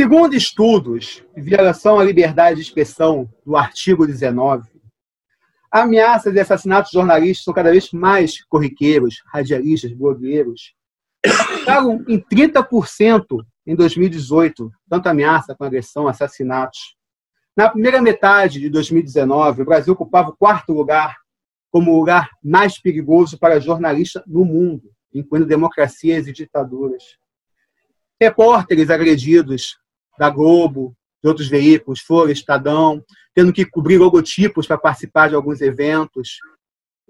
Segundo estudos violação à liberdade de expressão do artigo 19, ameaças e assassinatos de jornalistas são cada vez mais corriqueiros, radialistas, blogueiros. Aumentaram em 30% em 2018, tanto ameaça com agressão, assassinatos. Na primeira metade de 2019, o Brasil ocupava o quarto lugar como lugar mais perigoso para jornalistas no mundo, incluindo democracias e ditaduras. Repórteres agredidos da Globo, de outros veículos, Folha, Estadão, tendo que cobrir logotipos para participar de alguns eventos,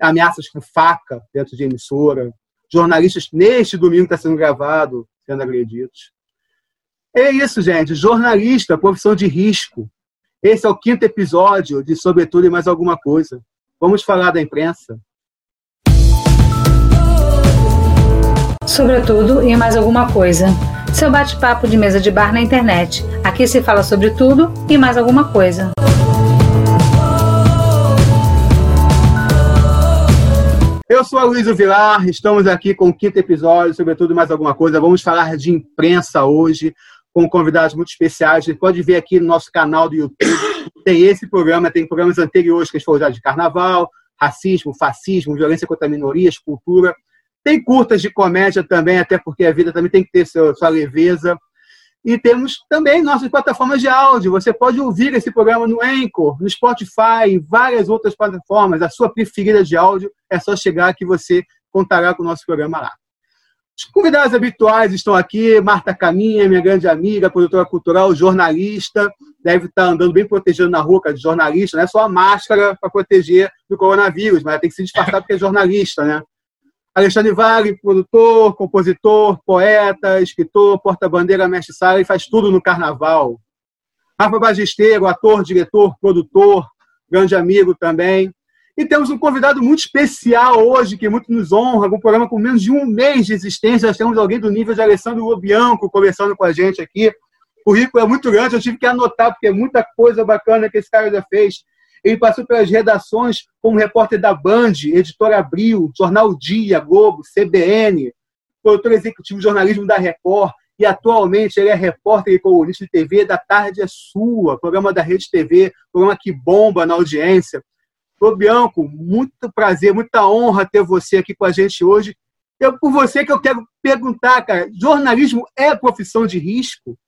ameaças com faca dentro de emissora, jornalistas neste domingo está sendo gravado sendo agredidos. É isso, gente. Jornalista, profissão de risco. Esse é o quinto episódio de Sobretudo e Mais Alguma Coisa. Vamos falar da imprensa. Sobretudo e mais alguma coisa. Seu bate-papo de mesa de bar na internet. Aqui se fala sobre tudo e mais alguma coisa. Eu sou a Luísa Vilar, estamos aqui com o quinto episódio, sobretudo mais alguma coisa. Vamos falar de imprensa hoje, com convidados muito especiais. Você pode ver aqui no nosso canal do YouTube. Tem esse programa, tem programas anteriores que a gente falou já de carnaval, racismo, fascismo, violência contra minorias, cultura. Tem curtas de comédia também, até porque a vida também tem que ter sua, leveza. E temos também nossas plataformas de áudio. Você pode ouvir esse programa no Anchor, no Spotify, em várias outras plataformas. A sua preferida de áudio é só chegar que você contará com o nosso programa lá. Os convidados habituais estão aqui, Marta Caminha, minha grande amiga, produtora cultural, jornalista, deve estar andando bem protegendo na rua, de jornalista, não é só a máscara para proteger do coronavírus, mas tem que se disfarçar porque é jornalista, né? Alexandre Vale, produtor, compositor, poeta, escritor, porta-bandeira, mestre sala e faz tudo no carnaval. Rafa Bagisteiro, ator, diretor, produtor, grande amigo também. E temos um convidado muito especial hoje, que muito nos honra, um programa com menos de um mês de existência. Nós temos alguém do nível de Alessandro Lobianco conversando com a gente aqui. O currículo é muito grande, eu tive que anotar, porque é muita coisa bacana que esse cara já fez. Ele passou pelas redações como repórter da Band, Editora Abril, Jornal Dia, Globo, CBN, produtor executivo de jornalismo da Record, e atualmente ele é repórter e colunista de TV da Tarde é Sua, programa da Rede TV, programa que bomba na audiência. Ô, Bianco, muito prazer, muita honra ter você aqui com a gente hoje. É por você que eu quero perguntar, cara, jornalismo é profissão de risco?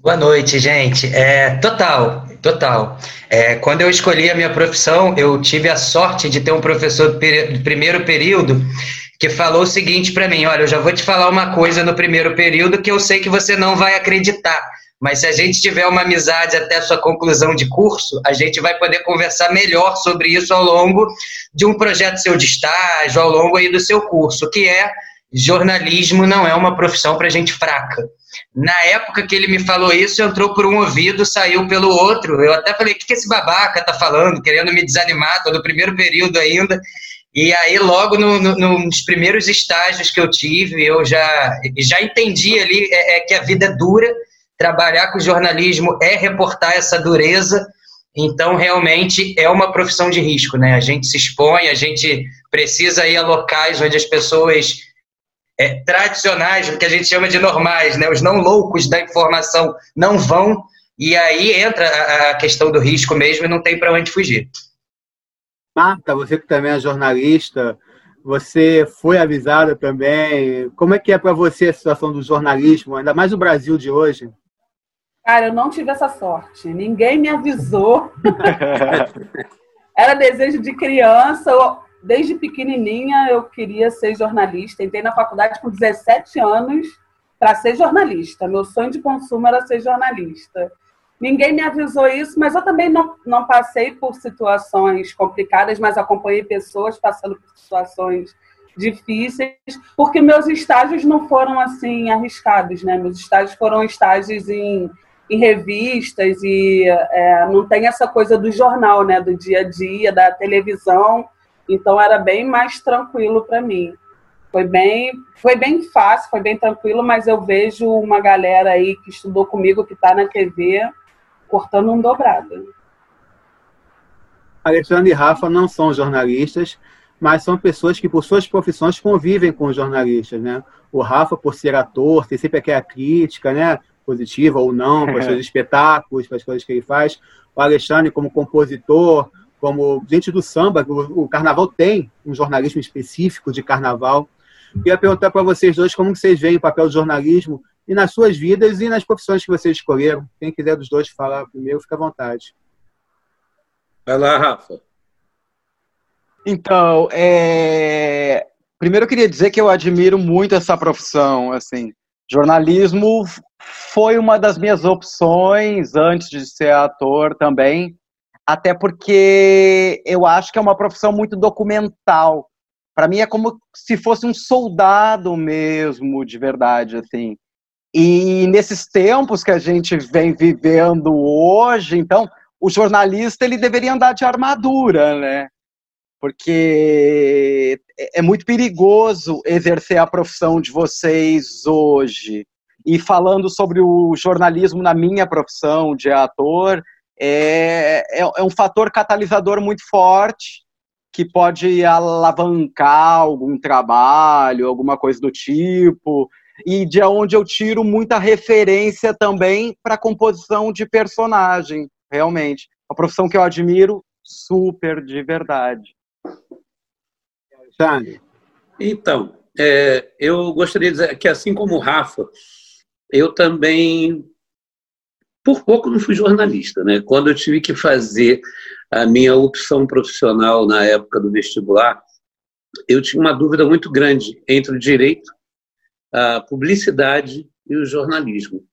Boa noite, gente. É, total, total. É, quando eu escolhi a minha profissão, eu tive a sorte de ter um professor do primeiro período que falou o seguinte para mim: olha, eu já vou te falar uma coisa no primeiro período que eu sei que você não vai acreditar. Mas se a gente tiver uma amizade até a sua conclusão de curso, a gente vai poder conversar melhor sobre isso ao longo de um projeto seu de estágio, ao longo aí do seu curso, que é jornalismo não é uma profissão para gente fraca. Na época que ele me falou isso, entrou por um ouvido, saiu pelo outro. Eu até falei: o que, que esse babaca tá falando? Querendo me desanimar, tô no primeiro período ainda. E aí, logo no, no, nos primeiros estágios que eu tive, eu já, já entendi ali é, é, que a vida é dura trabalhar com jornalismo é reportar essa dureza. Então, realmente é uma profissão de risco, né? A gente se expõe, a gente precisa ir a locais onde as pessoas é, tradicionais, o que a gente chama de normais, né? Os não loucos da informação não vão, e aí entra a, a questão do risco mesmo e não tem para onde fugir. Marta, você que também é jornalista, você foi avisada também. Como é que é para você a situação do jornalismo, ainda mais no Brasil de hoje? Cara, eu não tive essa sorte. Ninguém me avisou. Era desejo de criança. Desde pequenininha eu queria ser jornalista. Entrei na faculdade com 17 anos para ser jornalista. Meu sonho de consumo era ser jornalista. Ninguém me avisou isso, mas eu também não, não passei por situações complicadas, mas acompanhei pessoas passando por situações difíceis, porque meus estágios não foram assim arriscados, né? Meus estágios foram estágios em em revistas e é, não tem essa coisa do jornal, né, do dia a dia, da televisão. Então era bem mais tranquilo para mim. Foi bem, foi bem fácil, foi bem tranquilo, mas eu vejo uma galera aí que estudou comigo que está na TV cortando um dobrado. Alexandre e Rafa não são jornalistas, mas são pessoas que, por suas profissões, convivem com os jornalistas, né? O Rafa, por ser ator, tem sempre aquela crítica, né? positiva ou não, para os seus espetáculos, para as coisas que ele faz. O Alexandre, como compositor, como gente do samba, o, o carnaval tem um jornalismo específico de carnaval. Queria perguntar para vocês dois como vocês veem o papel do jornalismo e nas suas vidas e nas profissões que vocês escolheram. Quem quiser dos dois falar primeiro, fica à vontade. Vai lá, Rafa. Então, é... primeiro eu queria dizer que eu admiro muito essa profissão. Assim, jornalismo foi uma das minhas opções antes de ser ator também, até porque eu acho que é uma profissão muito documental. Para mim é como se fosse um soldado mesmo, de verdade, assim. E nesses tempos que a gente vem vivendo hoje, então, o jornalista ele deveria andar de armadura, né? Porque é, é muito perigoso exercer a profissão de vocês hoje. E falando sobre o jornalismo na minha profissão de ator, é, é, é um fator catalisador muito forte que pode alavancar algum trabalho, alguma coisa do tipo, e de onde eu tiro muita referência também para composição de personagem, realmente. Uma profissão que eu admiro super de verdade. Alexandre? Então, é, eu gostaria de dizer que, assim como o Rafa, eu também, por pouco, não fui jornalista. Né? Quando eu tive que fazer a minha opção profissional na época do vestibular, eu tinha uma dúvida muito grande entre o direito, a publicidade e o jornalismo.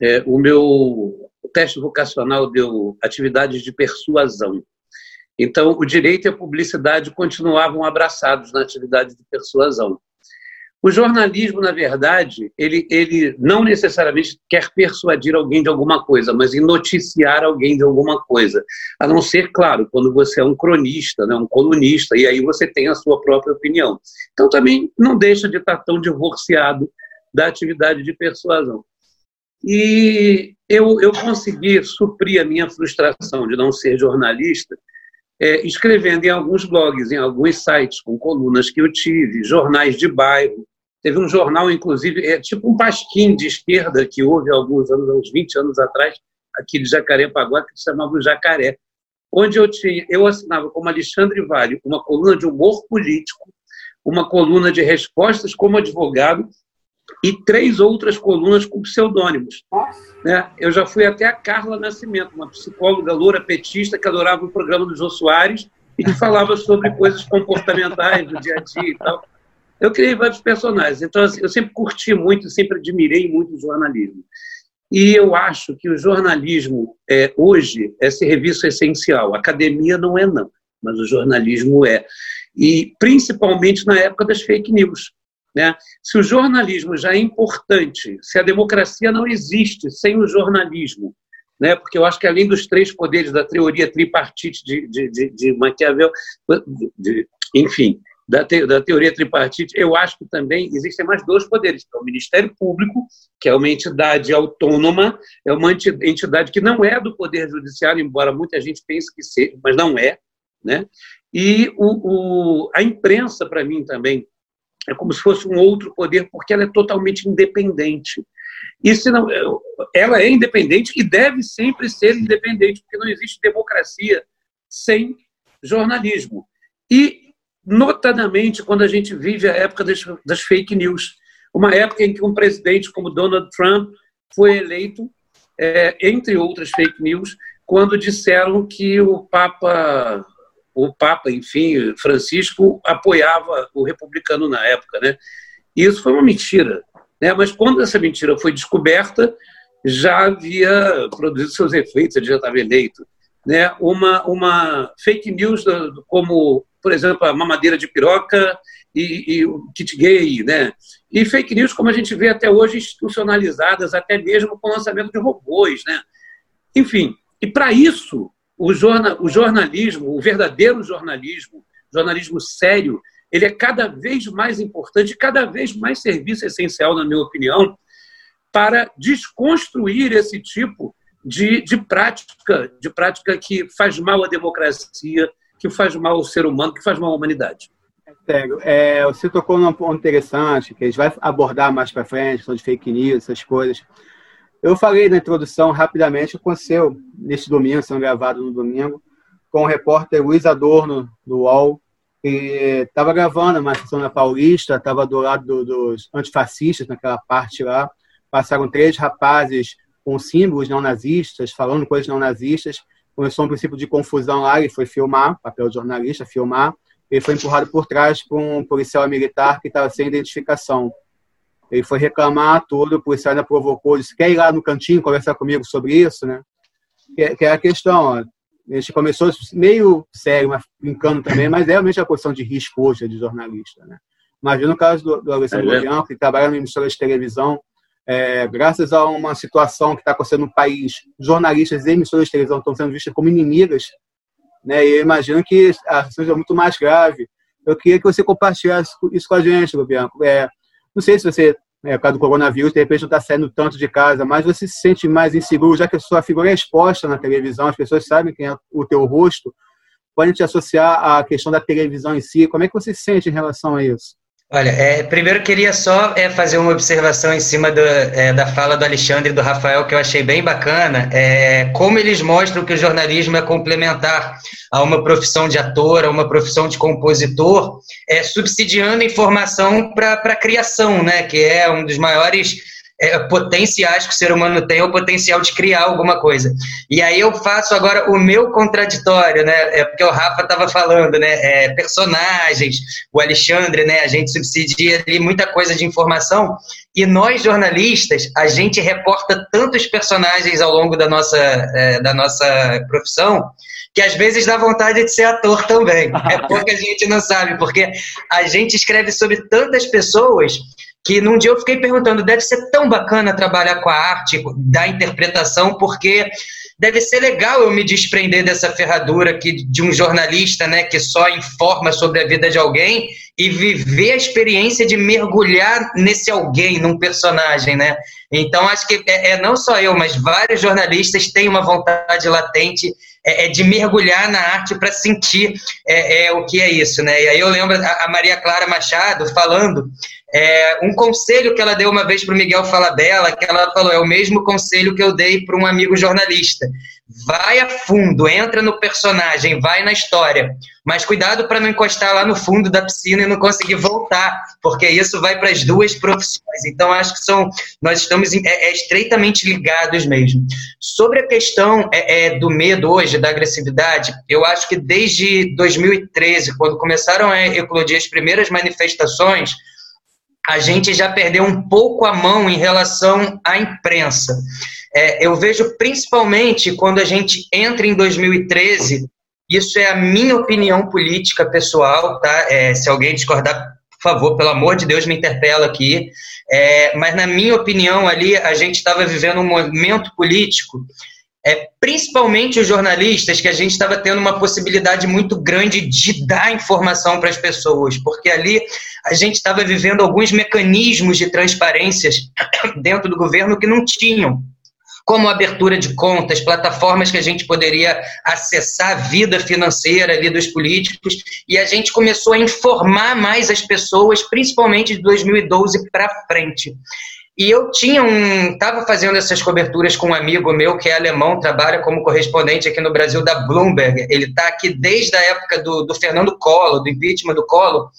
É, o meu teste vocacional deu atividades de persuasão. Então, o direito e a publicidade continuavam abraçados na atividade de persuasão. O jornalismo, na verdade, ele, ele não necessariamente quer persuadir alguém de alguma coisa, mas em noticiar alguém de alguma coisa. A não ser, claro, quando você é um cronista, né, um colunista, e aí você tem a sua própria opinião. Então também não deixa de estar tão divorciado da atividade de persuasão. E eu, eu consegui suprir a minha frustração de não ser jornalista é, escrevendo em alguns blogs, em alguns sites, com colunas que eu tive, jornais de bairro, Teve um jornal, inclusive, é tipo um pasquim de esquerda que houve alguns anos, uns 20 anos atrás, aqui de Jacarepaguá, que se chamava o Jacaré, onde eu tinha, eu assinava como Alexandre Vale uma coluna de humor político, uma coluna de respostas como advogado e três outras colunas com pseudônimos. Né? Eu já fui até a Carla Nascimento, uma psicóloga loura petista que adorava o programa do Jô Soares e que falava sobre coisas comportamentais do dia a dia e tal. Eu criei vários personagens, então assim, eu sempre curti muito, sempre admirei muito o jornalismo. E eu acho que o jornalismo é, hoje é serviço essencial. A academia não é, não, mas o jornalismo é. E principalmente na época das fake news. Né? Se o jornalismo já é importante, se a democracia não existe sem o jornalismo, né? porque eu acho que além dos três poderes da teoria tripartite de, de, de, de Maquiavel, de, enfim, da, te, da teoria tripartite, eu acho que também existem mais dois poderes, é o Ministério Público, que é uma entidade autônoma, é uma entidade que não é do Poder Judiciário, embora muita gente pense que seja, mas não é, né? E o, o a imprensa, para mim, também, é como se fosse um outro poder, porque ela é totalmente independente. E se não, ela é independente e deve sempre ser independente, porque não existe democracia sem jornalismo. E notadamente quando a gente vive a época das, das fake news. Uma época em que um presidente como Donald Trump foi eleito, é, entre outras fake news, quando disseram que o Papa, o Papa, enfim, Francisco, apoiava o republicano na época. Né? Isso foi uma mentira. Né? Mas quando essa mentira foi descoberta, já havia produzido seus efeitos, ele já estava eleito. Né? Uma, uma fake news como por exemplo, a mamadeira de piroca e, e, o kit gay, né? E fake news, como a gente vê até hoje, institucionalizadas, até mesmo com o lançamento de robôs, né? Enfim, e para isso, o, jorna, o jornalismo, o verdadeiro jornalismo, jornalismo sério, ele é cada vez mais importante, cada vez mais serviço essencial, na minha opinião, para desconstruir esse tipo de, de prática, de prática que faz mal à democracia, que faz mal ao ser humano, que faz mal à humanidade. Sério, é, você tocou num ponto interessante, que a gente vai abordar mais para frente, questão de fake news, essas coisas. Eu falei na introdução rapidamente o que aconteceu neste domingo, sendo gravado no domingo, com o repórter Luiz Adorno, do UOL, que estava gravando uma sessão na Paulista, estava do lado do, dos antifascistas, naquela parte lá. Passaram três rapazes com símbolos não nazistas, falando coisas não nazistas. Começou um princípio de confusão lá, ele foi filmar, papel de jornalista, filmar. Ele foi empurrado por trás por um policial militar que estava sem identificação. Ele foi reclamar tudo, o policial ainda provocou, disse, quer ir lá no cantinho conversar comigo sobre isso, né? Que, que é a questão, ó. A gente começou meio sério, mas brincando também, mas é realmente a posição de risco hoje de jornalista, né? Imagina o caso do, do Alessandro é Bianco, que trabalha em emissora de televisão, é, graças a uma situação que está acontecendo no país, jornalistas e emissoras de televisão estão sendo vistas como inimigas, né? E eu imagino que a situação é muito mais grave. Eu queria que você compartilhasse isso com a gente, Bianco. É, não sei se você, é, por causa do coronavírus, de repente não está saindo tanto de casa, mas você se sente mais inseguro, já que a sua figura é exposta na televisão, as pessoas sabem quem é o teu rosto, podem te associar à questão da televisão em si. Como é que você se sente em relação a isso? Olha, é, primeiro queria só é, fazer uma observação em cima do, é, da fala do Alexandre e do Rafael, que eu achei bem bacana, é, como eles mostram que o jornalismo é complementar a uma profissão de ator, a uma profissão de compositor, é, subsidiando informação para a criação, né, que é um dos maiores é, potenciais que o ser humano tem, o potencial de criar alguma coisa. E aí eu faço agora o meu contraditório, né? É porque o Rafa estava falando, né? É, personagens, o Alexandre, né? A gente subsidia ali muita coisa de informação. E nós, jornalistas, a gente reporta tantos personagens ao longo da nossa, é, da nossa profissão que às vezes dá vontade de ser ator também. É pouca gente não sabe, porque a gente escreve sobre tantas pessoas que num dia eu fiquei perguntando, deve ser tão bacana trabalhar com a arte da interpretação, porque deve ser legal eu me desprender dessa ferradura que, de um jornalista né, que só informa sobre a vida de alguém e viver a experiência de mergulhar nesse alguém, num personagem, né? Então, acho que é, é não só eu, mas vários jornalistas têm uma vontade latente é, é de mergulhar na arte para sentir é, é, o que é isso, né? E aí eu lembro a, a Maria Clara Machado falando é, um conselho que ela deu uma vez para o Miguel Falabella, que ela falou, é o mesmo conselho que eu dei para um amigo jornalista. Vai a fundo, entra no personagem, vai na história. Mas cuidado para não encostar lá no fundo da piscina e não conseguir voltar, porque isso vai para as duas profissões. Então, acho que são, nós estamos é, é estreitamente ligados mesmo. Sobre a questão é, é, do medo hoje, da agressividade, eu acho que desde 2013, quando começaram a eclodir as primeiras manifestações, a gente já perdeu um pouco a mão em relação à imprensa. É, eu vejo principalmente quando a gente entra em 2013, isso é a minha opinião política pessoal, tá? É, se alguém discordar, por favor, pelo amor de Deus, me interpela aqui. É, mas na minha opinião ali, a gente estava vivendo um momento político é, principalmente os jornalistas, que a gente estava tendo uma possibilidade muito grande de dar informação para as pessoas, porque ali a gente estava vivendo alguns mecanismos de transparências dentro do governo que não tinham. Como abertura de contas, plataformas que a gente poderia acessar a vida financeira ali dos políticos, e a gente começou a informar mais as pessoas, principalmente de 2012 para frente. E eu tinha um. Estava fazendo essas coberturas com um amigo meu que é alemão, trabalha como correspondente aqui no Brasil da Bloomberg. Ele está aqui desde a época do, do Fernando Collor, do impeachment do Collor.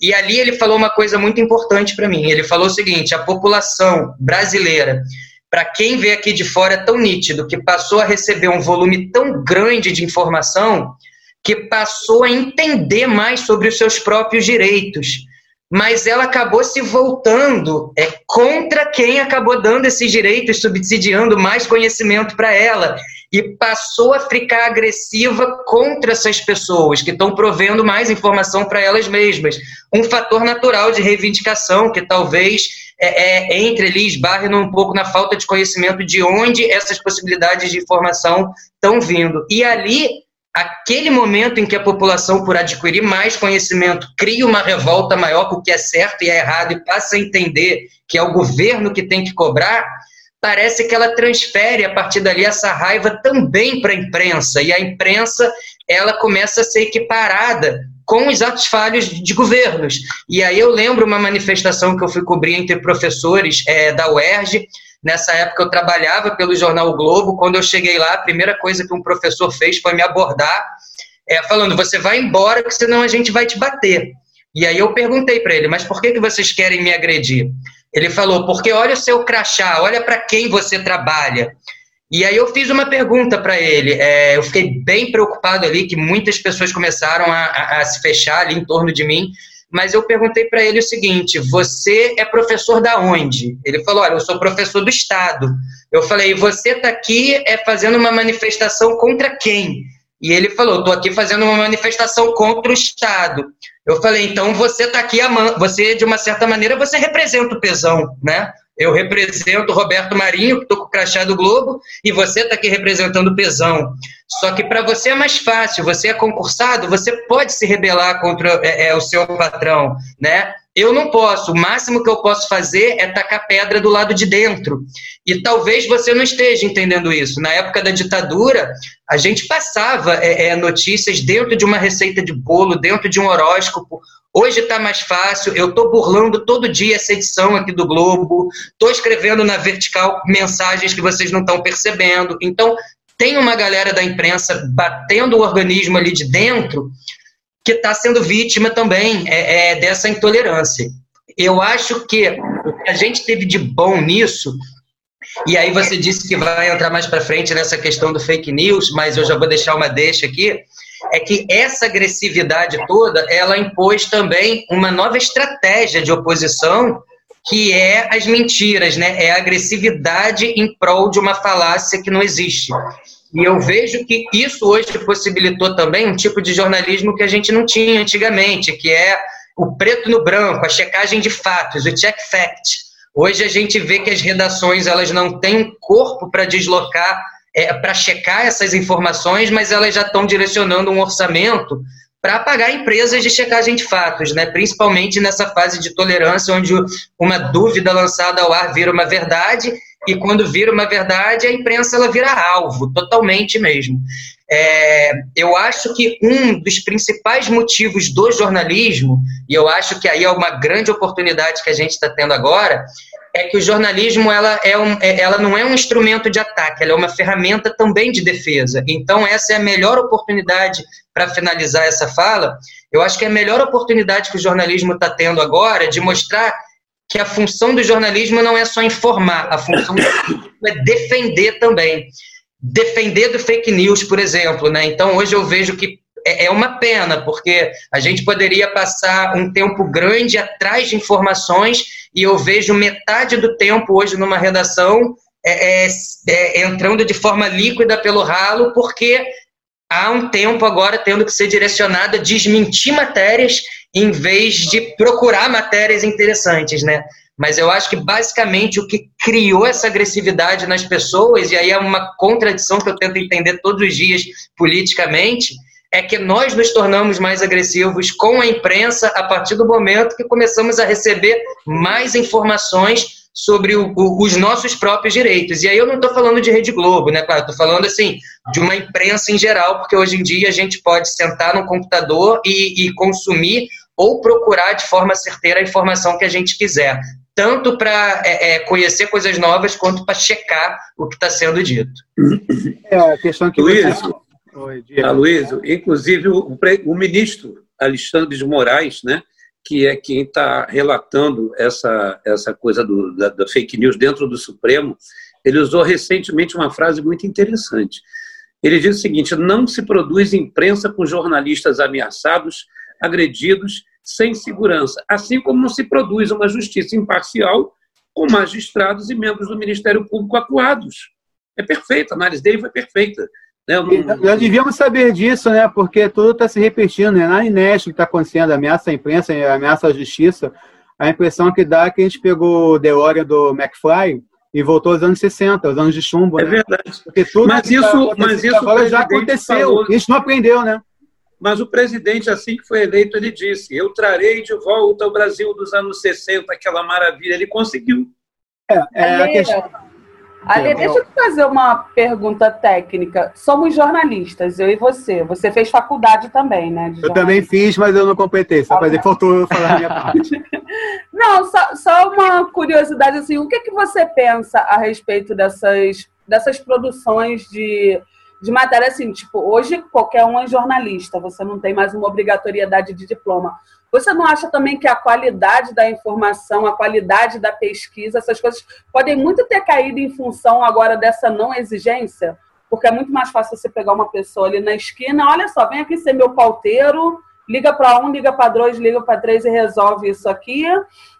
E ali ele falou uma coisa muito importante para mim. Ele falou o seguinte: a população brasileira, para quem vê aqui de fora, é tão nítido que passou a receber um volume tão grande de informação que passou a entender mais sobre os seus próprios direitos mas ela acabou se voltando é, contra quem acabou dando esses direitos, subsidiando mais conhecimento para ela, e passou a ficar agressiva contra essas pessoas que estão provendo mais informação para elas mesmas. Um fator natural de reivindicação que talvez é, é, entre ali esbarre um pouco na falta de conhecimento de onde essas possibilidades de informação estão vindo. E ali aquele momento em que a população, por adquirir mais conhecimento, cria uma revolta maior com o que é certo e é errado e passa a entender que é o governo que tem que cobrar, parece que ela transfere a partir dali essa raiva também para a imprensa. E a imprensa ela começa a ser equiparada com os atos falhos de governos. E aí eu lembro uma manifestação que eu fui cobrir entre professores é, da UERJ. Nessa época eu trabalhava pelo jornal o Globo. Quando eu cheguei lá, a primeira coisa que um professor fez foi me abordar, é, falando: Você vai embora, porque senão a gente vai te bater. E aí eu perguntei para ele: Mas por que, que vocês querem me agredir? Ele falou: Porque olha o seu crachá, olha para quem você trabalha. E aí eu fiz uma pergunta para ele. É, eu fiquei bem preocupado ali que muitas pessoas começaram a, a, a se fechar ali em torno de mim. Mas eu perguntei para ele o seguinte: você é professor da onde? Ele falou: olha, eu sou professor do Estado. Eu falei: você está aqui é fazendo uma manifestação contra quem? E ele falou: estou aqui fazendo uma manifestação contra o Estado. Eu falei: então você está aqui, você de uma certa maneira você representa o pesão, né? Eu represento Roberto Marinho, que estou com o crachá do Globo, e você está aqui representando o Pesão. Só que para você é mais fácil, você é concursado, você pode se rebelar contra é, é, o seu patrão, né? Eu não posso. O máximo que eu posso fazer é tacar pedra do lado de dentro. E talvez você não esteja entendendo isso. Na época da ditadura, a gente passava é, é notícias dentro de uma receita de bolo, dentro de um horóscopo. Hoje está mais fácil, eu estou burlando todo dia essa edição aqui do Globo, estou escrevendo na vertical mensagens que vocês não estão percebendo. Então, tem uma galera da imprensa batendo o organismo ali de dentro que está sendo vítima também é, é, dessa intolerância. Eu acho que o que a gente teve de bom nisso, e aí você disse que vai entrar mais para frente nessa questão do fake news, mas eu já vou deixar uma deixa aqui, é que essa agressividade toda, ela impôs também uma nova estratégia de oposição, que é as mentiras, né? É a agressividade em prol de uma falácia que não existe. E eu vejo que isso hoje possibilitou também um tipo de jornalismo que a gente não tinha antigamente, que é o preto no branco, a checagem de fatos, o check fact. Hoje a gente vê que as redações elas não têm corpo para deslocar é, para checar essas informações, mas elas já estão direcionando um orçamento para pagar empresas de checagem de fatos, né? principalmente nessa fase de tolerância, onde uma dúvida lançada ao ar vira uma verdade, e quando vira uma verdade, a imprensa ela vira alvo, totalmente mesmo. É, eu acho que um dos principais motivos do jornalismo, e eu acho que aí é uma grande oportunidade que a gente está tendo agora, é que o jornalismo ela, é um, é, ela não é um instrumento de ataque, ela é uma ferramenta também de defesa. Então, essa é a melhor oportunidade para finalizar essa fala. Eu acho que é a melhor oportunidade que o jornalismo está tendo agora de mostrar que a função do jornalismo não é só informar, a função do jornalismo é defender também. Defender do fake news, por exemplo. Né? Então, hoje eu vejo que é, é uma pena, porque a gente poderia passar um tempo grande atrás de informações e eu vejo metade do tempo hoje numa redação é, é, é, entrando de forma líquida pelo ralo, porque há um tempo agora tendo que ser direcionado a desmentir matérias em vez de procurar matérias interessantes, né? Mas eu acho que basicamente o que criou essa agressividade nas pessoas, e aí é uma contradição que eu tento entender todos os dias politicamente, é que nós nos tornamos mais agressivos com a imprensa a partir do momento que começamos a receber mais informações sobre o, o, os nossos próprios direitos. E aí eu não estou falando de Rede Globo, né, claro, estou falando assim de uma imprensa em geral, porque hoje em dia a gente pode sentar no computador e, e consumir ou procurar de forma certeira a informação que a gente quiser, tanto para é, é, conhecer coisas novas quanto para checar o que está sendo dito. É a questão que Luiz, você... Oi, ah, Luiz, inclusive o, o, ministro Alexandre de Moraes, né, que é quem está relatando essa, essa coisa do, da, da fake news dentro do Supremo, ele usou recentemente uma frase muito interessante. Ele diz o seguinte: não se produz imprensa com jornalistas ameaçados, agredidos, sem segurança, assim como não se produz uma justiça imparcial com magistrados e membros do Ministério Público acuados. É perfeita, a análise dele foi perfeita. Né? Não... Já devíamos saber disso, né? Porque tudo está se repetindo, né? Na Inés que está acontecendo, ameaça à imprensa, ameaça à justiça. A impressão que dá é que a gente pegou o DeLorean do McFly e voltou aos anos 60, aos anos de chumbo. É né? verdade. Porque tudo mas isso, tá mas isso agora já aconteceu. Falou... A gente não aprendeu, né? Mas o presidente, assim que foi eleito, ele disse: Eu trarei de volta o Brasil dos anos 60, aquela maravilha. Ele conseguiu. É, é a questão Ale, deixa eu te fazer uma pergunta técnica. Somos jornalistas, eu e você. Você fez faculdade também, né? Eu também fiz, mas eu não completei. Só fazer, faltou eu falar a minha parte. não, só, só, uma curiosidade, assim, o que, que você pensa a respeito dessas, dessas produções de, de matéria, assim, tipo, hoje qualquer um é jornalista, você não tem mais uma obrigatoriedade de diploma. Você não acha também que a qualidade da informação, a qualidade da pesquisa, essas coisas podem muito ter caído em função agora dessa não exigência? Porque é muito mais fácil você pegar uma pessoa ali na esquina, olha só, vem aqui ser meu pauteiro, liga para um, liga para dois, liga para três e resolve isso aqui.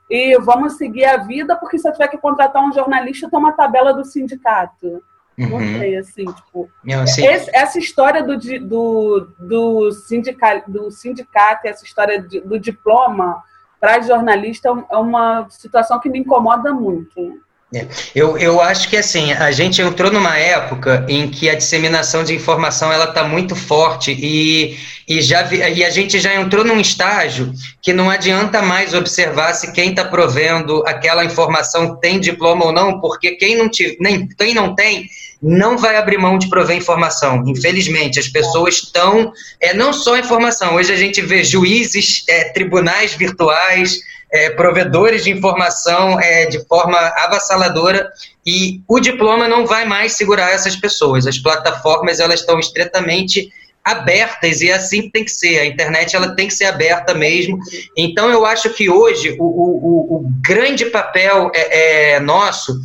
E vamos seguir a vida, porque se eu tiver que contratar um jornalista, toma a tabela do sindicato. Não uhum. sei, assim, tipo. Não, esse, essa história do, do, do, sindicato, do sindicato, essa história de, do diploma para jornalista é uma situação que me incomoda muito. É. Eu, eu acho que assim, a gente entrou numa época em que a disseminação de informação ela está muito forte e, e, já, e a gente já entrou num estágio que não adianta mais observar se quem está provendo aquela informação tem diploma ou não, porque quem não, te, nem, quem não tem não vai abrir mão de prover informação. Infelizmente, as pessoas estão. É, não só informação, hoje a gente vê juízes, é, tribunais virtuais, é, provedores de informação é, de forma avassaladora e o diploma não vai mais segurar essas pessoas. As plataformas elas estão estritamente abertas e assim tem que ser. A internet ela tem que ser aberta mesmo. Então eu acho que hoje o, o, o grande papel é, é nosso,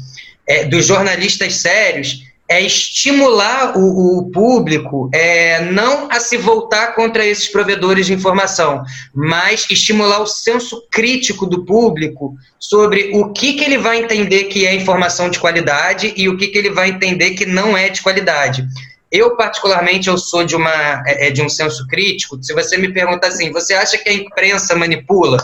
é, dos jornalistas sérios, é estimular o, o, público é, não a se voltar contra esses provedores de informação, mas estimular o senso crítico do público sobre o que, que ele vai entender que é informação de qualidade e o que, que ele vai entender que não é de qualidade. Eu, particularmente, eu sou de, uma, é, é de um senso crítico. Se você me perguntar assim, você acha que a imprensa manipula?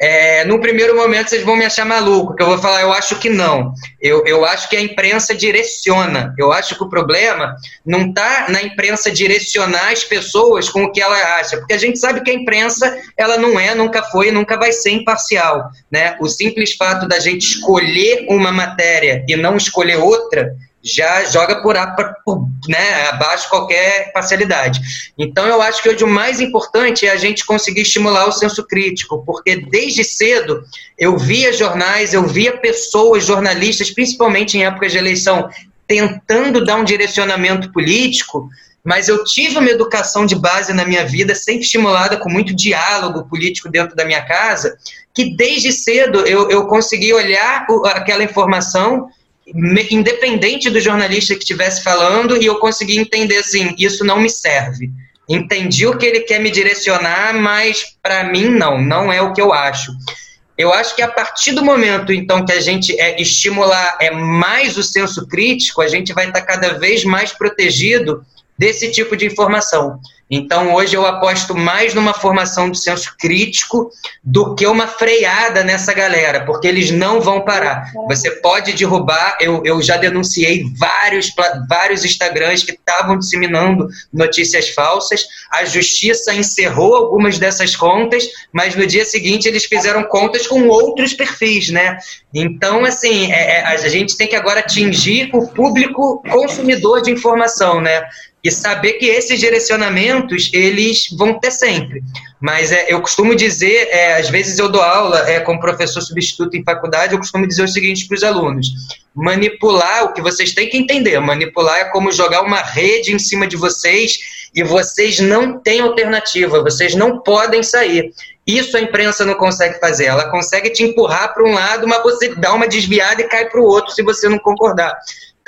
É, no primeiro momento vocês vão me achar maluco, que eu vou falar, eu acho que não. Eu, eu acho que a imprensa direciona. Eu acho que o problema não está na imprensa direcionar as pessoas com o que ela acha, porque a gente sabe que a imprensa ela não é, nunca foi, nunca vai ser imparcial. Né? O simples fato da gente escolher uma matéria e não escolher outra já joga por, por né, abaixo qualquer parcialidade. Então, eu acho que hoje o mais importante é a gente conseguir estimular o senso crítico, porque desde cedo eu via jornais, eu via pessoas, jornalistas, principalmente em épocas de eleição, tentando dar um direcionamento político, mas eu tive uma educação de base na minha vida, sempre estimulada com muito diálogo político dentro da minha casa, que desde cedo eu, eu consegui olhar aquela informação independente do jornalista que estivesse falando, e eu consegui entender assim: isso não me serve. Entendi o que ele quer me direcionar, mas para mim não, não é o que eu acho. Eu acho que a partir do momento, então, que a gente é, estimular é mais o senso crítico, a gente vai estar cada vez mais protegido desse tipo de informação. Então, hoje eu aposto mais numa formação do senso crítico do que uma freada nessa galera, porque eles não vão parar. Você pode derrubar, eu, eu já denunciei vários, vários Instagrams que estavam disseminando notícias falsas, a justiça encerrou algumas dessas contas, mas no dia seguinte eles fizeram contas com outros perfis, né? Então, assim, é, é a gente tem que agora atingir o público consumidor de informação, né? E saber que esses direcionamentos eles vão ter sempre. Mas é, eu costumo dizer, é, às vezes eu dou aula é, como professor substituto em faculdade, eu costumo dizer o seguinte para os alunos: manipular, o que vocês têm que entender, manipular é como jogar uma rede em cima de vocês e vocês não têm alternativa, vocês não podem sair. Isso a imprensa não consegue fazer. Ela consegue te empurrar para um lado, mas você dá uma desviada e cai para o outro se você não concordar.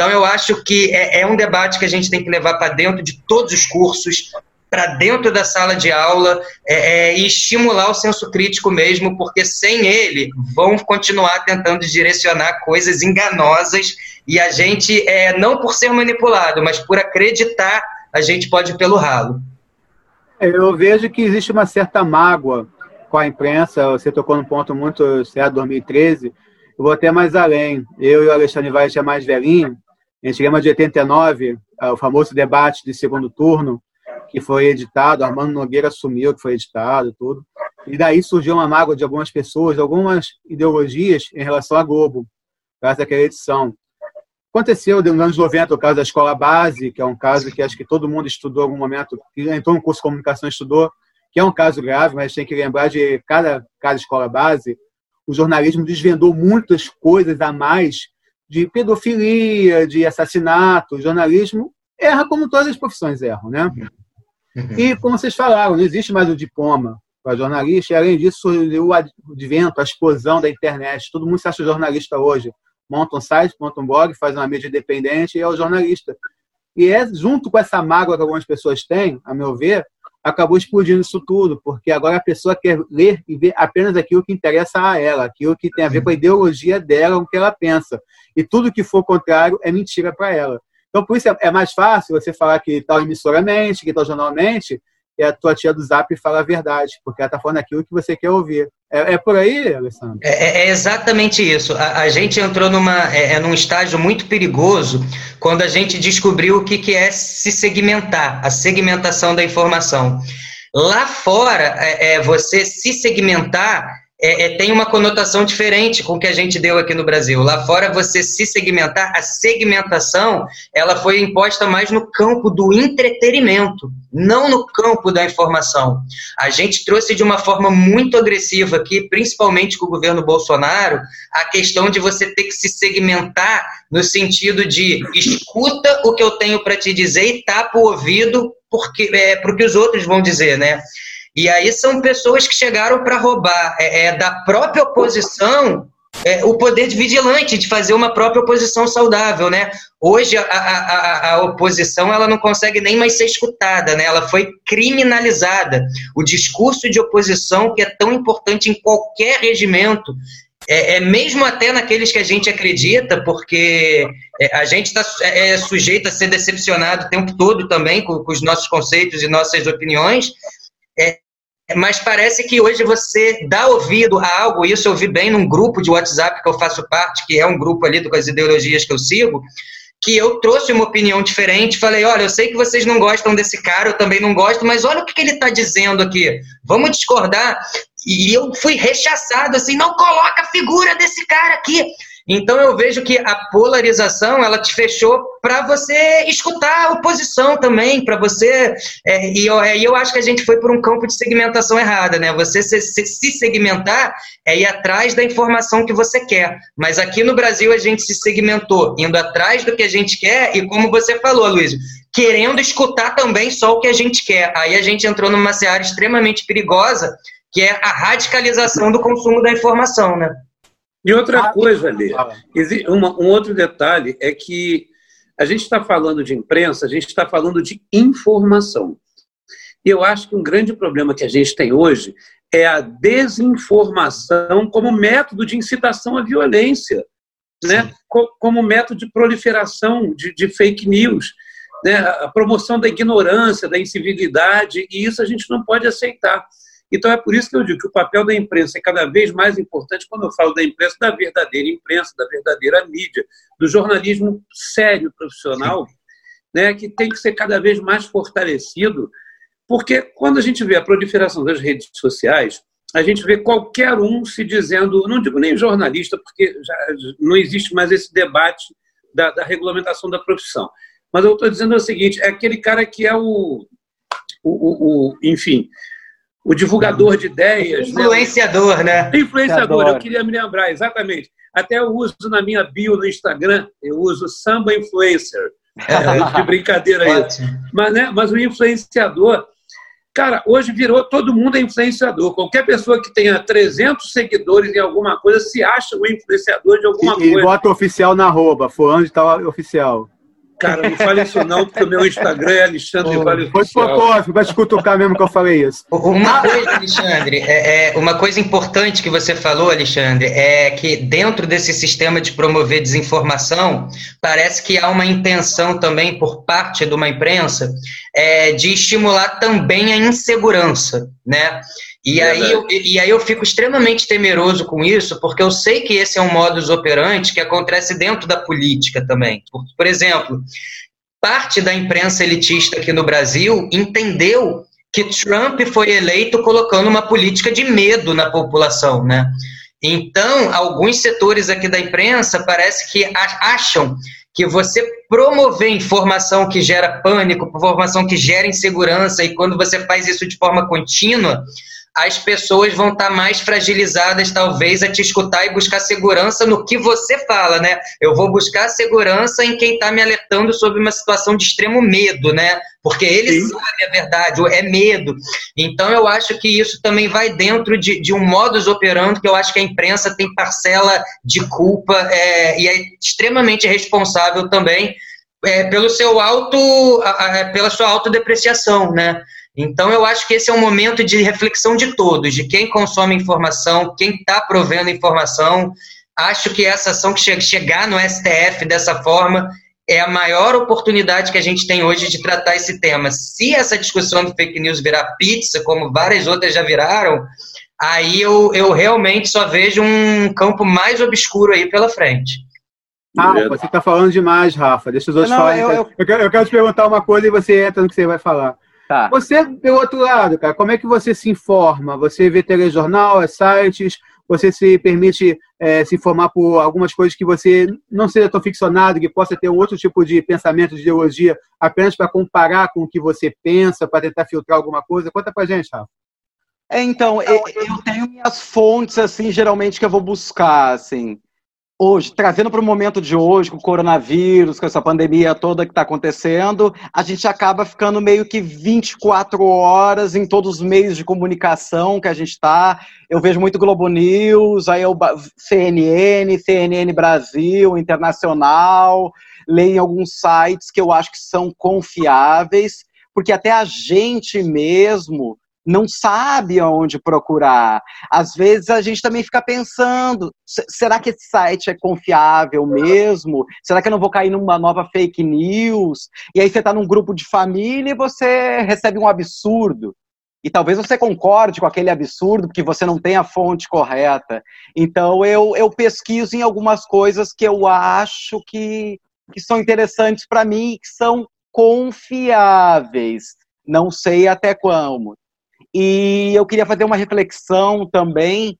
Então, eu acho que é, é um debate que a gente tem que levar para dentro de todos os cursos, para dentro da sala de aula é, é, e estimular o senso crítico mesmo, porque sem ele vão continuar tentando direcionar coisas enganosas e a gente, é, não por ser manipulado, mas por acreditar, a gente pode ir pelo ralo. Eu vejo que existe uma certa mágoa com a imprensa, você tocou num ponto muito certo, 2013, eu vou até mais além. Eu e o Alexandre Vaz é mais velhinho, gente lembra de 89, é, o famoso debate de segundo turno, que foi editado, Armando Nogueira assumiu que foi editado tudo. E daí surgiu uma mágoa de algumas pessoas, algumas ideologias em relação à Globo, graças àquela edição. Aconteceu nos anos 90 o caso da escola base, que é um caso que acho que todo mundo estudou em algum momento, que entrou no curso de comunicação estudou, que é um caso grave, mas tem que lembrar de cada, cada escola base, o jornalismo desvendou muitas coisas a mais de pedofilia, de assassinato. Jornalismo erra como todas as profissões erram, né? E, como vocês falaram, não existe mais o diploma para jornalista, e além disso, o advento, a explosão da internet. Todo mundo se acha jornalista hoje. Monta um site, monta um blog, faz uma mídia independente e é o jornalista. E é junto com essa mágoa que algumas pessoas têm, a meu ver, acabou explodindo isso tudo, porque agora a pessoa quer ler e ver apenas aquilo que interessa a ela, aquilo que tem a ver com a ideologia dela, o que ela pensa. E tudo que for contrário é mentira para ela. Então, por isso é mais fácil você falar que tal emissora mente, que tal jornal mente, e a tua tia do Zap fala a verdade, porque ela está falando aquilo que você quer ouvir. É, é por aí, Alessandro? É, é exatamente isso. A, a, gente entrou numa, é, é, num estágio muito perigoso quando a gente descobriu o que, que é se segmentar, a segmentação da informação. Lá fora, é, é você se segmentar é, é, tem uma conotação diferente com o que a gente deu aqui no Brasil. Lá fora, você se segmentar, a segmentação, ela foi imposta mais no campo do entretenimento, não no campo da informação. A gente trouxe de uma forma muito agressiva aqui, principalmente com o governo Bolsonaro, a questão de você ter que se segmentar no sentido de escuta o que eu tenho para te dizer e tapa o ouvido porque é, para o que os outros vão dizer, né? E aí são pessoas que chegaram para roubar é, é, da própria oposição é, o poder de vigilante, de fazer uma própria oposição saudável, né? Hoje a, a, a, oposição ela não consegue nem mais ser escutada, né? Ela foi criminalizada. O discurso de oposição que é tão importante em qualquer regimento, é, é mesmo até naqueles que a gente acredita, porque é, a gente está é, é, sujeito a ser decepcionado o tempo todo também com, com os nossos conceitos e nossas opiniões, é, mas parece que hoje você dá ouvido a algo, isso eu vi bem num grupo de WhatsApp que eu faço parte, que é um grupo ali com as ideologias que eu sigo, que eu trouxe uma opinião diferente, falei, olha, eu sei que vocês não gostam desse cara, eu também não gosto, mas olha o que, ele está dizendo aqui, vamos discordar. E eu fui rechaçado, assim, não coloca a figura desse cara aqui. Então eu vejo que a polarização ela te fechou para você escutar a oposição também, para você é, e eu, é, eu acho que a gente foi por um campo de segmentação errada, né? Você se, se, se segmentar é ir atrás da informação que você quer, mas aqui no Brasil a gente se segmentou indo atrás do que a gente quer e como você falou, Luiz, querendo escutar também só o que a gente quer. Aí a gente entrou numa seara extremamente perigosa que é a radicalização do consumo da informação, né? E outra ah, coisa, ali, um outro detalhe é que a gente está falando de imprensa, a gente está falando de informação. E eu acho que um grande problema que a gente tem hoje é a desinformação como método de incitação à violência, né? como método de proliferação de, de fake news, né? a promoção da ignorância, da incivilidade, e isso a gente não pode aceitar. Então é por isso que eu digo que o papel da imprensa é cada vez mais importante quando eu falo da imprensa, da verdadeira imprensa, da verdadeira mídia, do jornalismo sério, profissional, né, que tem que ser cada vez mais fortalecido, porque quando a gente vê a proliferação das redes sociais, a gente vê qualquer um se dizendo, não digo nem jornalista, porque já não existe mais esse debate da, da regulamentação da profissão. Mas eu estou dizendo o seguinte: é aquele cara que é o, o, o, o enfim, o divulgador de ideias. Né? Influenciador, né? né? Influenciador, eu queria me lembrar, exatamente. Até eu uso na minha bio no Instagram, eu uso samba influencer. É, de brincadeira aí. mas, né, mas o influenciador, cara, hoje virou todo mundo é influenciador. Qualquer pessoa que tenha 300 seguidores em alguma coisa se acha um influenciador de alguma e, coisa. E bota oficial na arroba, fulano de tal oficial. Cara, não fale isso não, porque o meu Instagram é Alexandre oh, Vale Foi Pocoff, vai te cutucar mesmo que eu falei isso. Uma coisa, Alexandre, é, é, uma coisa importante que você falou, Alexandre, é que dentro desse sistema de promover desinformação, parece que há uma intenção também por parte de uma imprensa é, de estimular também a insegurança, né? E aí, eu, e aí eu fico extremamente temeroso com isso, porque eu sei que esse é um modus operandi que acontece dentro da política também. Por, por exemplo, parte da imprensa elitista aqui no Brasil entendeu que Trump foi eleito colocando uma política de medo na população, né? Então, alguns setores aqui da imprensa parece que acham que você promover informação que gera pânico, informação que gera insegurança, e quando você faz isso de forma contínua, as pessoas vão estar tá mais fragilizadas, talvez, a te escutar e buscar segurança no que você fala, né? Eu vou buscar segurança em quem está me alertando sobre uma situação de extremo medo, né? Porque ele Sim. sabe a verdade, é medo. Então, eu acho que isso também vai dentro de, de um modus operandi que eu acho que a imprensa tem parcela de culpa é, e é extremamente responsável também é, pelo seu auto, pela sua autodepreciação, né? Então, eu acho que esse é um momento de reflexão de todos, de quem consome informação, quem está provendo informação. Acho que essa ação que chegar no STF dessa forma é a maior oportunidade que a gente tem hoje de tratar esse tema. Se essa discussão do fake news virar pizza, como várias outras já viraram, aí eu, eu realmente só vejo um campo mais obscuro aí pela frente. Ah, você está falando demais, Rafa. Deixa os outros falarem. Eu, eu... Eu, quero, eu quero te perguntar uma coisa e você entra no que você vai falar. Tá. Você, pelo outro lado, cara, como é que você se informa? Você vê telejornal, sites, você se permite é, se informar por algumas coisas que você não seja tão ficcionado, que possa ter um outro tipo de pensamento, de ideologia, apenas para comparar com o que você pensa, para tentar filtrar alguma coisa? Conta pra gente, Rafa. É, então, eu, eu tenho minhas fontes, assim, geralmente que eu vou buscar, assim hoje, trazendo para o momento de hoje, com o coronavírus, com essa pandemia toda que está acontecendo, a gente acaba ficando meio que 24 horas em todos os meios de comunicação que a gente está. Eu vejo muito Globo News, aí eu CNN, CNN Brasil, Internacional, leio em alguns sites que eu acho que são confiáveis, porque até a gente mesmo não sabe aonde procurar. Às vezes a gente também fica pensando: será que esse site é confiável mesmo? Será que eu não vou cair numa nova fake news? E aí você está num grupo de família e você recebe um absurdo. E talvez você concorde com aquele absurdo, porque você não tem a fonte correta. Então eu, eu pesquiso em algumas coisas que eu acho que, que são interessantes para mim, que são confiáveis. Não sei até como. E eu queria fazer uma reflexão também.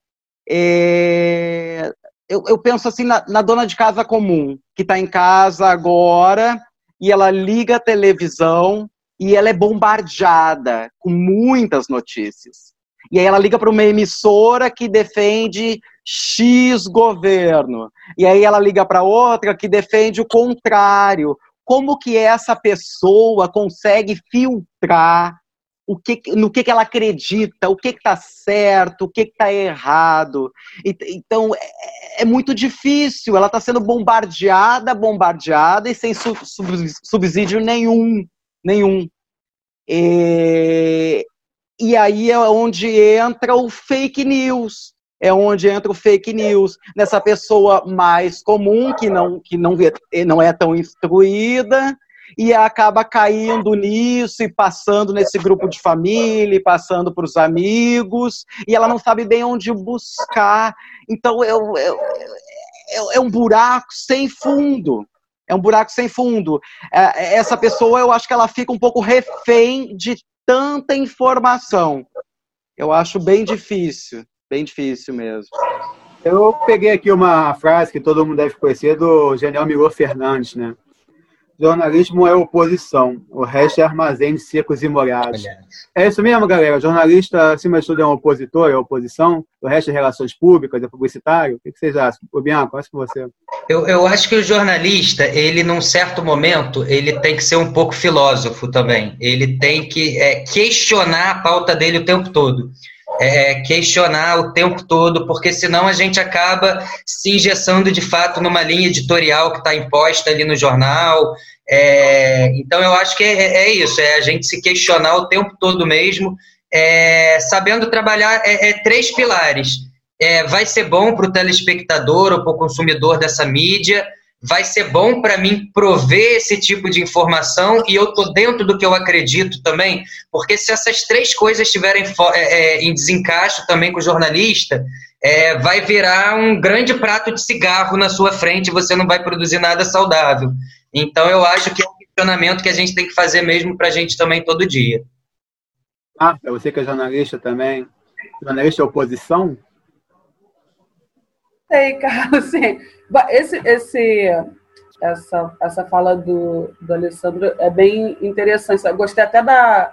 É, eu, eu, penso assim na, na, dona de casa comum, que está em casa agora e ela liga a televisão e ela é bombardeada com muitas notícias. E aí ela liga para uma emissora que defende X governo. E aí ela liga para outra que defende o contrário. Como que essa pessoa consegue filtrar o que, no que, que ela acredita, o que está certo, o que está errado. Então, é, é, muito difícil. Ela está sendo bombardeada, bombardeada e sem subsídio nenhum. nenhum. E, e aí é onde entra o fake news. É onde entra o fake news. Nessa pessoa mais comum, que não, que não, não é tão instruída, e acaba caindo nisso e passando nesse grupo de família, e passando para os amigos, e ela não sabe bem onde buscar. Então é, é, é um buraco sem fundo. É um buraco sem fundo. É, essa pessoa, eu acho que ela fica um pouco refém de tanta informação. Eu acho bem difícil, bem difícil mesmo. Eu peguei aqui uma frase que todo mundo deve conhecer do Genial Miguel Fernandes, né? Jornalismo é oposição, o resto é armazéns secos e molhados. É isso mesmo, galera? Jornalista, acima de tudo, é um opositor, é oposição, o resto é relações públicas, é publicitário. O que vocês acham? O Bianco, acho que você. Eu, eu acho que o jornalista, ele, num certo momento, ele tem que ser um pouco filósofo também. Ele tem que é, questionar a pauta dele o tempo todo. É, questionar o tempo todo, porque senão a gente acaba se engessando de fato numa linha editorial que está imposta ali no jornal, é, então, eu acho que é, é, é, isso, é a gente se questionar o tempo todo mesmo, é, sabendo trabalhar é, é três pilares. É, vai ser bom para o telespectador ou para o consumidor dessa mídia, vai ser bom para mim prover esse tipo de informação e eu estou dentro do que eu acredito também, porque se essas três coisas estiverem em desencaixo também com o jornalista, é, vai virar um grande prato de cigarro na sua frente e você não vai produzir nada saudável. Então, eu acho que é um questionamento que a gente tem que fazer mesmo para a gente também todo dia. Ah, para você que é jornalista também, jornalista é oposição? Sei, cara, assim, esse, esse essa, essa fala do, do Alessandro é bem interessante. Eu gostei até da,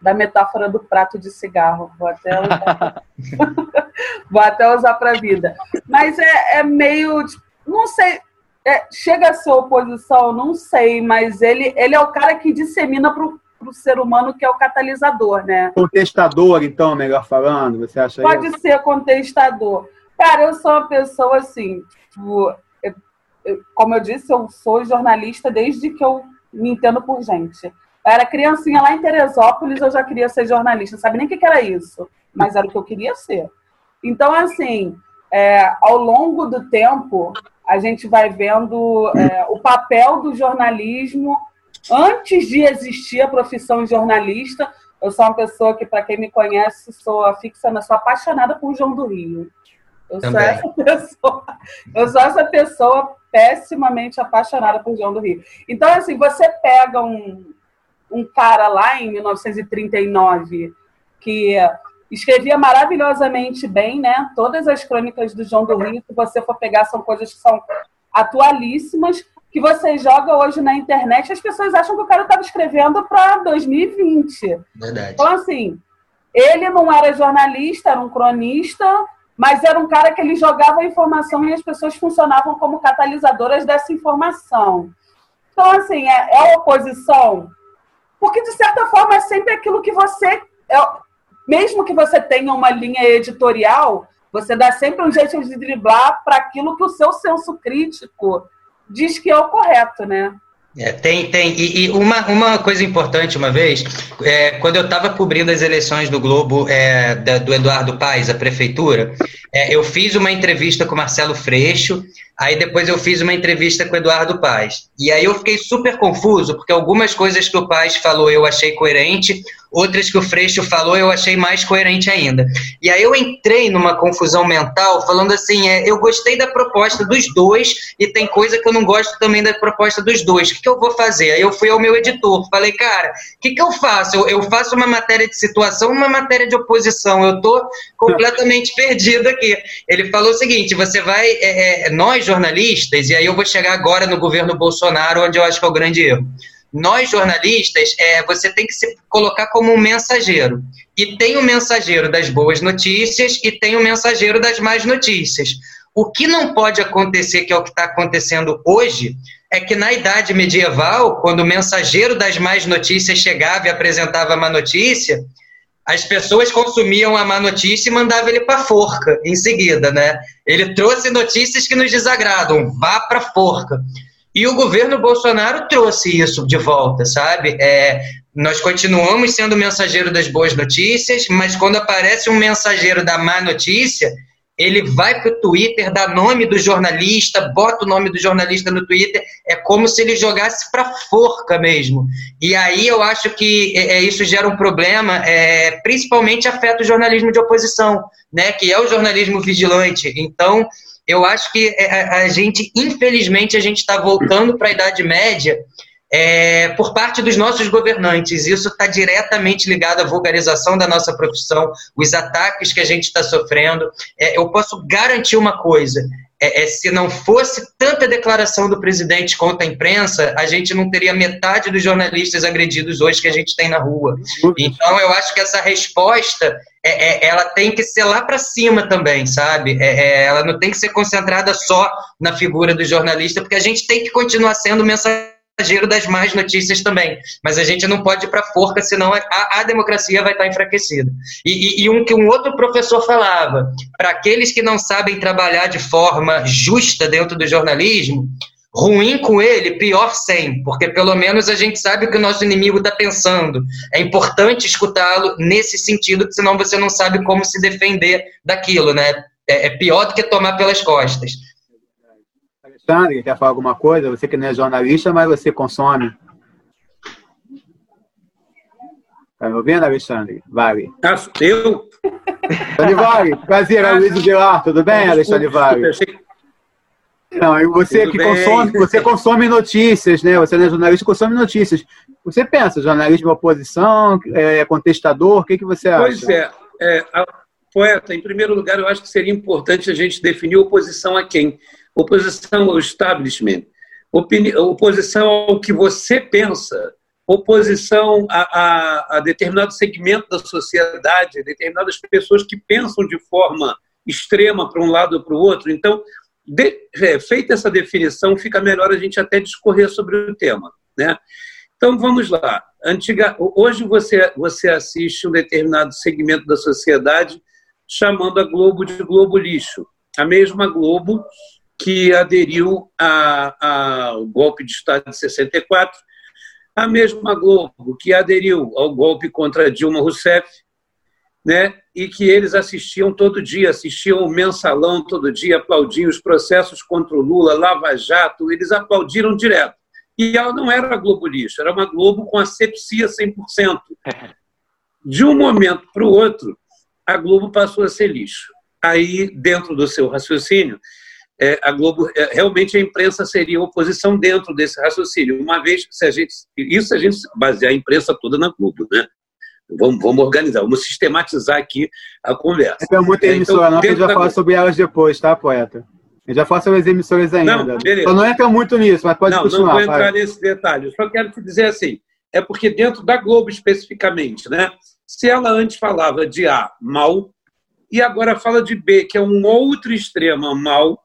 da metáfora do prato de cigarro. Vou até usar, Vou até usar para a vida. Mas é, é meio. Não sei. É, chega a ser oposição, não sei, mas ele, ele é o cara que dissemina para o ser humano que é o catalisador, né? Contestador, então, melhor falando, você acha Pode isso? ser contestador. Cara, eu sou uma pessoa assim, tipo, eu, como eu disse, eu sou jornalista desde que eu me entendo por gente. Eu era criancinha lá em Teresópolis, eu já queria ser jornalista, sabe nem o que, que era isso, mas era o que eu queria ser. Então, assim, é, ao longo do tempo, a gente vai vendo é, o papel do jornalismo antes de existir a profissão de jornalista. Eu sou uma pessoa que, para quem me conhece, sou fixa, sou apaixonada por João do Rio. Eu sou essa pessoa. Eu sou essa pessoa pessimamente apaixonada por João do Rio. Então, assim, você pega um, um cara lá em 1939 que escrevia maravilhosamente bem, né? Todas as crônicas do João do Rio, se você for pegar, são coisas que são atualíssimas, que você joga hoje na internet, as pessoas acham que o cara estava escrevendo para 2020. Verdade. Então, assim, ele não era jornalista, era um cronista, mas era um cara que ele jogava a informação e as pessoas funcionavam como catalisadoras dessa informação. Então, assim, é, é oposição, porque de certa forma é sempre aquilo que você. É, mesmo que você tenha uma linha editorial, você dá sempre um jeito de driblar para aquilo que o seu senso crítico diz que é o correto, né? É, tem, tem. E, e, uma, uma coisa importante, uma vez, é, quando eu estava cobrindo as eleições do Globo é, da, do Eduardo Paes, a prefeitura, é, eu fiz uma entrevista com Marcelo Freixo, aí depois eu fiz uma entrevista com Eduardo Paes. E aí eu fiquei super confuso, porque algumas coisas que o Paes falou eu achei coerente, outras que o Freixo falou eu achei mais coerente ainda. E aí eu entrei numa confusão mental, falando assim, é, eu gostei da proposta dos dois e tem coisa que eu não gosto também da proposta dos dois. O que, que eu vou fazer? Aí eu fui ao meu editor, falei, cara, o que, que eu faço? Eu, eu faço uma matéria de situação, uma matéria de oposição. Eu tô completamente perdido aqui. Ele falou o seguinte, você vai, é, é, jornalistas, e aí eu vou chegar agora no governo Bolsonaro, onde eu acho que é o grande erro nós jornalistas, é, você tem que se colocar como um mensageiro. E tem o mensageiro das boas notícias e tem o mensageiro das más notícias. O que não pode acontecer, que é o que está acontecendo hoje, é que na idade medieval, quando o mensageiro das más notícias chegava e apresentava a má notícia, as pessoas consumiam a má notícia e mandavam ele para forca em seguida, né? Ele trouxe notícias que nos desagradam, vá para forca. E o governo Bolsonaro trouxe isso de volta, sabe? É, nós continuamos sendo mensageiro das boas notícias, mas quando aparece um mensageiro da má notícia, ele vai para o Twitter, dá nome do jornalista, bota o nome do jornalista no Twitter, é como se ele jogasse para forca mesmo. E aí eu acho que é, é, isso gera um problema, é, principalmente afeta o jornalismo de oposição, né, que é o jornalismo vigilante. Então, eu acho que é, a, a gente, infelizmente, a gente está voltando para a Idade Média é, por parte dos nossos governantes. Isso está diretamente ligado à vulgarização da nossa profissão, os ataques que a gente está sofrendo. É, eu posso garantir uma coisa: é, é, se não fosse tanta declaração do presidente contra a imprensa, a gente não teria metade dos jornalistas agredidos hoje que a gente tem na rua. Então, eu acho que essa resposta é, é, ela tem que ser lá para cima também, sabe? É, é, ela não tem que ser concentrada só na figura do jornalista, porque a gente tem que continuar sendo mensageiro das más notícias também. Mas a gente não pode ir para forca, senão a, a, democracia vai estar enfraquecida. E, e, e um que um outro professor falava, para aqueles que não sabem trabalhar de forma justa dentro do jornalismo, Ruim com ele, pior sem, porque pelo menos a gente sabe o que o nosso inimigo está pensando. É importante escutá-lo nesse sentido, senão você não sabe como se defender daquilo, né? É, é pior do que tomar pelas costas. Alexandre, quer falar alguma coisa? Você que não é jornalista, mas você consome. Tá me ouvindo, Alexandre? Vale. Ah, eu? Alexandre Vale, prazer, é Luiz Vilar, tudo bem, Alexandre Vale? Não, e você Tudo que bem? consome, você consome notícias, né? Você é jornalista, consome notícias. Você pensa, jornalismo oposição, é, contestador, o que, que você acha? Pois é, é a, poeta, em primeiro lugar, eu acho que seria importante a gente definir oposição a quem? Oposição ao establishment, oposição ao que você pensa, oposição a, a, a, determinado segmento da sociedade, determinadas pessoas que pensam de forma extrema para um lado ou para o outro. Então, de, é, feita essa definição, fica melhor a gente até discorrer sobre o tema. Né? Então, vamos lá. Antiga, hoje você, você assiste um determinado segmento da sociedade chamando a Globo de Globo Lixo. A mesma Globo que aderiu ao golpe de Estado de 64, a mesma Globo que aderiu ao golpe contra Dilma Rousseff, né? e que eles assistiam todo dia, assistiam o mensalão todo dia, aplaudiam os processos contra o Lula, Lava Jato, eles aplaudiram direto. E ela não era a Globo lixo, era uma Globo com asepsia 100%. De um momento para o outro, a Globo passou a ser lixo. Aí, dentro do seu raciocínio, é, a Globo, é, realmente a imprensa seria oposição dentro desse raciocínio, uma vez se a gente, isso a gente basear a imprensa toda na Globo, né? Vamos, vamos organizar, vamos sistematizar aqui a conversa. É muita emissora, então, não, a gente vai falar sobre elas depois, tá, poeta? A gente vai falar sobre as emissoras ainda. Não, beleza. Só não entra muito nisso, mas pode não, continuar. Não vou entrar vai. nesse detalhe. Eu só quero te dizer assim, é porque dentro da Globo especificamente, né? Se ela antes falava de A, mal, e agora fala de B, que é um outro extremo, mal,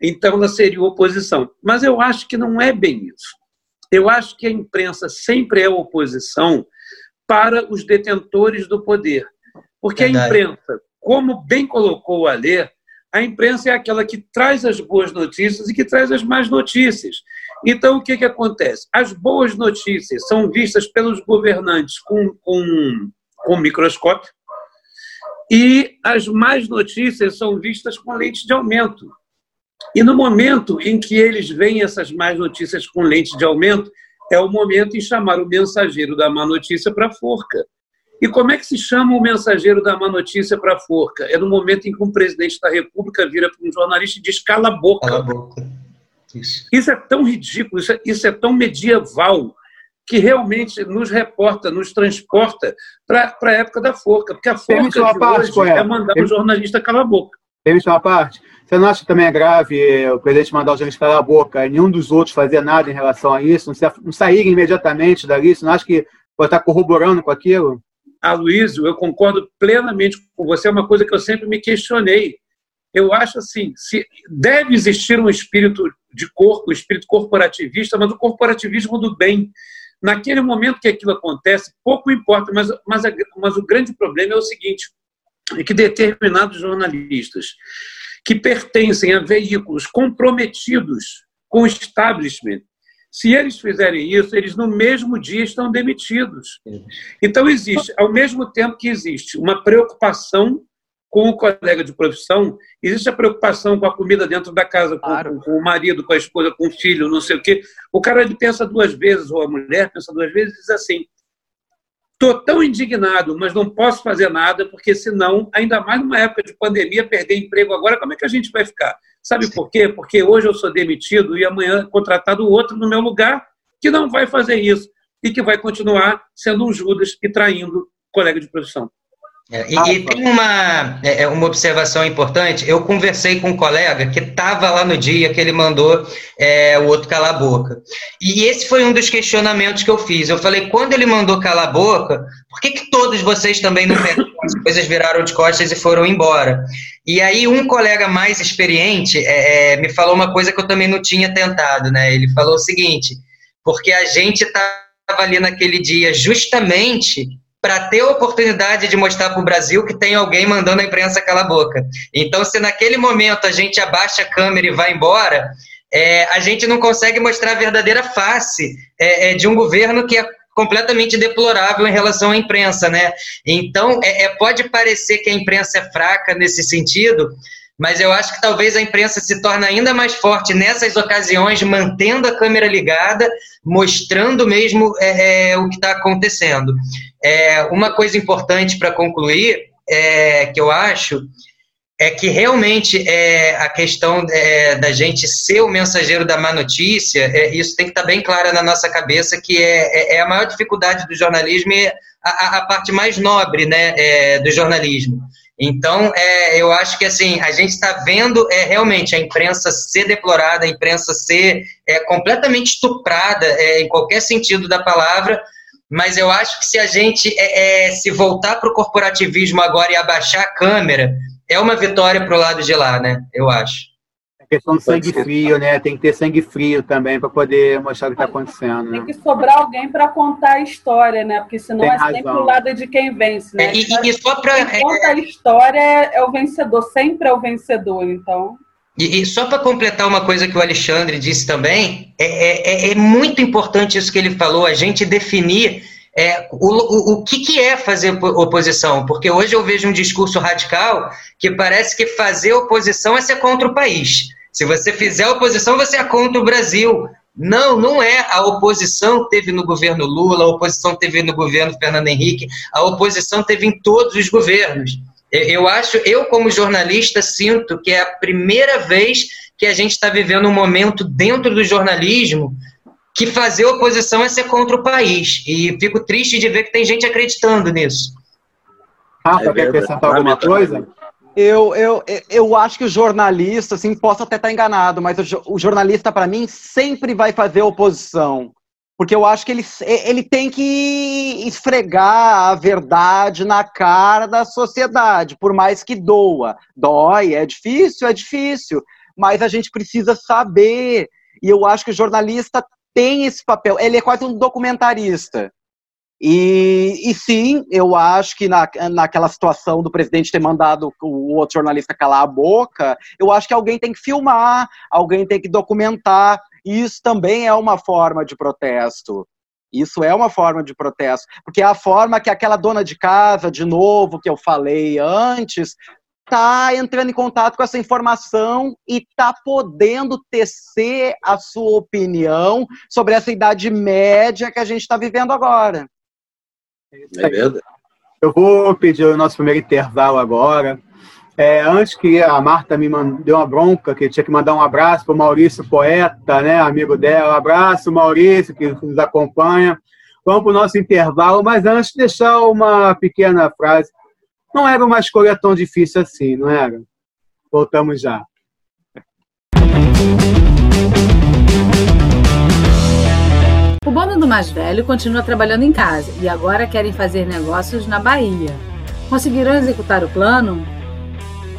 então ela seria oposição. Mas eu acho que não é bem isso. Eu acho que a imprensa sempre é oposição para os detentores do poder. Porque Verdade. a imprensa, como bem colocou o Alê, a imprensa é aquela que traz as boas notícias e que traz as más notícias. Então, o que, que acontece? As boas notícias são vistas pelos governantes com, com, com microscópio e as más notícias são vistas com lente de aumento. E no momento em que eles veem essas más notícias com lente de aumento, é o momento em chamar o mensageiro da má notícia para a forca. E como é que se chama o mensageiro da má notícia para a forca? É no momento em que um presidente da República vira para um jornalista e diz cala a boca. Cala a boca. Isso. isso é tão ridículo, isso é, isso é tão medieval, que realmente nos reporta, nos transporta para a época da forca. Porque a forca de parte, hoje é mandar o jornalista calar a boca. Permite uma parte? Você não acha que também é grave o presidente mandar os jornalistas calar a boca e nenhum dos outros fazer nada em relação a isso, não, saírem imediatamente dali? Você não acha que pode estar corroborando com aquilo? Aloysio, eu concordo plenamente com você, é uma coisa que eu sempre me questionei. Eu acho assim, se deve existir um espírito de corpo, um espírito corporativista, mas o corporativismo do bem. Naquele momento que aquilo acontece, pouco importa, mas, mas, mas o grande problema é o seguinte: é que determinados jornalistas que pertencem a veículos comprometidos com o establishment, se eles fizerem isso, eles no mesmo dia estão demitidos. Então, existe, ao mesmo tempo que existe uma preocupação com o colega de profissão, existe a preocupação com a comida dentro da casa, com, claro. com o marido, com a esposa, com o filho, não sei o quê. O cara ele pensa duas vezes, ou a mulher pensa duas vezes e diz assim: Estou tão indignado, mas não posso fazer nada, porque senão, ainda mais numa época de pandemia, perder emprego agora, como é que a gente vai ficar? Sabe por quê? Porque hoje eu sou demitido e amanhã contratado outro no meu lugar que não vai fazer isso e que vai continuar sendo um Judas e traindo colega de profissão. É, e, e, tem uma, é, é, uma observação importante. Eu conversei com um colega que estava lá no dia que ele mandou é, o outro calar a boca. E esse foi um dos questionamentos que eu fiz. Eu falei, quando ele mandou calar a boca, por que, que todos vocês também não pegaram as coisas viraram de costas e foram embora? E aí um colega mais experiente é, é, me falou uma coisa que eu também não tinha tentado. Né? Ele falou o seguinte, porque a gente estava ali naquele dia justamente para ter a oportunidade de mostrar para o Brasil que tem alguém mandando a imprensa calar a boca. Então, se naquele momento a gente abaixa a câmera e vai embora, é, a gente não consegue mostrar a verdadeira face é, é, de um governo que é completamente deplorável em relação à imprensa, né? Então, é, é, pode parecer que a imprensa é fraca nesse sentido, mas eu acho que talvez a imprensa se torne ainda mais forte nessas ocasiões, mantendo a câmera ligada, mostrando mesmo é, é, o que está acontecendo. É, uma coisa importante para concluir, é, que eu acho, é que realmente é, a questão é, da gente ser o mensageiro da má notícia, é, isso tem que estar tá bem clara na nossa cabeça, que é, é, é a maior dificuldade do jornalismo e a, a parte mais nobre né, do jornalismo Então, é, eu acho que assim a gente está vendo é, realmente a imprensa ser deplorada, a imprensa ser é, completamente estuprada é, em qualquer sentido da palavra. Mas eu acho que se a gente é, é, se voltar para o corporativismo agora e abaixar a câmera, é uma vitória para o lado de lá, né? Eu acho. A questão do sangue frio, né? Tem que ter sangue frio também para poder mostrar o que está acontecendo. Né? Tem que sobrar alguém para contar a história, né? Porque senão Tem é razão. sempre o lado de quem vence, né? É, e, e só para quem conta a história é o vencedor, sempre é o vencedor, então. E, e só para completar uma coisa que o Alexandre disse também, é, é, é, muito importante isso que ele falou, a gente definir é, o, o, o que, que é fazer oposição, porque hoje eu vejo um discurso radical que parece que fazer oposição é ser contra o país. Se você fizer oposição, você é contra o Brasil. Não, não é. A oposição teve no governo Lula, a oposição teve no governo Fernando Henrique, a oposição teve em todos os governos. Eu acho, eu como jornalista sinto que é a primeira vez que a gente está vivendo um momento dentro do jornalismo que fazer oposição é ser contra o país. E fico triste de ver que tem gente acreditando nisso. Rafa, é quer acrescentar alguma coisa? Eu, eu, eu acho que o jornalista, assim, posso até estar enganado, mas o, jornalista, para mim, sempre vai fazer oposição. Porque eu acho que ele, ele tem que esfregar a verdade na cara da sociedade, por mais que doa. Dói, é difícil, é difícil, mas a gente precisa saber. E eu acho que o jornalista tem esse papel. Ele é quase um documentarista. E, e, sim, eu acho que na, naquela situação do presidente ter mandado o outro jornalista calar a boca, eu acho que alguém tem que filmar, alguém tem que documentar. E isso também é uma forma de protesto. Isso é uma forma de protesto, porque é a forma que aquela dona de casa, de novo, que eu falei antes, está entrando em contato com essa informação e está podendo tecer a sua opinião sobre essa idade média que a gente está vivendo agora. É verdade. Eu vou pedir o nosso primeiro intervalo agora. É, antes que a Marta me deu uma bronca, que tinha que mandar um abraço para o Maurício Poeta, né, amigo dela. Abraço, Maurício, que nos acompanha. Vamos para o nosso intervalo, mas antes deixar uma pequena frase. Não era uma escolha tão difícil assim, não era? Voltamos já. Bando do mais velho continua trabalhando em casa e agora querem fazer negócios na Bahia. Conseguiram executar o plano?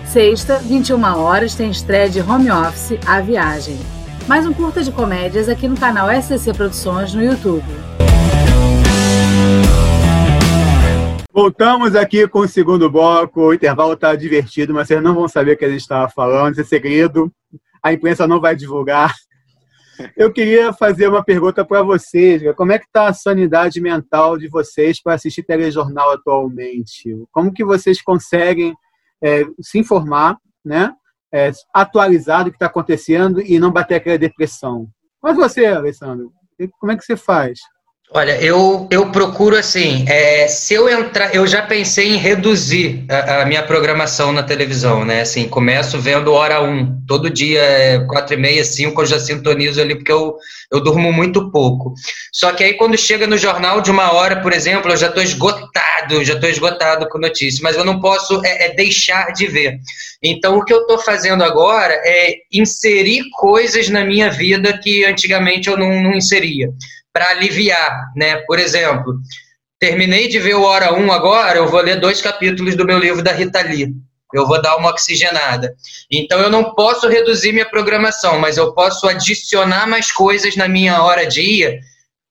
Sexta, 21 horas, tem estreia de home office A Viagem. Mais um curta de comédias aqui no canal SCC Produções no YouTube. Voltamos aqui com o segundo bloco. O intervalo está divertido, mas vocês não vão saber o que a gente estava falando. Isso é segredo. A imprensa não vai divulgar. Eu queria fazer uma pergunta para vocês. Como é que está a sanidade mental de vocês para assistir telejornal atualmente? Como que vocês conseguem é, se informar, né? É, atualizar do que está acontecendo e não bater aquela depressão? Mas você, Alessandro, como é que você faz? Olha, eu, eu procuro assim, é, se eu entrar, eu já pensei em reduzir a, a, minha programação na televisão, né? Assim, começo vendo hora um, todo dia, é, quatro e meia, cinco, eu já sintonizo ali, porque eu, eu durmo muito pouco. Só que aí quando chega no jornal de uma hora, por exemplo, eu já estou esgotado, já estou esgotado com notícias, mas eu não posso é, é deixar de ver. Então, o que eu estou fazendo agora é inserir coisas na minha vida que antigamente eu não, não inseria para aliviar, né? Por exemplo, terminei de ver o Hora 1 agora, eu vou ler dois capítulos do meu livro da Rita Lee. Eu vou dar uma oxigenada. Então eu não posso reduzir minha programação, mas eu posso adicionar mais coisas na minha hora dia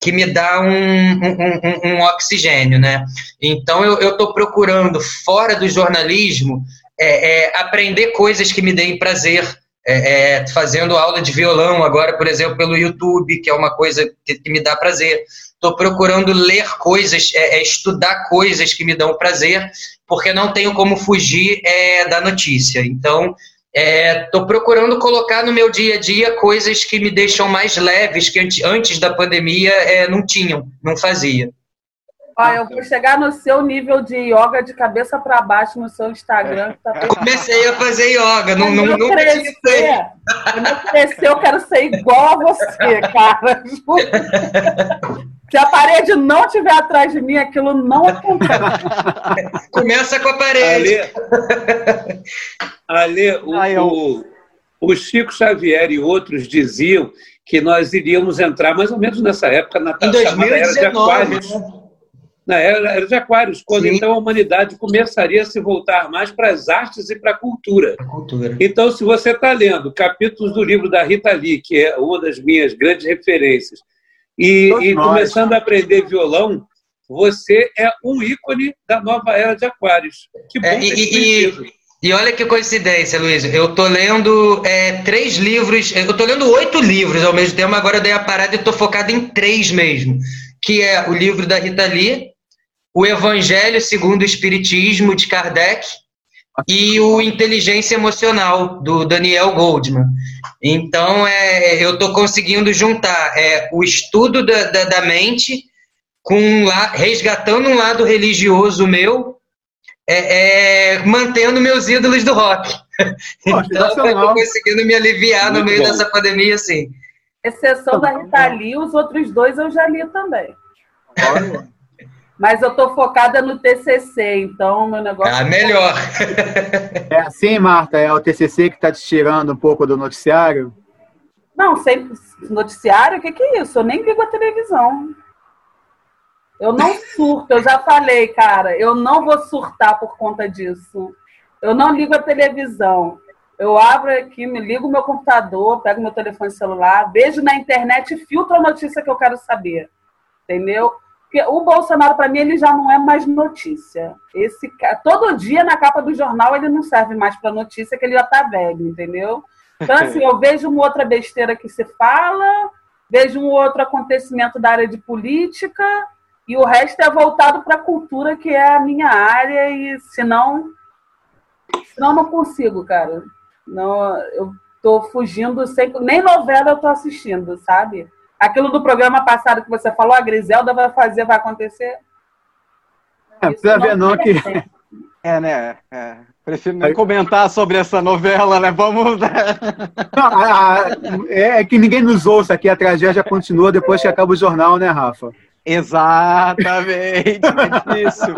que me dá um, um, um, um oxigênio, né? Então eu estou procurando, fora do jornalismo, é, é, aprender coisas que me deem prazer, é, é, fazendo aula de violão agora, por exemplo, pelo YouTube, que é uma coisa que, que me dá prazer. Estou procurando ler coisas, é, é, estudar coisas que me dão prazer, porque não tenho como fugir é, da notícia. Então, estou é, procurando colocar no meu dia a dia coisas que me deixam mais leves, que antes da pandemia não tinham, não fazia. Olha, eu vou chegar no seu nível de yoga de cabeça para baixo no seu Instagram. Tá Comecei a fazer yoga, não, não, não crescer, Quando eu crescer, eu quero ser igual a você, cara. Se a parede não estiver atrás de mim, aquilo não acontece. Começa com a parede. Ali, o, Ai, eu... o, o Chico Xavier e outros diziam que nós iríamos entrar mais ou menos nessa época, na em 2019, era de Aquários. Né? Na era, de Aquários, quando Sim. então a humanidade começaria a se voltar mais para as artes e para a cultura. cultura. Então, se você está lendo capítulos do livro da Rita Lee, que é uma das minhas grandes referências, e, e começando a aprender violão, você é um ícone da nova era de Aquários. Que bom é, e, e, e, olha que coincidência, Luiz. Eu tô lendo é, três livros, eu tô lendo oito livros ao mesmo tempo, agora eu dei a parada e estou focado em três mesmo. Que é o livro da Rita Lee, o Evangelho segundo o Espiritismo de Kardec e o Inteligência Emocional do Daniel Goldman. Então, é, eu estou conseguindo juntar é, o estudo da, da, da mente com resgatando um lado religioso meu, é, é, mantendo meus ídolos do rock. Pô, então, eu estou conseguindo me aliviar Muito no meio bom. dessa pandemia, assim. Exceção da Rita Lee, os outros dois eu já li também. Mas eu tô focada no TCC, então meu negócio. Ah, melhor. É assim, Marta? É o TCC que está te tirando um pouco do noticiário? Não, sempre. Noticiário? O que, que é isso? Eu nem ligo a televisão. Eu não surto, eu já falei, cara. Eu não vou surtar por conta disso. Eu não ligo a televisão. Eu abro aqui, me ligo o meu computador, pego meu telefone celular, vejo na internet e filtro a notícia que eu quero saber. Entendeu? Porque o Bolsonaro, para mim, ele já não é mais notícia. Esse Todo dia na capa do jornal ele não serve mais para notícia, que ele já está velho, entendeu? Então, assim, eu vejo uma outra besteira que se fala, vejo um outro acontecimento da área de política, e o resto é voltado para a cultura, que é a minha área, e senão, senão não consigo, cara. Não, eu tô fugindo sempre. Nem novela eu tô assistindo, sabe? Aquilo do programa passado que você falou, a Griselda vai fazer, vai acontecer? É, precisa ver não que... É, né? É. Prefiro nem comentar sobre essa novela, né? Vamos. Né? Não, a, a, é, é que ninguém nos ouça aqui, a tragédia continua depois que acaba o jornal, né, Rafa? Exatamente. É difícil.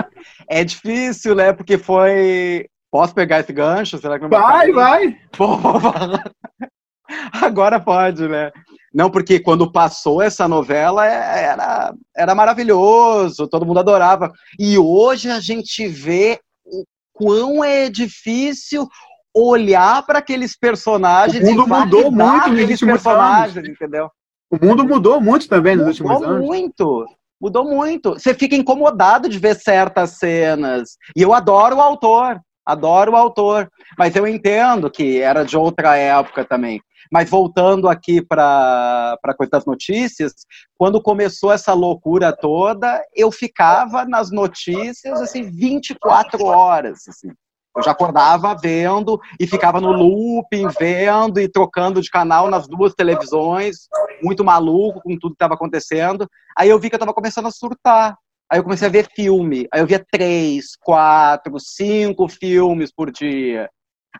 É difícil, né? Porque foi. Posso pegar esse gancho? Será que não vai? Vai, vai. Agora pode, né? Não, porque quando passou essa novela é, era, era maravilhoso, todo mundo adorava. E hoje a gente vê o quão é difícil olhar para aqueles personagens. O mundo mudou muito nos últimos personagens, anos. entendeu? O mundo mudou muito também nos mudou últimos anos. Mudou muito. Mudou muito. Você fica incomodado de ver certas cenas. E eu adoro o autor. Adoro o autor. Mas eu entendo que era de outra época também. Mas voltando aqui para a coisa das notícias, quando começou essa loucura toda, eu ficava nas notícias assim 24 horas. Assim. Eu já acordava vendo e ficava no looping, vendo e trocando de canal nas duas televisões, muito maluco com tudo que estava acontecendo. Aí eu vi que eu estava começando a surtar. Aí eu comecei a ver filme. Aí eu via três, quatro, cinco filmes por dia.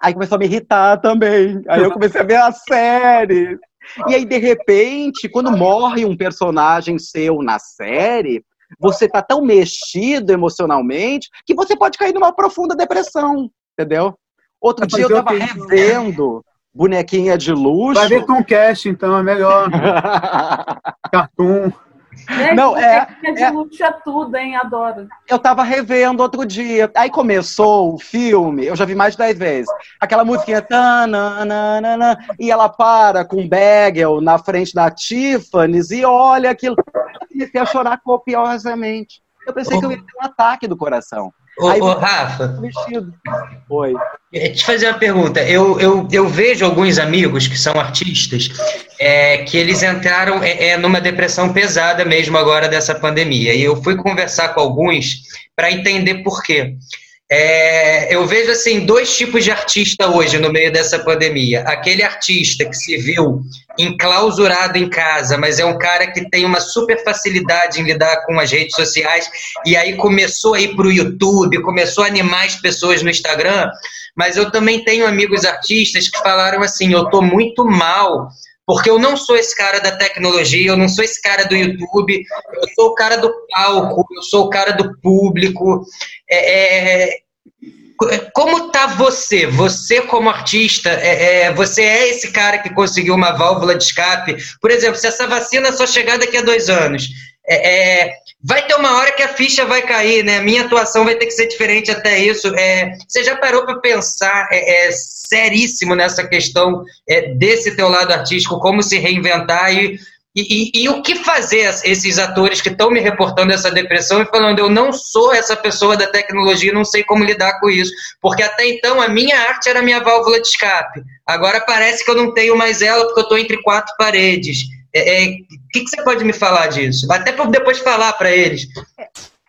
Aí começou a me irritar também. Aí eu comecei a ver a série. E aí, de repente, quando morre um personagem seu na série, você tá tão mexido emocionalmente que você pode cair numa profunda depressão, entendeu? Outro dia eu tava revendo bonequinha de luxo. Vai ver com cash, então, é melhor. Cartoon. Não, é, é, de é tudo, hein? Adoro. Eu tava revendo outro dia. Aí começou o filme, eu já vi mais de 10 vezes. Aquela musiquinha. Tananana, e ela para com o Bagel na frente da Tiffany's e olha aquilo. Eu comecei a chorar copiosamente. Eu pensei que eu ia ter um ataque do coração. Ô, Aí, ô Rafa. Vestido. Oi. Te fazer uma pergunta. Eu, eu, eu vejo alguns amigos que são artistas é, que eles entraram é, é, numa depressão pesada mesmo agora dessa pandemia. E eu fui conversar com alguns para entender por quê. É, eu vejo assim dois tipos de artista hoje no meio dessa pandemia. Aquele artista que se viu enclausurado em casa, mas é um cara que tem uma super facilidade em lidar com as redes sociais e aí começou a ir para o YouTube, começou a animar as pessoas no Instagram. Mas eu também tenho amigos artistas que falaram assim: eu tô muito mal porque eu não sou esse cara da tecnologia, eu não sou esse cara do YouTube, eu sou o cara do palco, eu sou o cara do público. É, é, como tá você? Você como artista, é, é, você é esse cara que conseguiu uma válvula de escape? Por exemplo, se essa vacina só chegar daqui a dois anos, é, é, vai ter uma hora que a ficha vai cair, né? Minha atuação vai ter que ser diferente até isso. É, você já parou para pensar é, é, seríssimo nessa questão é, desse teu lado artístico, como se reinventar e, e, e, e o que fazer esses atores que estão me reportando essa depressão e falando eu não sou essa pessoa da tecnologia, não sei como lidar com isso, porque até então a minha arte era a minha válvula de escape. Agora parece que eu não tenho mais ela porque eu estou entre quatro paredes. O é, é, que, que você pode me falar disso? Até para depois falar para eles.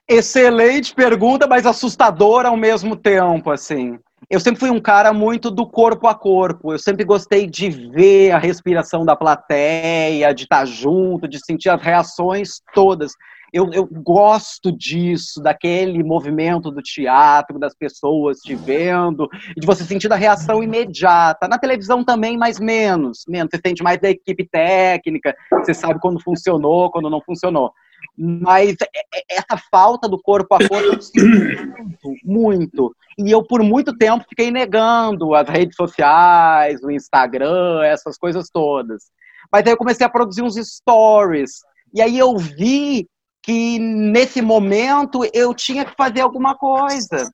Excelente pergunta, mas assustadora ao mesmo tempo, assim. Eu sempre fui um cara muito do corpo a corpo. Eu sempre gostei de ver a respiração da plateia, de estar junto, de sentir as reações todas. Eu, eu, gosto disso, daquele movimento do teatro, das pessoas te vendo, de você sentir a reação imediata. Na televisão também, mas menos. menos. Você sente mais da equipe técnica, você sabe quando funcionou, quando não funcionou. Mas é, é, essa falta do corpo a corpo eu sinto muito, muito. E eu, por muito tempo, fiquei negando as redes sociais, o Instagram, essas coisas todas. Mas aí eu comecei a produzir uns stories. E aí eu vi que nesse momento eu tinha que fazer alguma coisa.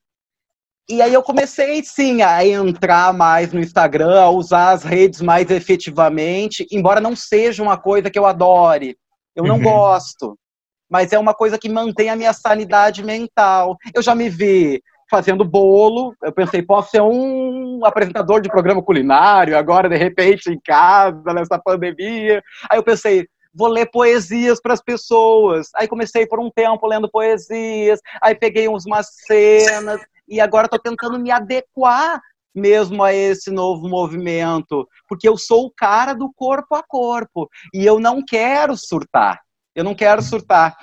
E aí eu comecei sim a entrar mais no Instagram, a usar as redes mais efetivamente, embora não seja uma coisa que eu adore. Eu não uhum. gosto, mas é uma coisa que mantém a minha sanidade mental. Eu já me vi fazendo bolo, eu pensei, posso ser um apresentador de programa culinário agora de repente em casa nessa pandemia. Aí eu pensei, vou ler poesias para as pessoas. Aí comecei por um tempo lendo poesias, aí peguei umas cenas e agora estou tentando me adequar mesmo a esse novo movimento, porque eu sou o cara do corpo a corpo e eu não quero surtar. Eu não quero surtar.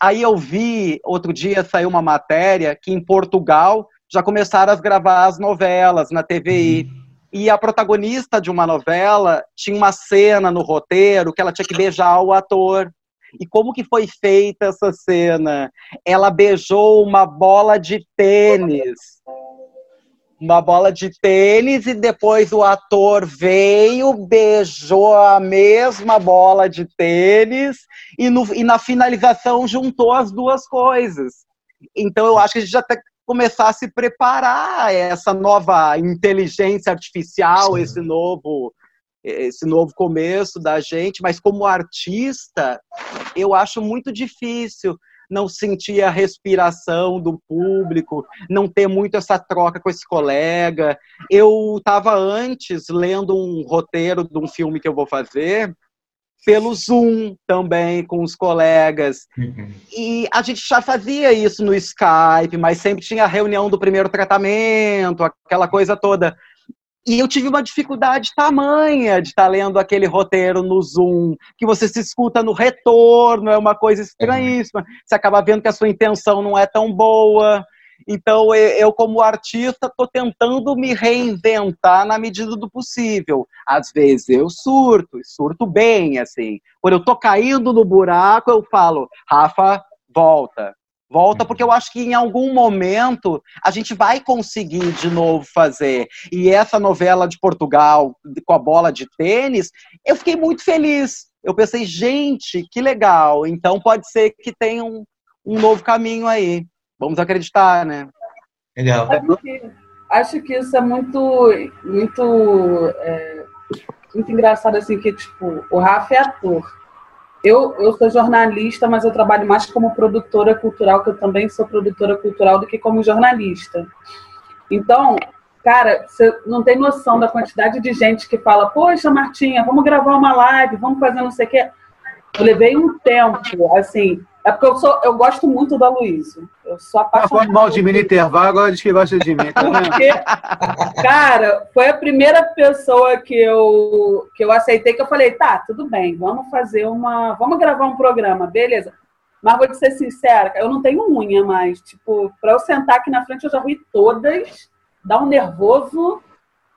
Aí eu vi, outro dia saiu uma matéria que em Portugal já começaram a gravar as novelas na TVI. E a protagonista de uma novela tinha uma cena no roteiro que ela tinha que beijar o ator. E como que foi feita essa cena? Ela beijou uma bola de tênis. Uma bola de tênis e depois o ator veio, beijou a mesma bola de tênis e, no, e na finalização juntou as duas coisas. Então eu acho que a gente já está começar a se preparar a essa nova inteligência artificial, Sim. esse novo esse novo começo da gente, mas como artista, eu acho muito difícil não sentir a respiração do público, não ter muito essa troca com esse colega. Eu estava antes lendo um roteiro de um filme que eu vou fazer, pelo Zoom também com os colegas. Uhum. E a gente já fazia isso no Skype, mas sempre tinha a reunião do primeiro tratamento, aquela coisa toda. E eu tive uma dificuldade tamanha de estar lendo aquele roteiro no Zoom, que você se escuta no retorno, é uma coisa estranhíssima. Você acaba vendo que a sua intenção não é tão boa. Então, eu, como artista, estou tentando me reinventar na medida do possível. Às vezes eu surto, surto bem, assim. Quando eu estou caindo no buraco, eu falo, Rafa, volta. Volta, porque eu acho que em algum momento a gente vai conseguir de novo fazer. E essa novela de Portugal, com a bola de tênis, eu fiquei muito feliz. Eu pensei, gente, que legal. Então pode ser que tenha um, um novo caminho aí. Vamos acreditar, né? Legal. Acho que, acho que isso é muito, muito, é, muito engraçado, assim, que, tipo, o Rafa é ator. Eu, eu sou jornalista, mas eu trabalho mais como produtora cultural, que eu também sou produtora cultural, do que como jornalista. Então, cara, você não tem noção da quantidade de gente que fala, poxa, Martinha, vamos gravar uma live, vamos fazer não sei o quê. Eu levei um tempo, assim, é porque eu, sou, eu gosto muito da Luísa. Eu sou apaixonada. Tá falando mal de mim no intervalo, agora diz que gosta de mim. Tá Porque, cara, foi a primeira pessoa que eu, que eu aceitei que eu falei, tá, tudo bem, vamos fazer uma. Vamos gravar um programa, beleza. Mas vou te ser sincera, eu não tenho unha mais. Tipo, pra eu sentar aqui na frente, eu já ruí todas, dá um nervoso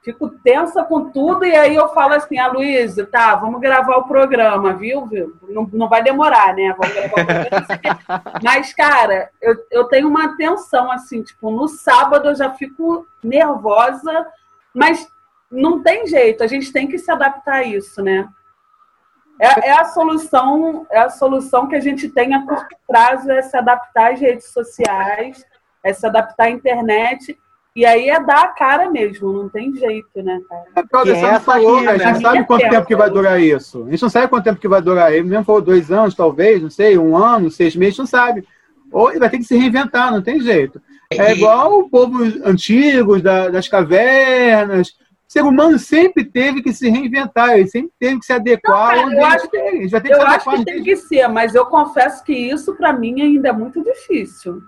fico tensa com tudo, e aí eu falo assim, a ah, Luísa, tá, vamos gravar o programa, viu? viu? Não, não vai demorar, né? Vamos gravar o programa. Mas, cara, eu, eu tenho uma tensão, assim, tipo, no sábado eu já fico nervosa, mas não tem jeito, a gente tem que se adaptar a isso, né? É, é, a solução, é a solução que a gente tem a curto prazo, é se adaptar às redes sociais, é se adaptar à internet e aí é dar a cara mesmo, não tem jeito, né, cara? É porque o Alessandro falou, aqui, a gente né? sabe quanto tempo que vai durar isso. A gente não sabe quanto tempo que vai durar. Ele mesmo falou dois anos, talvez, não sei, um ano, seis meses, não sabe. Ou ele vai ter que se reinventar, não tem jeito. É igual o povo antigo, da, das cavernas. O ser humano sempre teve que se reinventar, ele sempre teve que se adequar. Não, cara, eu acho, que, eu acho que tem que ser, mas eu confesso que isso, para mim, ainda é muito difícil.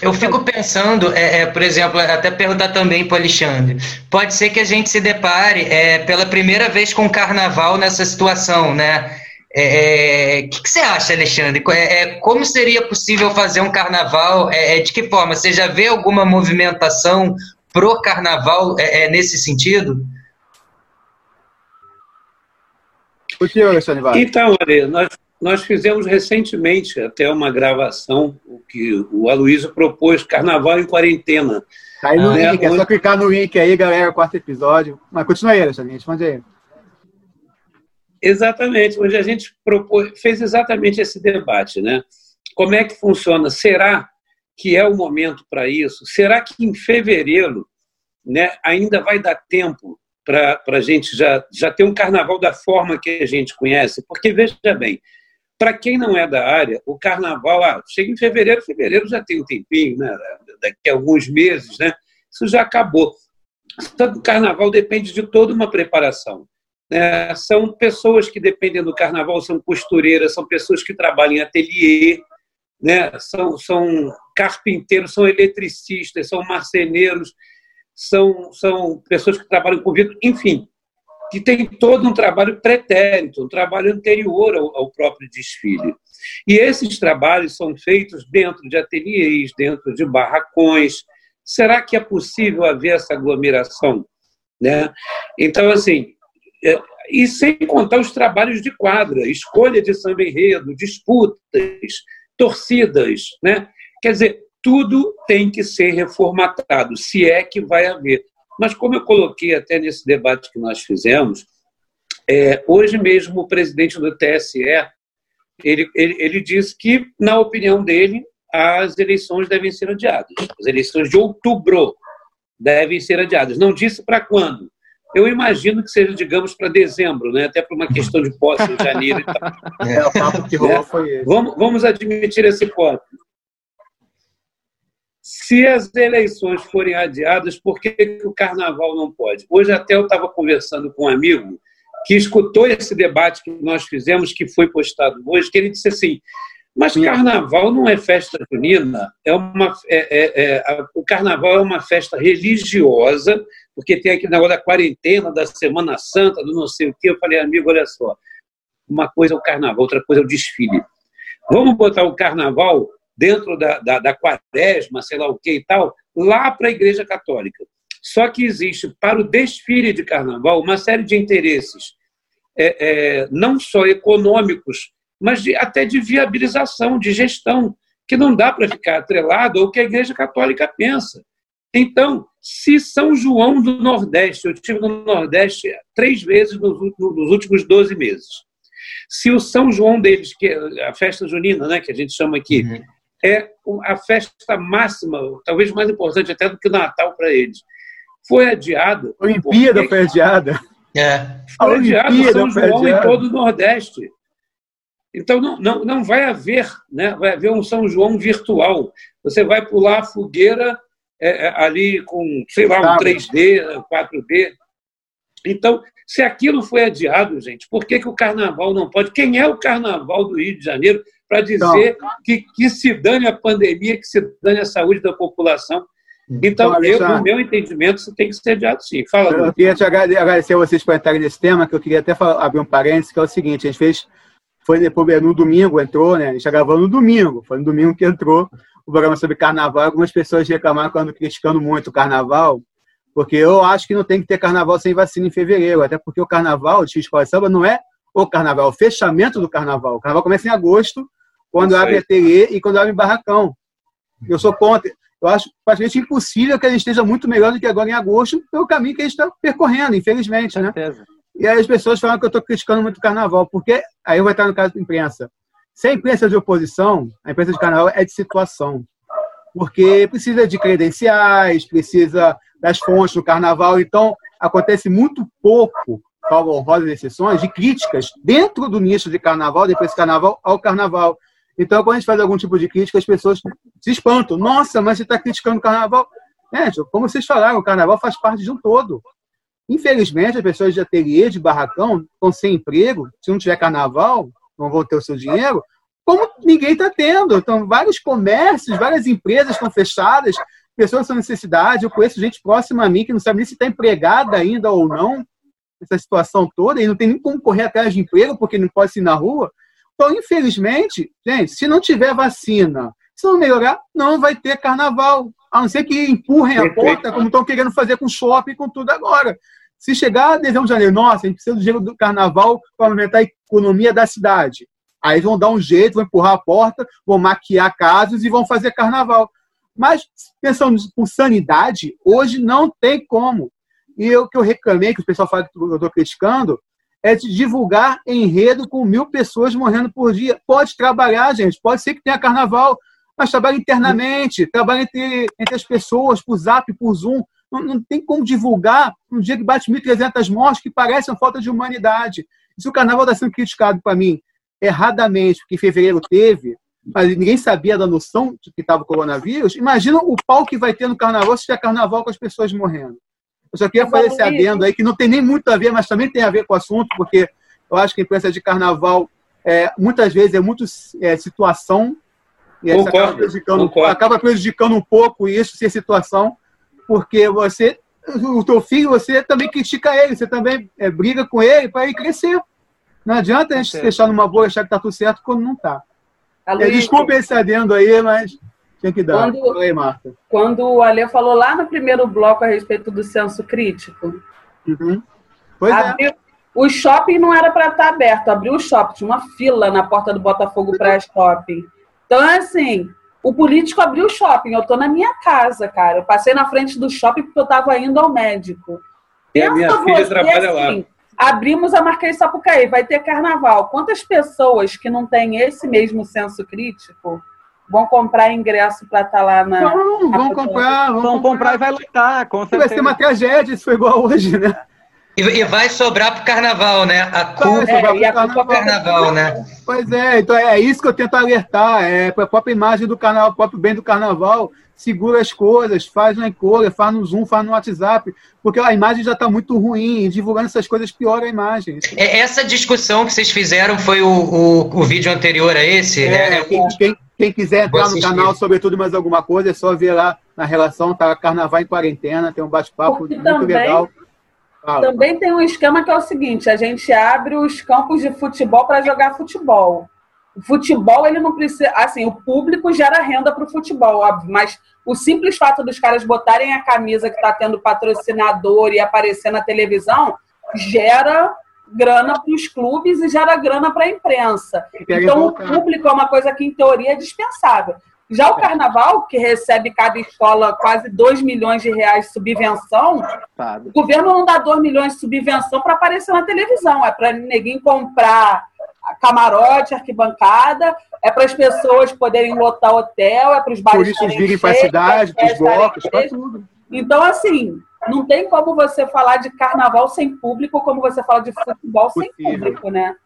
Eu fico pensando, é, é, por exemplo, até perguntar também para o Alexandre. Pode ser que a gente se depare é, pela primeira vez com o carnaval nessa situação, né? O é, é, que, que, você acha, Alexandre? É, como seria possível fazer um carnaval? de que forma? Você já vê alguma movimentação pro carnaval nesse sentido? O senhor, Alexandre Então, olha, nós nós fizemos recentemente até uma gravação, que o Aloysio propôs, Carnaval em Quarentena. Tá aí no né? link, é só clicar no link aí, galera, quarto episódio. Mas continua aí, Alexandre, responde aí. Exatamente, onde a gente propôs, fez exatamente esse debate, né? Como é que funciona? Será que é o momento para isso? Será que em fevereiro né, ainda vai dar tempo para a gente já, já ter um carnaval da forma que a gente conhece? Porque, veja bem, para quem não é da área, o carnaval ah, chega em fevereiro, fevereiro já tem um tempinho, né? daqui a alguns meses, né? isso já acabou. o carnaval depende de toda uma preparação. Né? São pessoas que dependem do carnaval, são costureiras, são pessoas que trabalham em ateliê, né? são, são carpinteiros, são eletricistas, são marceneiros, são, são pessoas que trabalham com vidro, enfim, que tem todo um trabalho pretérito, um trabalho anterior ao, ao, próprio desfile. E esses trabalhos são feitos dentro de ateliês, dentro de barracões. Será que é possível haver essa aglomeração? Né? Então, assim, é, e sem contar os trabalhos de quadra, escolha de samba enredo, disputas, torcidas, né? Quer dizer, tudo tem que ser reformatado, se é que vai haver. Mas, como eu coloquei até nesse debate que nós fizemos, é, hoje mesmo o presidente do TSE ele, ele, ele disse que, na opinião dele, as eleições devem ser adiadas. As eleições de outubro devem ser adiadas. Não disse para quando. Eu imagino que seja, digamos, para dezembro, né? até por uma questão de posse em janeiro e tal. É, o papo que rolou foi esse. Vamos, vamos admitir esse hipótese. Se as eleições forem adiadas, por que, que o carnaval não pode? Hoje até eu estava conversando com um amigo que escutou esse debate que nós fizemos, que foi postado hoje, que ele disse assim, mas carnaval não é festa junina, é uma, é, é, é, o carnaval é uma festa religiosa, porque tem aquele negócio da quarentena, da Semana Santa, do não sei o quê. Eu falei, amigo, olha só, uma coisa é o carnaval, outra coisa é o desfile. Vamos botar o carnaval dentro da, da, da quaresma, sei lá o que e tal, lá para a Igreja Católica. Só que existe, para o desfile de carnaval, uma série de interesses, é, é, não só econômicos, mas de, até de viabilização, de gestão, que não dá para ficar atrelado ao que a Igreja Católica pensa. Então, se São João do Nordeste, eu estive no Nordeste três vezes nos, nos últimos 12 meses. Se o São João deles, que é a festa junina, né, que a gente chama aqui, uhum é a festa máxima, talvez mais importante até do que o Natal para eles. Foi adiada. A Olimpíada porque... foi adiada. É. Foi adiada São João em todo o Nordeste. Então, não, não, não vai haver, né? vai haver um São João virtual. Você vai pular a fogueira é, é ali com, sei lá, um 3D, 4D. Então, se aquilo foi adiado, gente, por que, que o carnaval não pode? Quem é o carnaval do Rio de Janeiro para dizer então, que, que se dane a pandemia, que se dane a saúde da população. Então, então eu, no meu entendimento, isso tem que ser adiado sim. Fala, eu queria te agradecer a vocês por entrarem nesse tema, que eu queria até falar, abrir um parênteses, que é o seguinte, a gente fez, foi no domingo, entrou, né? A gente está gravando no domingo, foi no domingo que entrou o programa sobre carnaval. Algumas pessoas reclamaram quando criticando muito o carnaval, porque eu acho que não tem que ter carnaval sem vacina em fevereiro, até porque o carnaval de Escola de Samba não é o carnaval, é o fechamento do carnaval. O carnaval começa em agosto, quando abre ateliê e quando abre barracão. Eu sou contra eu acho praticamente impossível que ele esteja muito melhor do que agora em agosto, pelo caminho que a gente está percorrendo, infelizmente, né? E aí as pessoas falam que eu estou criticando muito o carnaval, porque aí vai estar no caso da imprensa. Se a imprensa é de oposição, a imprensa de carnaval é de situação. Porque precisa de credenciais, precisa das fontes do carnaval, então acontece muito pouco, salvo honrosas exceções, de críticas dentro do nicho de carnaval, depois de carnaval, ao carnaval. Então, quando a gente faz algum tipo de crítica, as pessoas se espantam. Nossa, mas você está criticando o carnaval. É, como vocês falaram, o carnaval faz parte de um todo. Infelizmente, as pessoas de ateliê, de barracão, estão sem emprego. Se não tiver carnaval, não vão ter o seu dinheiro. Como ninguém está tendo. Então, vários comércios, várias empresas estão fechadas, pessoas com necessidade. Eu conheço gente próxima a mim que não sabe nem se está empregada ainda ou não, essa situação toda, e não tem nem como correr atrás de emprego, porque não pode ir na rua. Então, infelizmente, gente, se não tiver vacina, se não melhorar, não vai ter carnaval. A não ser que empurrem a porta, como estão querendo fazer com shopping com tudo agora. Se chegar a dezembro de janeiro, nossa, a gente precisa do dinheiro do carnaval para aumentar a economia da cidade. Aí vão dar um jeito, vão empurrar a porta, vão maquiar casos e vão fazer carnaval. Mas, pensando com sanidade, hoje não tem como. E o que eu reclamei, que o pessoal fala que eu estou criticando, é de divulgar enredo com mil pessoas morrendo por dia. Pode trabalhar, gente, pode ser que tenha carnaval, mas trabalha internamente, trabalha entre, entre as pessoas, por zap, por zoom. Não, não tem como divulgar um dia que bate 1.300 mortes, que parece uma falta de humanidade. Se o carnaval está sendo criticado para mim erradamente, porque em fevereiro teve, mas ninguém sabia da noção de que estava o coronavírus, imagina o pau que vai ter no carnaval se tiver carnaval com as pessoas morrendo. Eu só queria fazer esse adendo aí, que não tem nem muito a ver, mas também tem a ver com o assunto, porque eu acho que a imprensa de carnaval, é, muitas vezes, é muito é, situação, e acaba prejudicando, acaba prejudicando um pouco isso, ser situação, porque você, o teu filho, você também critica ele, você também é, briga com ele para ele crescer. Não adianta a gente deixar numa boa e achar que está tudo certo quando não está. É, desculpa esse adendo aí, mas tinha que dar. Quando, aí, Marta. Quando o Ale falou lá no primeiro bloco a respeito do senso crítico, uhum. pois é. abriu, é. o shopping não era para estar aberto, abriu o shopping, tinha uma fila na porta do Botafogo para shopping. Então, assim, o político abriu o shopping, eu estou na minha casa, cara. Eu passei na frente do shopping porque eu estava indo ao médico. E a minha filha você, trabalha assim, lá. Abrimos a Marquês Sapucaí, vai ter carnaval. Quantas pessoas que não têm esse mesmo senso crítico vão comprar ingresso para estar tá lá na. Não, vão comprar, vão, vão comprar. e vai lutar, com certeza. Vai ser uma tragédia, isso foi igual hoje, né? E, e vai sobrar para o carnaval, né? A culpa é, e a carnaval, carnaval, né? Pois é, então é isso que eu tento alertar, é para a própria imagem do carnaval, o próprio bem do carnaval, segura as coisas, faz na encolha, faz no Zoom, faz no WhatsApp, porque a imagem já está muito ruim, divulgando essas coisas piora a imagem. É, essa discussão que vocês fizeram foi o, o, o vídeo anterior a esse? É, né? quem, quem, quem quiser entrar no canal sobre tudo mais alguma coisa, é só ver lá na relação, tá Carnaval em Quarentena, tem um bate-papo muito também, legal. Fala. Também tem um esquema que é o seguinte, a gente abre os campos de futebol para jogar futebol. O futebol, ele não precisa. Assim, o público gera renda para o futebol, óbvio, mas o simples fato dos caras botarem a camisa que está tendo patrocinador e aparecer na televisão gera grana para os clubes e gera grana para a imprensa. Então, o público é uma coisa que, em teoria, é dispensável. Já o carnaval, que recebe cada escola quase 2 milhões de reais de subvenção, o governo não dá 2 milhões de subvenção para aparecer na televisão, é para ninguém comprar camarote, arquibancada, é para as pessoas poderem lotar hotel, é para os bares. Turistas virem para a cidade, para os blocos, para tudo. Então, assim, não tem como você falar de carnaval sem público, como você fala de futebol sem público, né?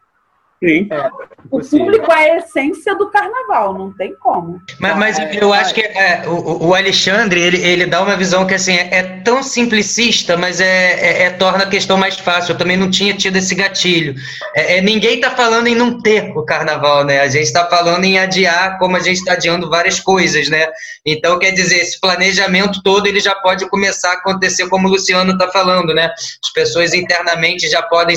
Sim. É, o público é a essência do carnaval, não tem como. Mas, mas eu acho que é, o, o, Alexandre, ele, ele dá uma visão que assim, é, é tão simplicista, mas é, é, é, torna a questão mais fácil. Eu também não tinha tido esse gatilho. É, é ninguém está falando em não ter o carnaval, né? A gente está falando em adiar, como a gente está adiando várias coisas, né? Então, quer dizer, esse planejamento todo ele já pode começar a acontecer como o Luciano está falando, né? As pessoas internamente já podem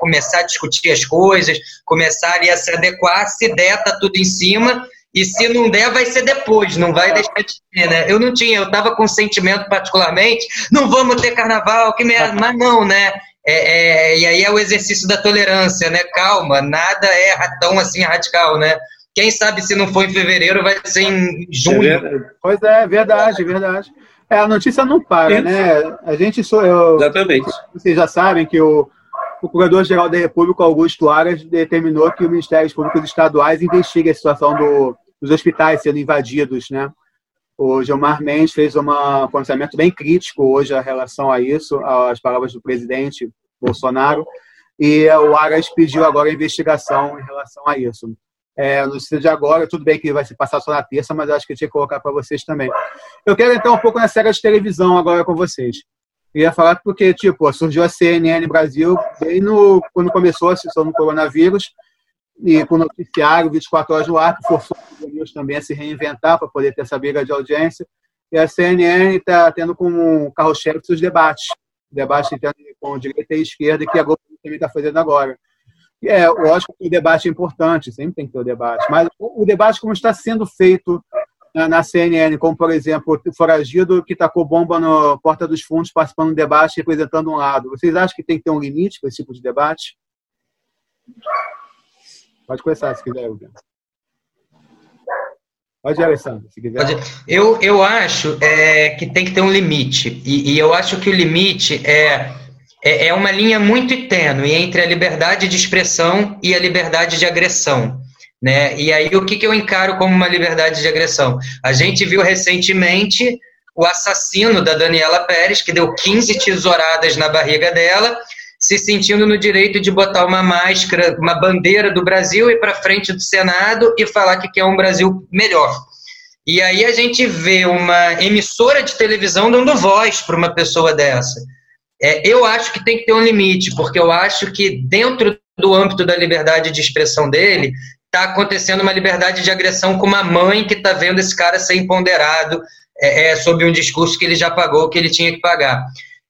começar a discutir as coisas, começarem a se adequar, se der, tá tudo em cima, e se não der, vai ser depois, não vai deixar de ter, né? Eu não tinha, eu tava com sentimento particularmente, não vamos ter carnaval, que merda, mas não, né? É, é, e aí é o exercício da tolerância, né? Calma, nada é tão assim radical, né? Quem sabe se não for em fevereiro, vai ser em junho. É pois é, verdade, verdade. É, a notícia não para, né? A gente sou eu. Exatamente. Vocês já sabem que o, o Procurador-Geral da República, Augusto Aras, determinou que o Ministério Públicos Estaduais investigue a situação do, dos hospitais sendo invadidos, né? O Gilmar Mendes fez um pronunciamento bem crítico hoje em relação a isso, às palavras do presidente Bolsonaro, e o Aras pediu agora a investigação em relação a isso. É, no de agora, tudo bem que vai se passar só na terça, mas acho que eu tinha que colocar para vocês também. Eu quero entrar um pouco na série de televisão agora com vocês. Eu ia falar porque, tipo, surgiu a CNN Brasil bem no, quando começou a situação do coronavírus, e com o noticiário 24 horas no ar, que forçou news também a se reinventar para poder ter essa briga de audiência. E a CNN está tendo como carro-chefe seus debates, debates com direita e esquerda, que a Globo também está fazendo agora. E é, lógico que o debate é importante, sempre tem que ter o debate, mas o, o debate como está sendo feito na, na, CNN, como, por exemplo, o foragido que tacou bomba na porta dos fundos, participando do debate, representando um lado. Vocês acham que tem que ter um limite para esse tipo de debate? Pode começar, se quiser, William. Pode Alessandro, se quiser. Eu, eu acho é, que tem que ter um limite. E, e eu acho que o limite é, é, é uma linha muito tênue entre a liberdade de expressão e a liberdade de agressão. Né? E aí, o que, que eu encaro como uma liberdade de agressão? A gente viu recentemente o assassino da Daniela Pérez, que deu 15 tesouradas na barriga dela, se sentindo no direito de botar uma máscara, uma bandeira do Brasil e para frente do Senado e falar que quer um Brasil melhor. E aí a gente vê uma emissora de televisão dando voz para uma pessoa dessa. É, eu acho que tem que ter um limite, porque eu acho que dentro do âmbito da liberdade de expressão dele, está acontecendo uma liberdade de agressão com uma mãe que está vendo esse cara ser empoderado é, é, sobre um discurso que ele já pagou, que ele tinha que pagar.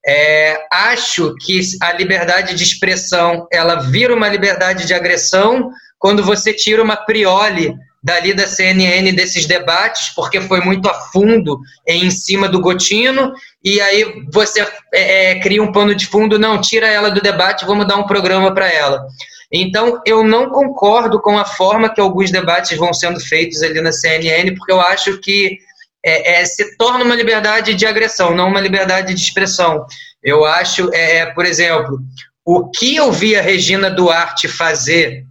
É, acho que a liberdade de expressão ela vira uma liberdade de agressão quando você tira uma prioli dali da CNN desses debates, porque foi muito a fundo em cima do Gotino, e aí você é, é cria um pano de fundo, não, tira ela do debate, vamos dar um programa para ela. Então, eu não concordo com a forma que alguns debates vão sendo feitos ali na CNN, porque eu acho que é, é, se torna uma liberdade de agressão, não uma liberdade de expressão. Eu acho, é, é por exemplo, o que eu vi a Regina Duarte fazer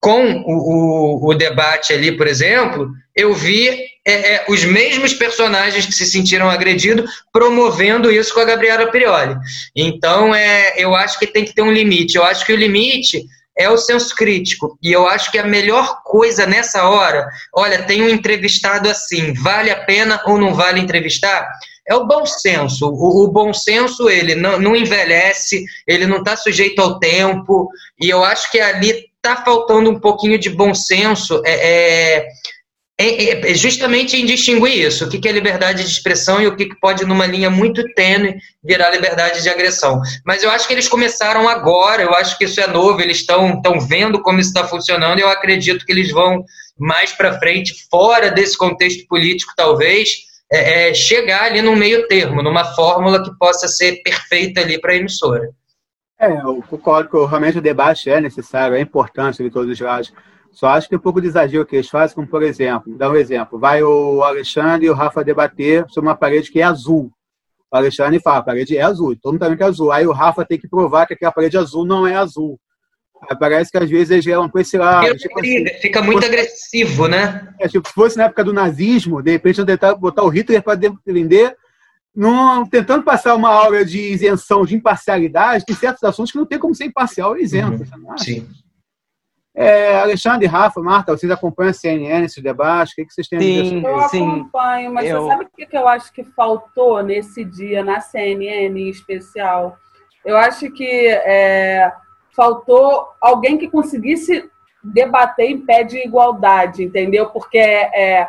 com o, o, o debate ali, por exemplo, eu vi é, é, os mesmos personagens que se sentiram agredidos promovendo isso com a Gabriela Prioli. Então, é, eu acho que tem que ter um limite. Eu acho que o limite é o senso crítico. E eu acho que a melhor coisa nessa hora, olha, tem um entrevistado assim, vale a pena ou não vale entrevistar? É o bom senso. O, o bom senso, ele não, não envelhece, ele não está sujeito ao tempo, e eu acho que ali está faltando um pouquinho de bom senso. É, é é, é, é, justamente em distinguir isso, o que é liberdade de expressão e o que pode, numa linha muito tênue, virar liberdade de agressão. Mas eu acho que eles começaram agora, eu acho que isso é novo, eles estão vendo como isso está funcionando e eu acredito que eles vão mais para frente, fora desse contexto político, talvez, é, é, chegar ali num meio termo, numa fórmula que possa ser perfeita ali para a emissora. É, eu concordo que realmente o debate é necessário, é importante de todos os lados. Só acho que é um pouco de exagero que eles fazem, como por exemplo, dá um exemplo, vai o Alexandre e o Rafa debater sobre uma parede que é azul. O Alexandre fala, a parede é azul, todo mundo também que é azul. Aí o Rafa tem que provar que aquela parede azul não é azul. Aí parece que às vezes eles geram com esse lado. Tipo assim, fica muito fosse, agressivo, né? É, tipo, se fosse na época do nazismo, de repente tentar botar o Hitler para defender, não, tentando passar uma aura de isenção, de imparcialidade, tem certos assuntos que não tem como ser imparcial ou isento. Uhum. Sim. É, Alexandre, Rafa, Marta, vocês acompanham a CNN, esses debates? O que, que vocês têm a dizer sobre Eu sim, acompanho, mas eu... você sabe o que, que eu acho que faltou nesse dia, na CNN em especial? Eu acho que é, faltou alguém que conseguisse debater em pé de igualdade, entendeu? Porque é,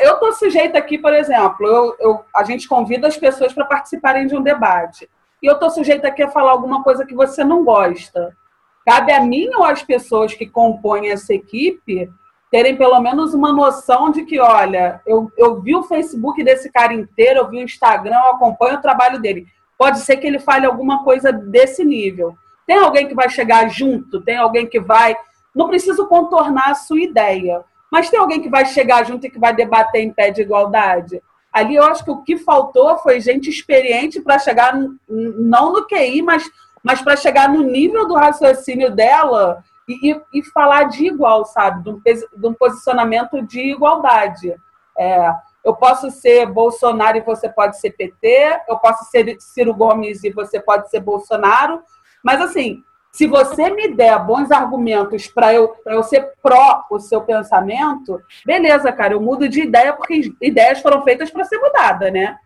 eu estou sujeita aqui, por exemplo, eu, eu, a gente convida as pessoas para participarem de um debate. E eu estou sujeita aqui a falar alguma coisa que você não gosta. Cabe a mim ou às pessoas que compõem essa equipe terem pelo menos uma noção de que, olha, eu, eu vi o Facebook desse cara inteiro, eu vi o Instagram, eu acompanho o trabalho dele. Pode ser que ele fale alguma coisa desse nível. Tem alguém que vai chegar junto, tem alguém que vai. Não preciso contornar a sua ideia, mas tem alguém que vai chegar junto e que vai debater em pé de igualdade. Ali eu acho que o que faltou foi gente experiente para chegar, não no QI, mas, mas para chegar no nível do raciocínio dela e, e, falar de igual, sabe? De um, de um posicionamento de igualdade. É, eu posso ser Bolsonaro e você pode ser PT, eu posso ser Ciro Gomes e você pode ser Bolsonaro, mas assim, se você me der bons argumentos para eu, eu ser pró o seu pensamento, beleza, cara, eu mudo de ideia porque ideias foram feitas para ser mudada, né?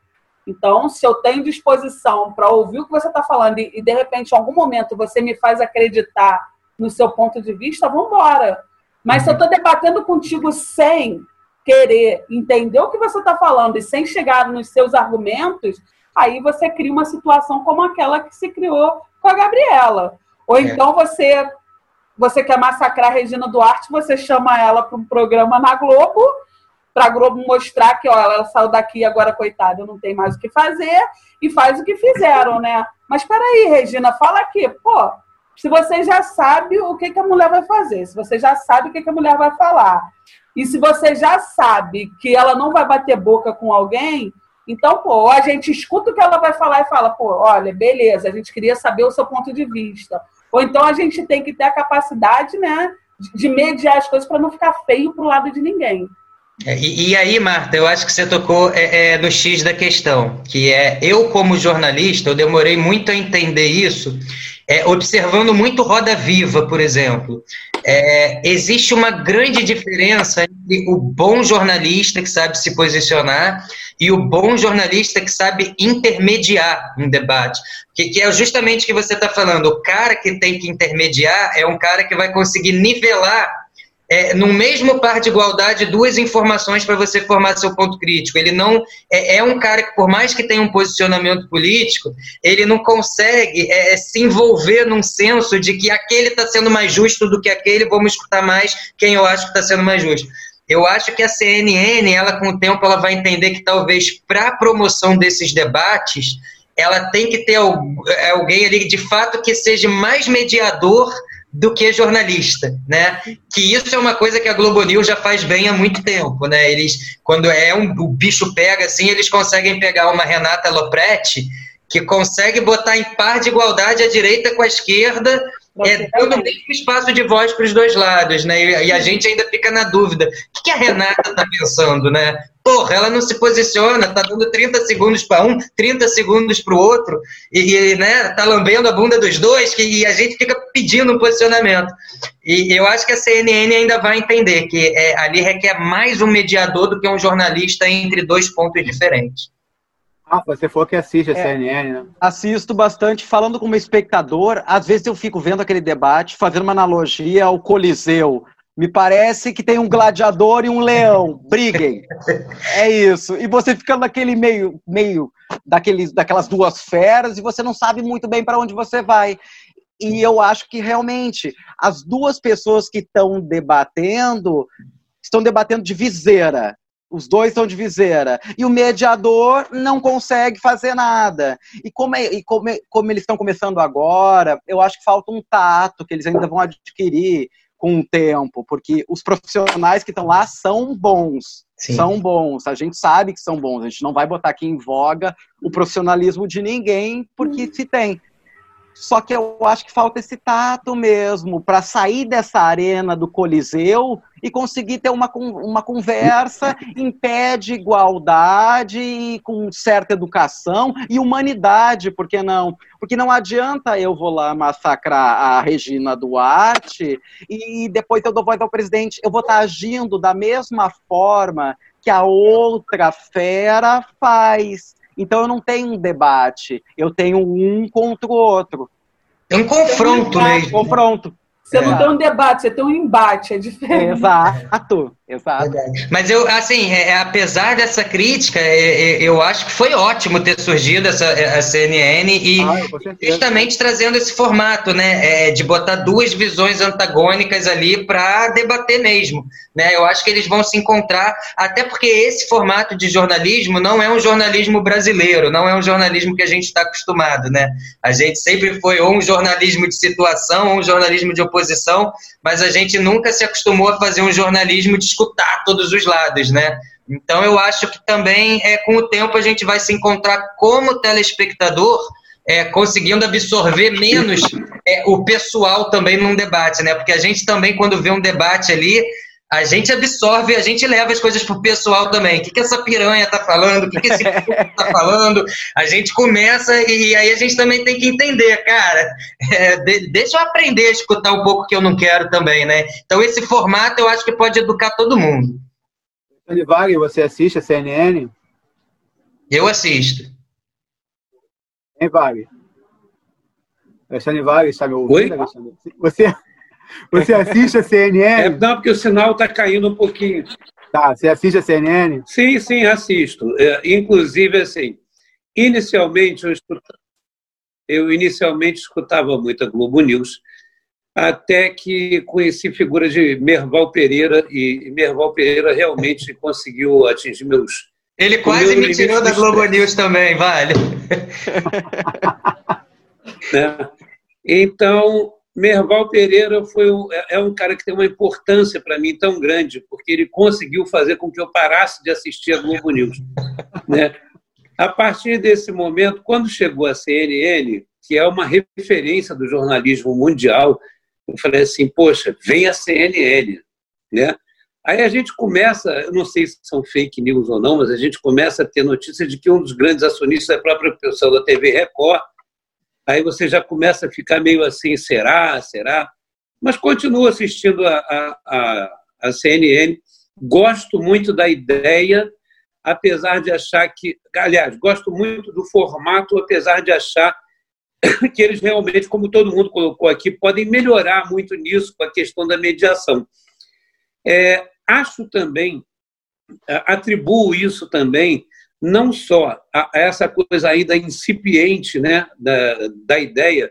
Então, se eu tenho disposição para ouvir o que você está falando e, de repente, em algum momento, você me faz acreditar no seu ponto de vista, vamos embora. Mas se eu estou debatendo contigo sem querer entender o que você está falando e sem chegar nos seus argumentos, aí você cria uma situação como aquela que se criou com a Gabriela. Ou é. então você você quer massacrar a Regina Duarte, você chama ela para um programa na Globo, para a Globo mostrar que ó, ela saiu daqui agora, coitada, não tem mais o que fazer, e faz o que fizeram, né? Mas peraí, Regina, fala aqui, pô, se você já sabe o que, que a mulher vai fazer, se você já sabe o que, que a mulher vai falar, e se você já sabe que ela não vai bater boca com alguém, então, pô, a gente escuta o que ela vai falar e fala, pô, olha, beleza, a gente queria saber o seu ponto de vista. Ou então a gente tem que ter a capacidade, né, de mediar as coisas para não ficar feio para o lado de ninguém. É, e, e, aí, Marta, eu acho que você tocou é, é, no X da questão, que é eu, como jornalista, eu demorei muito a entender isso, é, observando muito Roda Viva, por exemplo. É, existe uma grande diferença entre o bom jornalista que sabe se posicionar e o bom jornalista que sabe intermediar um debate. Que, que é justamente o que você está falando. O cara que tem que intermediar é um cara que vai conseguir nivelar é, no mesmo par de igualdade duas informações para você formar seu ponto crítico. Ele não é, é, um cara que, por mais que tenha um posicionamento político, ele não consegue é, se envolver num senso de que aquele está sendo mais justo do que aquele, vamos escutar mais quem eu acho que está sendo mais justo. Eu acho que a CNN, ela com o tempo, ela vai entender que talvez para a promoção desses debates, ela tem que ter alguém ali de fato que seja mais mediador do que jornalista, né? Que isso é uma coisa que a Globo News já faz bem há muito tempo, né? Eles, quando é um, o bicho pega assim, eles conseguem pegar uma Renata Lopretti que consegue botar em par de igualdade a direita com a esquerda é, dando o mesmo espaço de voz para os dois lados, né? E, e, a gente ainda fica na dúvida. O que, que a Renata está pensando, né? Porra, ela não se posiciona, tá dando 30 segundos para um, 30 segundos para o outro, e, e, né, tá lambendo a bunda dos dois, que, e a gente fica pedindo um posicionamento. E eu acho que a CNN ainda vai entender que é, ali requer mais um mediador do que um jornalista entre dois pontos diferentes. Ah, você falou que assiste a é, CNN, né? Assisto bastante, falando como espectador. Às vezes eu fico vendo aquele debate, fazendo uma analogia ao Coliseu. Me parece que tem um gladiador e um leão. Briguem. É isso. E você fica naquele meio, meio daqueles, daquelas duas feras e você não sabe muito bem para onde você vai. E eu acho que realmente as duas pessoas que estão debatendo estão debatendo de viseira. Os dois estão de viseira. E o mediador não consegue fazer nada. E como, é, e como, é, como eles estão começando agora, eu acho que falta um tato que eles ainda vão adquirir com o tempo, porque os profissionais que estão lá são bons. Sim. São bons, a gente sabe que são bons, a gente não vai botar aqui em voga o profissionalismo de ninguém, porque se tem. Só que eu acho que falta esse tato mesmo para sair dessa arena do Coliseu e conseguir ter uma, uma conversa em pé de igualdade e com certa educação e humanidade, por que não? Porque não adianta eu vou lá massacrar a Regina Duarte e depois eu dou voz ao presidente. Eu vou estar agindo da mesma forma que a outra fera faz. Então eu não tenho um debate, eu tenho um contra o outro. É um confronto mesmo. Confronto. Você é. não tem um debate, você tem um embate, é diferente. Exato, exato. Mas eu, assim, é, é, apesar dessa crítica, é, é, eu acho que foi ótimo ter surgido essa a CNN e ah, justamente trazendo esse formato, né, de botar duas visões antagônicas ali para debater mesmo, né? Eu acho que eles vão se encontrar, até porque esse formato de jornalismo não é um jornalismo brasileiro, não é um jornalismo que a gente está acostumado, né? A gente sempre foi ou um jornalismo de situação ou um jornalismo de oposição oposição, mas a gente nunca se acostumou a fazer um jornalismo de escutar todos os lados, né? Então eu acho que também é com o tempo a gente vai se encontrar como telespectador é, conseguindo absorver menos é, o pessoal também num debate, né? Porque a gente também, quando vê um debate ali, a gente absorve, a gente leva as coisas pro pessoal também. O que, que essa piranha tá falando? O que, que esse tá falando? A gente começa e aí a gente também tem que entender, cara. É, de, deixa eu aprender a escutar um pouco que eu não quero também, né? Então esse formato eu acho que pode educar todo mundo. Wagner, você assiste a CNN? Eu assisto. Hein, Wagner? Alexandre Wagner está me ouvindo? Oi? Você, você assiste a CNN? É, não, porque o sinal está caindo um pouquinho. Tá, você assiste a CNN? Sim, sim, assisto. É, inclusive, assim, inicialmente eu, escutava, eu inicialmente escutava muito a Globo News, até que conheci figuras de Merval Pereira, e Merval Pereira realmente conseguiu atingir meus... Ele quase me tirou da Globo News também, vale. né? Então, Merval Pereira foi um, é, é um cara que tem uma importância para mim tão grande, porque ele conseguiu fazer com que eu parasse de assistir a Globo News. Né? A partir desse momento, quando chegou a CNN, que é uma referência do jornalismo mundial, eu falei assim, poxa, vem a CNN. Né? Aí a gente começa, eu não sei se são fake news ou não, mas a gente começa a ter notícias de que um dos grandes acionistas é a própria pessoa da TV Record, aí você já começa a ficar meio assim, será, será? Mas continuo assistindo a, a, a, CNN, gosto muito da ideia, apesar de achar que, aliás, gosto muito do formato, apesar de achar que eles realmente, como todo mundo colocou aqui, podem melhorar muito nisso com a questão da mediação. É, acho também, atribuo isso também não só a essa coisa ainda incipiente né, da, da ideia,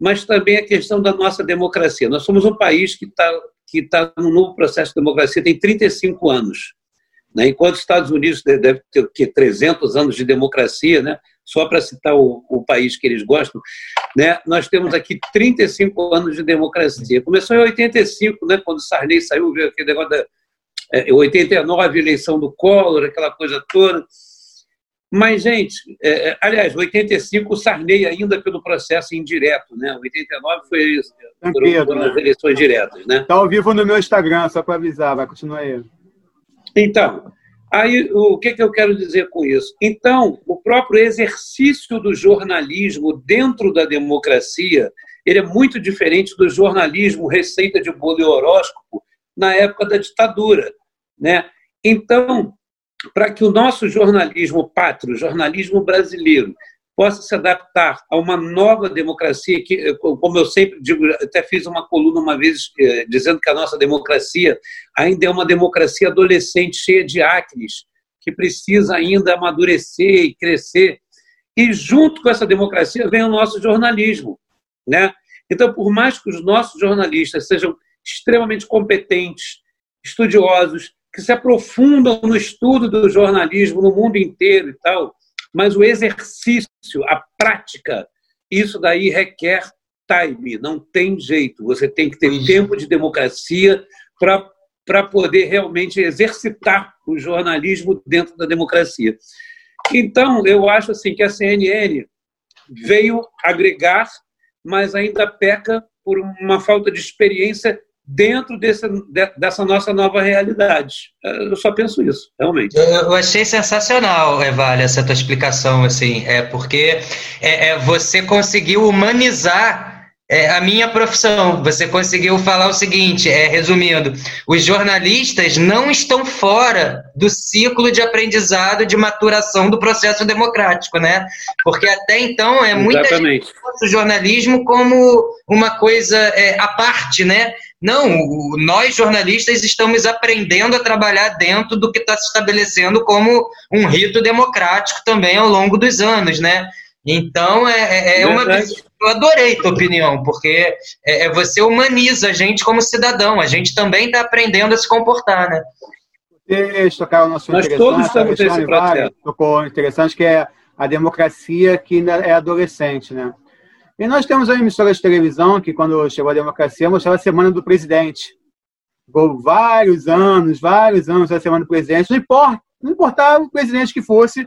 mas também a questão da nossa democracia. Nós somos um país que está que tá num novo processo de democracia, tem 35 anos. Né? Enquanto os Estados Unidos deve ter o quê? 300 anos de democracia, né? só para citar o, o, país que eles gostam, né? nós temos aqui 35 anos de democracia. Começou em 85, né? quando Sarney saiu, veio aquele negócio da. É, 89, eleição do Collor, aquela coisa toda. Mas, gente, é, é aliás, 85 o Sarney ainda pelo processo indireto, né? 89 foi foram, foram as eleições diretas, né? Está ao vivo no meu Instagram, só para avisar, vai continuar aí. Então, aí o que, que eu quero dizer com isso? Então, o próprio exercício do jornalismo dentro da democracia, ele é muito diferente do jornalismo receita de bolo e horóscopo na época da ditadura, né? Então, para que o nosso jornalismo pátrio, jornalismo brasileiro, possa se adaptar a uma nova democracia, que, como eu sempre digo, até fiz uma coluna uma vez eh, dizendo que a nossa democracia ainda é uma democracia adolescente, cheia de acnes, que precisa ainda amadurecer e crescer. E junto com essa democracia vem o nosso jornalismo. Né? Então, por mais que os nossos jornalistas sejam extremamente competentes, estudiosos, que se aprofundam no estudo do jornalismo no mundo inteiro e tal, mas o exercício, a prática, isso daí requer time, não tem jeito. Você tem que ter tempo de democracia para poder realmente exercitar o jornalismo dentro da democracia. Então, eu acho assim que a CNN veio agregar, mas ainda peca por uma falta de experiência dentro desse, dessa nossa nova realidade. Eu só penso isso, realmente. Eu achei sensacional, Evale, essa tua explicação, assim, é porque é, é você conseguiu humanizar é, a minha profissão. Você conseguiu falar o seguinte, é, resumindo, os jornalistas não estão fora do ciclo de aprendizado, de maturação do processo democrático, né? Porque até então é muita Exatamente. gente o jornalismo como uma coisa é, à parte, né? Não, nós jornalistas estamos aprendendo a trabalhar dentro do que está se estabelecendo como um rito democrático também ao longo dos anos, né? Então é, é, é uma eu adorei tua opinião, porque é, é, você humaniza a gente como cidadão. A gente também está aprendendo a se comportar, né? Vocês tocaram no assunto Nós todos estamos nesse processo. Tocou interessante, que é a democracia que ainda é adolescente, né? E nós temos a emissora de televisão que, quando chegou a democracia, mostrava a Semana do Presidente. Ficou vários anos, vários anos a Semana do Presidente. Não, importa, não importava o presidente que fosse,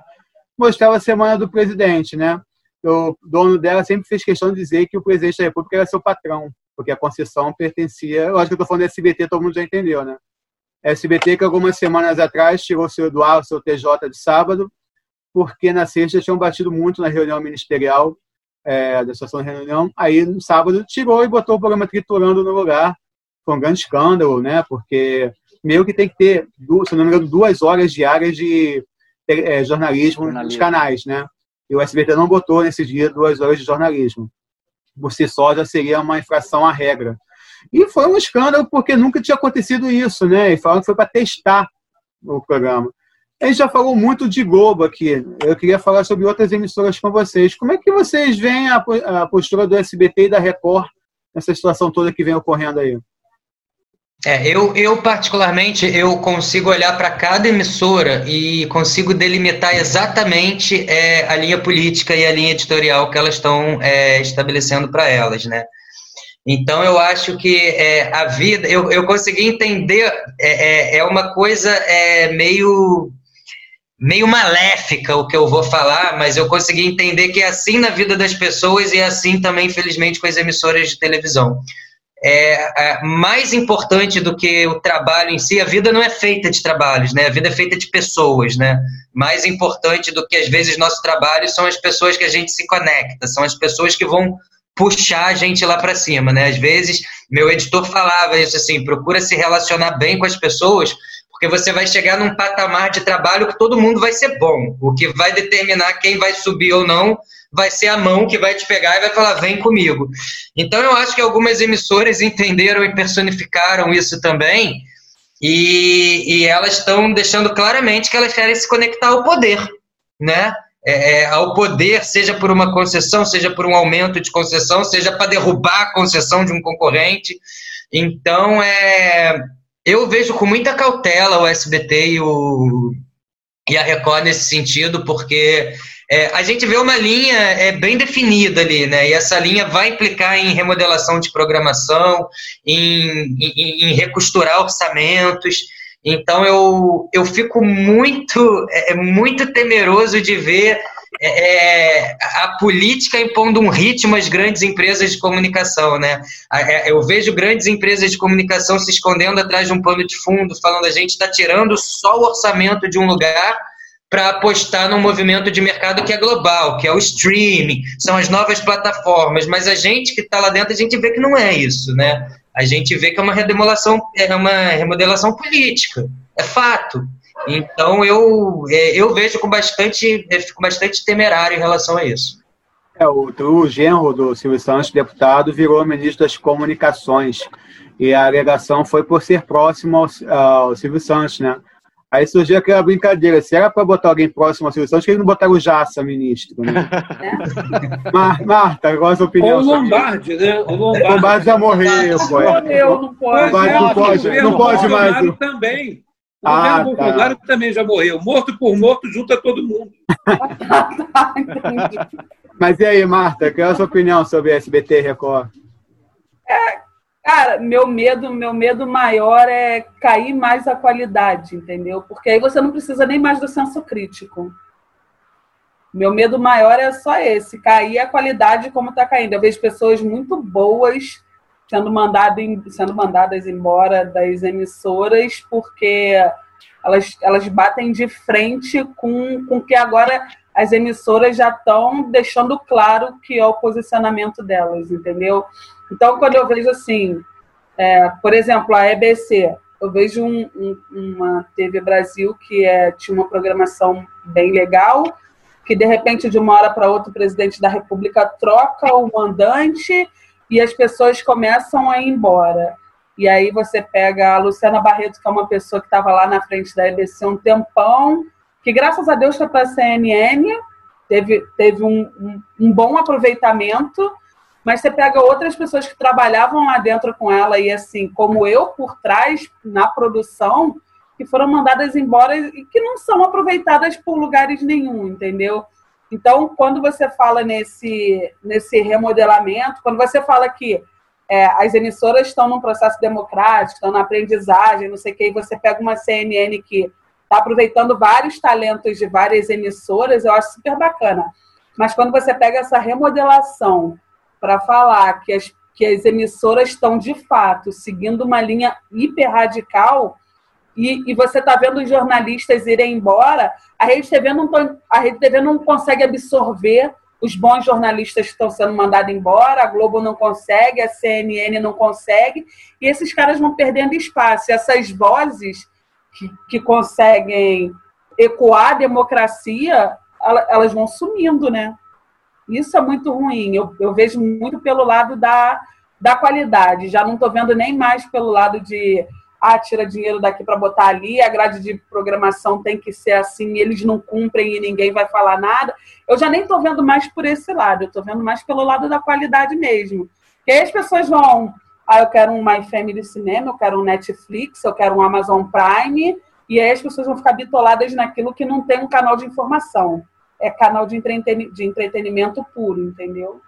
mostrava a Semana do Presidente, né? o dono dela sempre fez questão de dizer que o presidente da República era seu patrão, porque a concessão pertencia. Eu acho que eu estou falando do SBT, todo mundo já entendeu, né? SBT que algumas semanas atrás tirou seu do ar, o seu TJ de sábado, porque na sexta tinham batido muito na reunião ministerial é, da situação de reunião. Aí no sábado tirou e botou o programa Triturando no lugar. Foi um grande escândalo, né? Porque meio que tem que ter, se não me engano, duas horas diárias de é, jornalismo, jornalismo nos canais, né? E o SBT não botou nesse dia duas horas de jornalismo. Por si só já seria uma infração à regra. E foi um escândalo porque nunca tinha acontecido isso, né? E falaram que foi para testar o programa. A gente já falou muito de Globo aqui. Eu queria falar sobre outras emissoras com vocês. Como é que vocês veem a postura do SBT e da Record nessa situação toda que vem ocorrendo aí? É, eu, eu particularmente eu consigo olhar para cada emissora e consigo delimitar exatamente é, a linha política e a linha editorial que elas estão é, estabelecendo para elas, né? Então eu acho que é, a vida, eu, eu consegui entender, é, é, é uma coisa é, meio meio maléfica o que eu vou falar, mas eu consegui entender que é assim na vida das pessoas e é assim também, infelizmente, com as emissoras de televisão é, é, mais importante do que o trabalho em si, a vida não é feita de trabalhos, né? A vida é feita de pessoas, né? Mais importante do que às vezes nosso trabalho são as pessoas que a gente se conecta, são as pessoas que vão puxar a gente lá para cima, né? Às vezes meu editor falava isso assim, procura se relacionar bem com as pessoas, porque você vai chegar num patamar de trabalho que todo mundo vai ser bom. O que vai determinar quem vai subir ou não vai ser a mão que vai te pegar e vai falar, vem comigo. Então eu acho que algumas emissoras entenderam e personificaram isso também, e, e elas estão deixando claramente que elas querem se conectar ao poder, né? É, é, ao poder, seja por uma concessão, seja por um aumento de concessão, seja para derrubar a concessão de um concorrente. Então, é, eu vejo com muita cautela o SBT e, o, e a Record nesse sentido, porque é, a gente vê uma linha é, bem definida ali, né? E essa linha vai implicar em remodelação de programação, em, em, em recosturar orçamentos. Então eu, eu fico muito, é, é muito temeroso de ver é, é, a política impondo um ritmo às grandes empresas de comunicação, né? É, eu vejo grandes empresas de comunicação se escondendo atrás de um pano de fundo, falando a gente está tirando só o orçamento de um lugar para apostar num movimento de mercado que é global, que é o streaming, são as novas plataformas, mas a gente que está lá dentro, a gente vê que não é isso, né? A gente vê que é uma remodelação, é uma remodelação política, é fato. Então eu, é, eu vejo com bastante, fico bastante temerário em relação a isso. É, o, o genro do Silvio Santos, deputado, virou ministro das Comunicações. E a alegação foi por ser próximo ao, ao Silvio Santos, né? Aí surgiu aquela brincadeira. Se era para botar alguém próximo à Silvio Santos, que eles não botaram o Jassa, ministro. Né? Mar, Marta, qual a sua opinião? Ou o Lombardi, né? O Lombardi, o Lombardi já morreu, pô. Morreu, não pode. Lombardi não pode, não pode mais. também. O ah, tá. Bolsonaro também já morreu. Morto por morto, junta todo mundo. Mas e aí, Marta, qual é a sua opinião sobre SBT Record? É, Cara, meu medo, meu medo maior é cair mais a qualidade, entendeu? Porque aí você não precisa nem mais do senso crítico. Meu medo maior é só esse, cair a qualidade como está caindo. Eu vejo pessoas muito boas sendo, mandado em, sendo mandadas embora das emissoras porque elas, elas batem de frente com o que agora as emissoras já estão deixando claro que é o posicionamento delas, entendeu? Então, quando eu vejo assim, é, por exemplo, a EBC, eu vejo um, um, uma TV Brasil que é, tinha uma programação bem legal, que de repente, de uma hora para outra, o presidente da República troca o mandante e as pessoas começam a ir embora. E aí você pega a Luciana Barreto, que é uma pessoa que estava lá na frente da EBC um tempão, que graças a Deus foi para a CNN, teve, teve um, um, um bom aproveitamento, mas você pega outras pessoas que trabalhavam lá dentro com ela e assim, como eu por trás na produção, que foram mandadas embora e que não são aproveitadas por lugares nenhum, entendeu? Então, quando você fala nesse, nesse remodelamento, quando você fala que é, as emissoras estão num processo democrático, estão na aprendizagem, não sei o que, e você pega uma CNN que está aproveitando vários talentos de várias emissoras, eu acho super bacana. Mas quando você pega essa remodelação para falar que as, que as emissoras estão, de fato, seguindo uma linha hiper radical e, e você está vendo os jornalistas irem embora, a Rede, TV não, a Rede TV não consegue absorver os bons jornalistas que estão sendo mandados embora, a Globo não consegue, a CNN não consegue, e esses caras vão perdendo espaço. Essas vozes que, que conseguem ecoar a democracia, elas vão sumindo, né? Isso é muito ruim. Eu, eu vejo muito pelo lado da, da qualidade. Já não estou vendo nem mais pelo lado de ah, tira dinheiro daqui para botar ali, a grade de programação tem que ser assim, eles não cumprem e ninguém vai falar nada. Eu já nem estou vendo mais por esse lado, eu estou vendo mais pelo lado da qualidade mesmo. Que aí as pessoas vão, ah, eu quero um My Family Cinema, eu quero um Netflix, eu quero um Amazon Prime, e aí as pessoas vão ficar bitoladas naquilo que não tem um canal de informação é canal de, entreten de entretenimento puro, entendeu?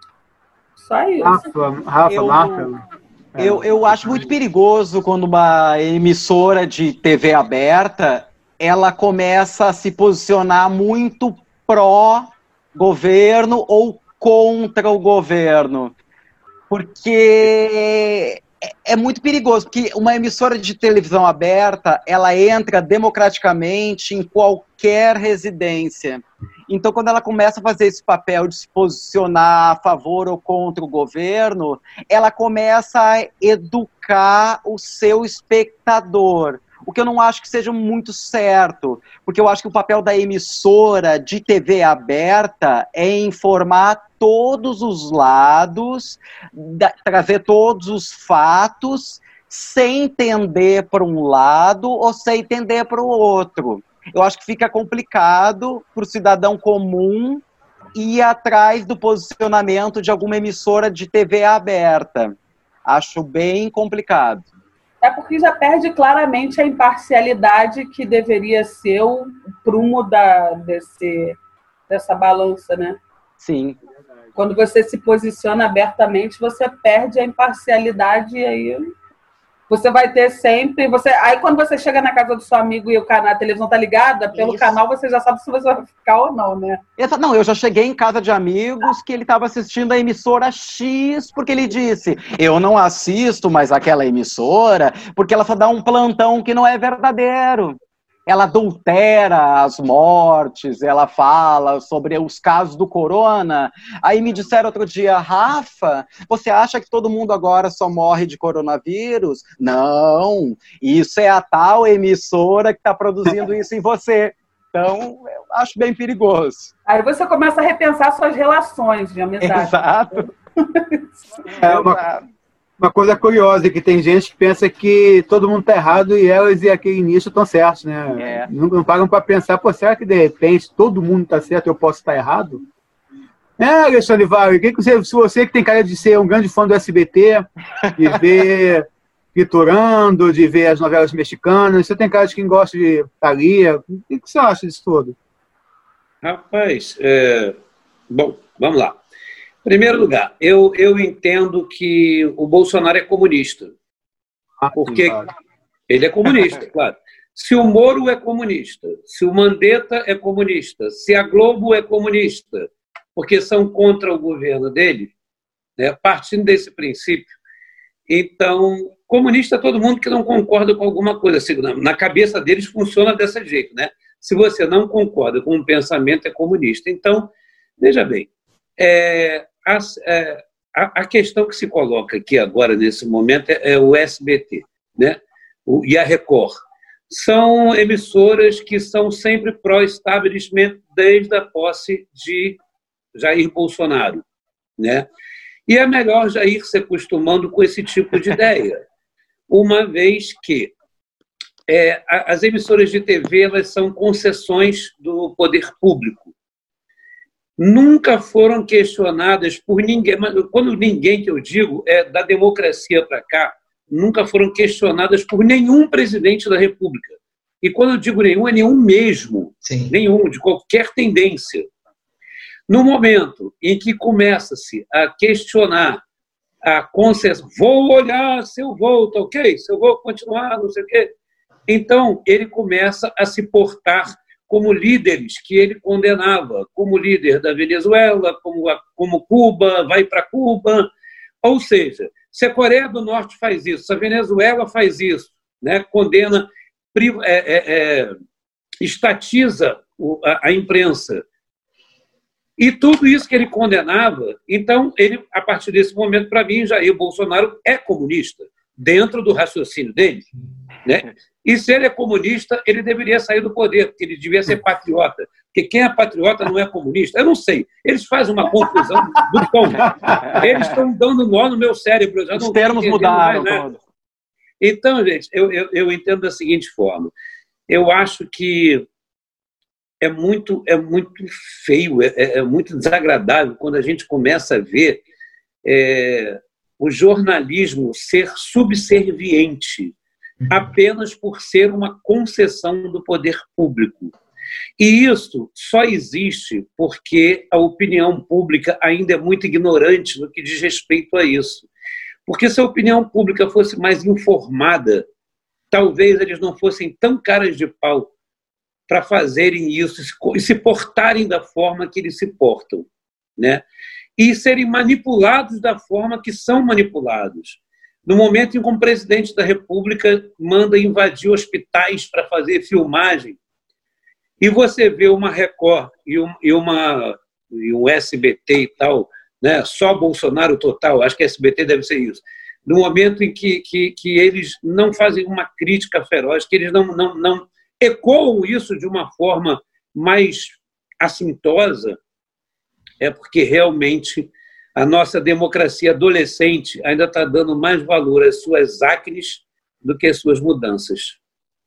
Só isso. Rafa, Rafa eu, Marca. Eu, eu acho muito perigoso quando uma emissora de TV aberta ela começa a se posicionar muito pró governo ou contra o governo. Porque é, é muito perigoso, porque uma emissora de televisão aberta, ela entra democraticamente em qualquer residência. Então, quando ela começa a fazer esse papel de se posicionar a favor ou contra o governo, ela começa a educar o seu espectador. O que eu não acho que seja muito certo, porque eu acho que o papel da emissora de TV aberta é informar todos os lados, trazer todos os fatos, sem entender para um lado ou sem entender para o outro. Eu acho que fica complicado para o cidadão comum ir atrás do posicionamento de alguma emissora de TV aberta. Acho bem complicado. É porque já perde claramente a imparcialidade que deveria ser o prumo da, desse, dessa balança, né? Sim. Quando você se posiciona abertamente, você perde a imparcialidade e aí você vai ter sempre. Você, aí quando você chega na casa do seu amigo e o canal, a televisão tá ligada, pelo Isso. canal você já sabe se você vai ficar ou não, né? Não, eu já cheguei em casa de amigos que ele estava assistindo a emissora X, porque ele disse: Eu não assisto mais aquela emissora, porque ela só dá um plantão que não é verdadeiro ela adultera as mortes, ela fala sobre os casos do corona. Aí me disseram outro dia, Rafa, você acha que todo mundo agora só morre de coronavírus? Não, isso é a tal emissora que está produzindo isso em você. Então, eu acho bem perigoso. Aí você começa a repensar suas relações de amizade. Exato. É uma, uma coisa curiosa, que tem gente que pensa que todo mundo está errado e elas e aquele início estão certos, né? É. Não, não param para pensar, pô, será que de repente todo mundo está certo e eu posso estar errado? É, Alexandre Vale, que que você, se você que tem cara de ser um grande fã do SBT, de ver Piturando, de ver as novelas mexicanas, você tem cara de quem gosta de Thalia, o que, que você acha disso tudo? Rapaz, é... bom, vamos lá. Primeiro lugar, eu, eu entendo que o Bolsonaro é comunista. Ah, porque ele é comunista, claro. Se o Moro é comunista, se o Mandetta é comunista, se a Globo é comunista, porque são contra o governo dele, né, partindo desse princípio, Então, comunista é todo mundo que não concorda com alguma coisa. Assim, na cabeça deles funciona desse jeito, né? Se você não concorda com um pensamento, é comunista. Então, veja bem, é, a, é, a, questão que se coloca aqui agora, nesse momento, é, é o SBT né? o, e a Record. São emissoras que são sempre pró-establishment desde a posse de Jair Bolsonaro. Né? E é melhor já ir se acostumando com esse tipo de ideia, uma vez que é, as emissoras de TV elas são concessões do poder público. Nunca foram questionadas por ninguém, mas quando ninguém que eu digo é da democracia para cá, nunca foram questionadas por nenhum presidente da República. E quando eu digo nenhum, é nenhum mesmo, Sim. nenhum, de qualquer tendência. No momento em que começa-se a questionar a concessão, vou olhar se eu vou, tá ok? Se eu vou continuar, não sei o quê. Então, ele começa a se portar como líderes que ele condenava, como líder da Venezuela, como, como Cuba, vai para Cuba. Ou seja, se a Coreia do Norte faz isso, se a Venezuela faz isso, né, condena, é, é, é, estatiza a, a imprensa, e tudo isso que ele condenava, então, ele, a partir desse momento, para mim, Jair Bolsonaro é comunista, dentro do raciocínio dele. Né? E se ele é comunista, ele deveria sair do poder, porque ele devia ser patriota. Porque quem é patriota não é comunista. Eu não sei. Eles fazem uma confusão do tom. Eles estão dando nó no meu cérebro. Os termos mudaram. Mais, Então, gente, eu, eu, eu entendo da seguinte forma. Eu acho que é muito, é muito feio, é, é, é muito desagradável quando a gente começa a ver é, o jornalismo ser subserviente apenas por ser uma concessão do poder público. E isso só existe porque a opinião pública ainda é muito ignorante no que diz respeito a isso. Porque se a opinião pública fosse mais informada, talvez eles não fossem tão caras de pau para fazerem isso e se portarem da forma que eles se portam, né? E serem manipulados da forma que são manipulados. No momento em que um presidente da República manda invadir hospitais para fazer filmagem, e você vê uma Record e, um, e uma e um SBT e tal, né? só Bolsonaro total, acho que SBT deve ser isso. No momento em que, que, que eles não fazem uma crítica feroz, que eles não, não, não ecoam isso de uma forma mais assintosa, é porque realmente a nossa democracia adolescente ainda está dando mais valor às suas acnes do que às suas mudanças.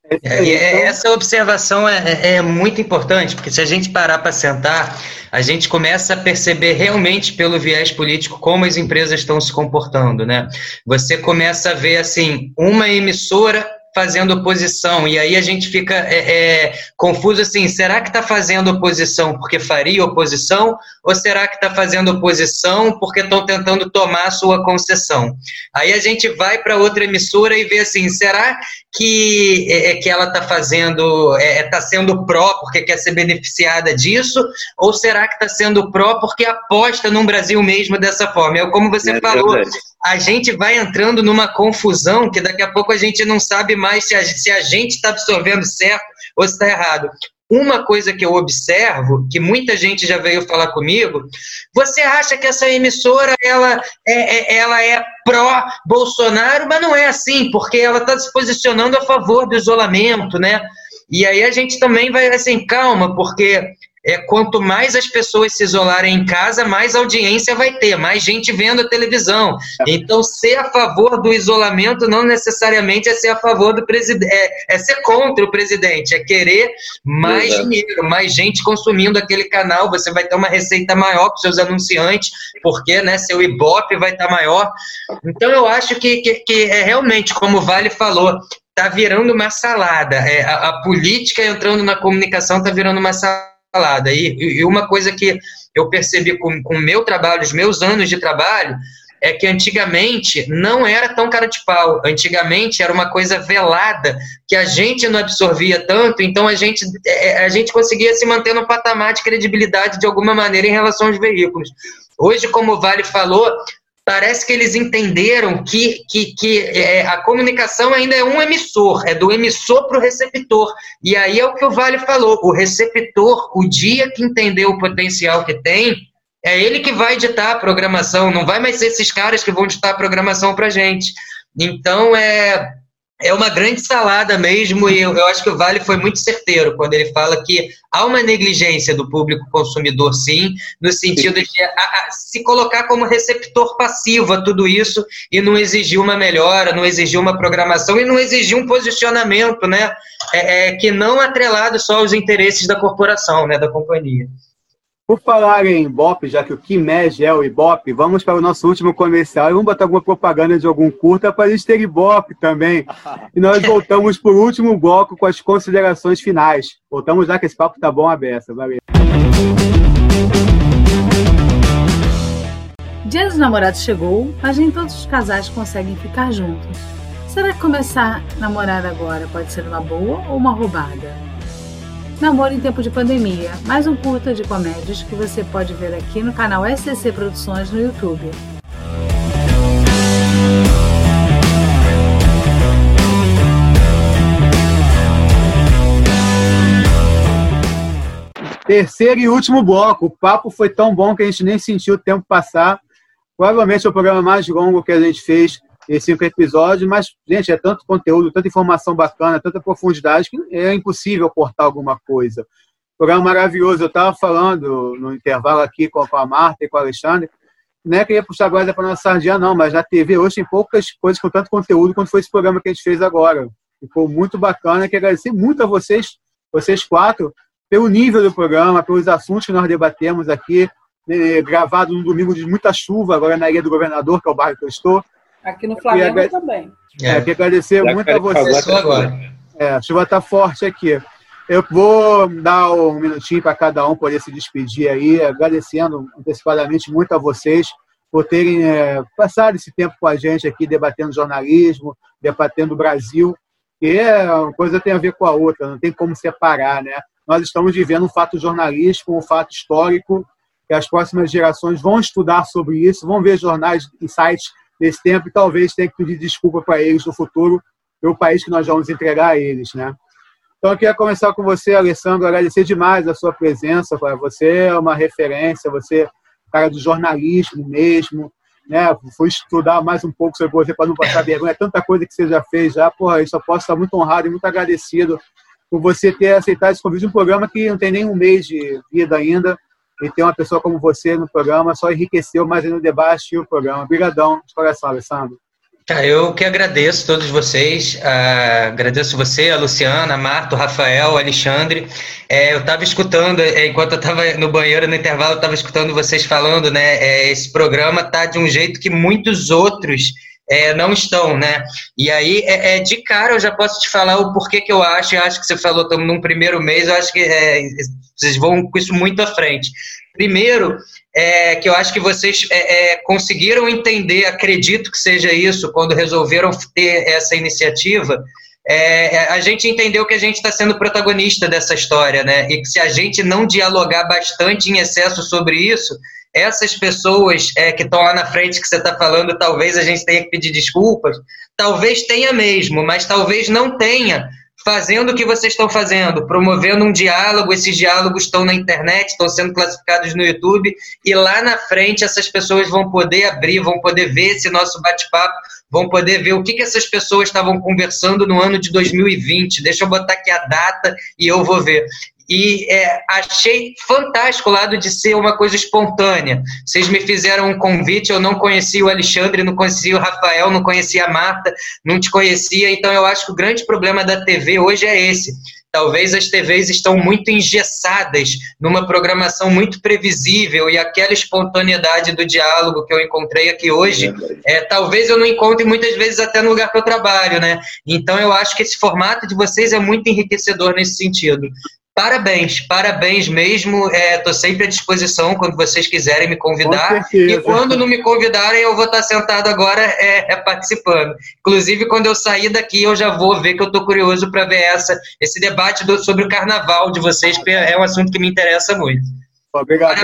É, então essa observação é, é, é, muito importante, porque se a gente parar para sentar, a gente começa a perceber realmente pelo viés político como as empresas estão se comportando, né? Você começa a ver assim uma emissora fazendo oposição. E aí a gente fica é, é, confuso assim: será que está fazendo oposição porque faria oposição? Ou será que está fazendo oposição porque estão tentando tomar sua concessão? Aí a gente vai para outra emissora e vê assim: será que, é, é que ela está fazendo, está é, é, sendo pró porque quer ser beneficiada disso? Ou será que está sendo pró porque aposta no Brasil mesmo dessa forma? É como você falou. Verdade a gente vai entrando numa confusão que daqui a pouco a gente não sabe mais se a, se a gente está absorvendo certo ou se está errado. Uma coisa que eu observo, que muita gente já veio falar comigo, você acha que essa emissora ela é, é ela é pró-Bolsonaro, mas não é assim, porque ela está se posicionando a favor do isolamento, né? E aí a gente também vai assim, calma, porque é, quanto mais as pessoas se isolarem em casa, mais audiência vai ter, mais gente vendo a televisão. Então, ser a favor do isolamento não necessariamente é ser a favor do presidente, é, é, ser contra o presidente, é querer mais Exato. dinheiro, mais gente consumindo aquele canal. Você vai ter uma receita maior para seus anunciantes, porque né, seu Ibope vai estar maior. Então, eu acho que, que, que é realmente, como o Vale falou, está virando uma salada. É, a, a política entrando na comunicação está virando uma salada falada. E, e uma coisa que eu percebi com o meu trabalho, os meus anos de trabalho, é que antigamente não era tão cara de pau. Antigamente era uma coisa velada que a gente não absorvia tanto, então a gente, é, é, a gente conseguia se manter no patamar de credibilidade de alguma maneira em relação aos veículos. Hoje, como o Vale falou, parece que eles entenderam que, que, que é, a comunicação ainda é um emissor, é do emissor para o receptor. E aí é o que o Vale falou: o receptor, o dia que entender o potencial que tem, é ele que vai ditar a programação, não vai mais ser esses caras que vão ditar a programação para gente. Então, é, é uma grande salada mesmo, e eu, eu, acho que o Vale foi muito certeiro quando ele fala que há uma negligência do público consumidor, sim, no sentido de a, a, se colocar como receptor passivo a tudo isso e não exigir uma melhora, não exigir uma programação e não exigir um posicionamento, né, é, é, que não atrelado só aos interesses da corporação, né, da companhia. Por falar em Ibope, já que o Kimege é o Ibope, vamos para o nosso último comercial e vamos botar alguma propaganda de algum curta para a gente ter Ibope também. E nós voltamos por último bloco com as considerações finais. Voltamos já que esse papo tá bom aberto. Valeu. Dia dos namorados chegou, mas nem todos os casais conseguem ficar juntos. Será que começar a namorar agora pode ser uma boa ou uma roubada? Namoro em Tempo de Pandemia, mais um curta de comédias que você pode ver aqui no canal SCC Produções no YouTube. Terceiro e último bloco. O papo foi tão bom que a gente nem sentiu o tempo passar. Provavelmente é o programa mais longo que a gente fez em cinco episódios, mas, gente, é tanto conteúdo, tanta informação bacana, tanta profundidade, que é impossível cortar alguma coisa. Programa maravilhoso. Eu estava falando no intervalo aqui com a Marta e com o Alexandre, não é que ia puxar agora para nossa sardinha, não, mas na TV hoje tem poucas coisas com tanto conteúdo quanto foi esse programa que a gente fez agora. Ficou muito bacana. Quero agradecer muito a vocês, vocês quatro, pelo nível do programa, pelos assuntos que nós debatemos aqui, né, gravado no domingo de muita chuva, agora na Ilha do Governador, que é o bairro que eu estou. Aqui no Flamengo agra... também. É, queria agradecer Já muito a vocês. Agora. É, a chuva está forte aqui. Eu vou dar um minutinho para cada um poder se despedir aí, agradecendo antecipadamente muito a vocês por terem é, passado esse tempo com a gente aqui, debatendo jornalismo, debatendo o Brasil, que é, uma coisa tem a ver com a outra, não tem como separar, né? Nós estamos vivendo um fato jornalístico, um fato histórico, que as próximas gerações vão estudar sobre isso, vão ver jornais e sites desse tempo e talvez tenha que pedir desculpa para eles no futuro pelo país que nós vamos entregar a eles, né? Então, eu queria começar com você, Alessandro, agradecer demais a sua presença. Você é uma referência, você é cara do jornalismo mesmo, né? Fui estudar mais um pouco sobre você para não passar vergonha. É tanta coisa que você já fez já. Porra, eu só posso estar muito honrado e muito agradecido por você ter aceitado esse convite de um programa que não tem nem um mês de vida ainda e ter uma pessoa como você no programa só enriqueceu mais ainda o debate e o programa. Obrigadão de coração, Alessandro. Tá, eu que agradeço todos vocês, uh, agradeço você, a Luciana, a Marta, o Rafael, o Alexandre. É, eu estava escutando, é, enquanto eu estava no banheiro, no intervalo, eu estava escutando vocês falando, né? É, esse programa tá de um jeito que muitos outros é, não estão, né? E aí, é, é, de cara, eu já posso te falar o porquê que eu acho, eu acho que você falou, estamos num primeiro mês, eu acho que é, vocês vão com isso muito à frente. Primeiro, é, que eu acho que vocês é, é, conseguiram entender, acredito que seja isso, quando resolveram ter essa iniciativa, é, é, a gente entendeu que a gente está sendo protagonista dessa história, né? E que se a gente não dialogar bastante em excesso sobre isso, essas pessoas é, que estão lá na frente que você está falando, talvez a gente tenha que pedir desculpas, talvez tenha mesmo, mas talvez não tenha, fazendo o que vocês estão fazendo, promovendo um diálogo, esses diálogos estão na internet, estão sendo classificados no YouTube, e lá na frente essas pessoas vão poder abrir, vão poder ver esse nosso bate-papo, vão poder ver o que, que essas pessoas estavam conversando no ano de 2020. Deixa eu botar aqui a data e eu vou ver. E é, achei fantástico o lado de ser uma coisa espontânea. Vocês me fizeram um convite, eu não conhecia o Alexandre, não conhecia o Rafael, não conhecia a Marta, não te conhecia. Então eu acho que o grande problema da TV hoje é esse. Talvez as TVs estão muito engessadas numa programação muito previsível e aquela espontaneidade do diálogo que eu encontrei aqui hoje, é, talvez eu não encontre muitas vezes até no lugar que eu trabalho, né? Então eu acho que esse formato de vocês é muito enriquecedor nesse sentido. Parabéns, parabéns mesmo. Estou é, sempre à disposição quando vocês quiserem me convidar. E quando não me convidarem, eu vou estar sentado agora é, é, participando. Inclusive, quando eu sair daqui, eu já vou ver que eu estou curioso para ver essa, esse debate do, sobre o carnaval de vocês, que é um assunto que me interessa muito. Obrigadão,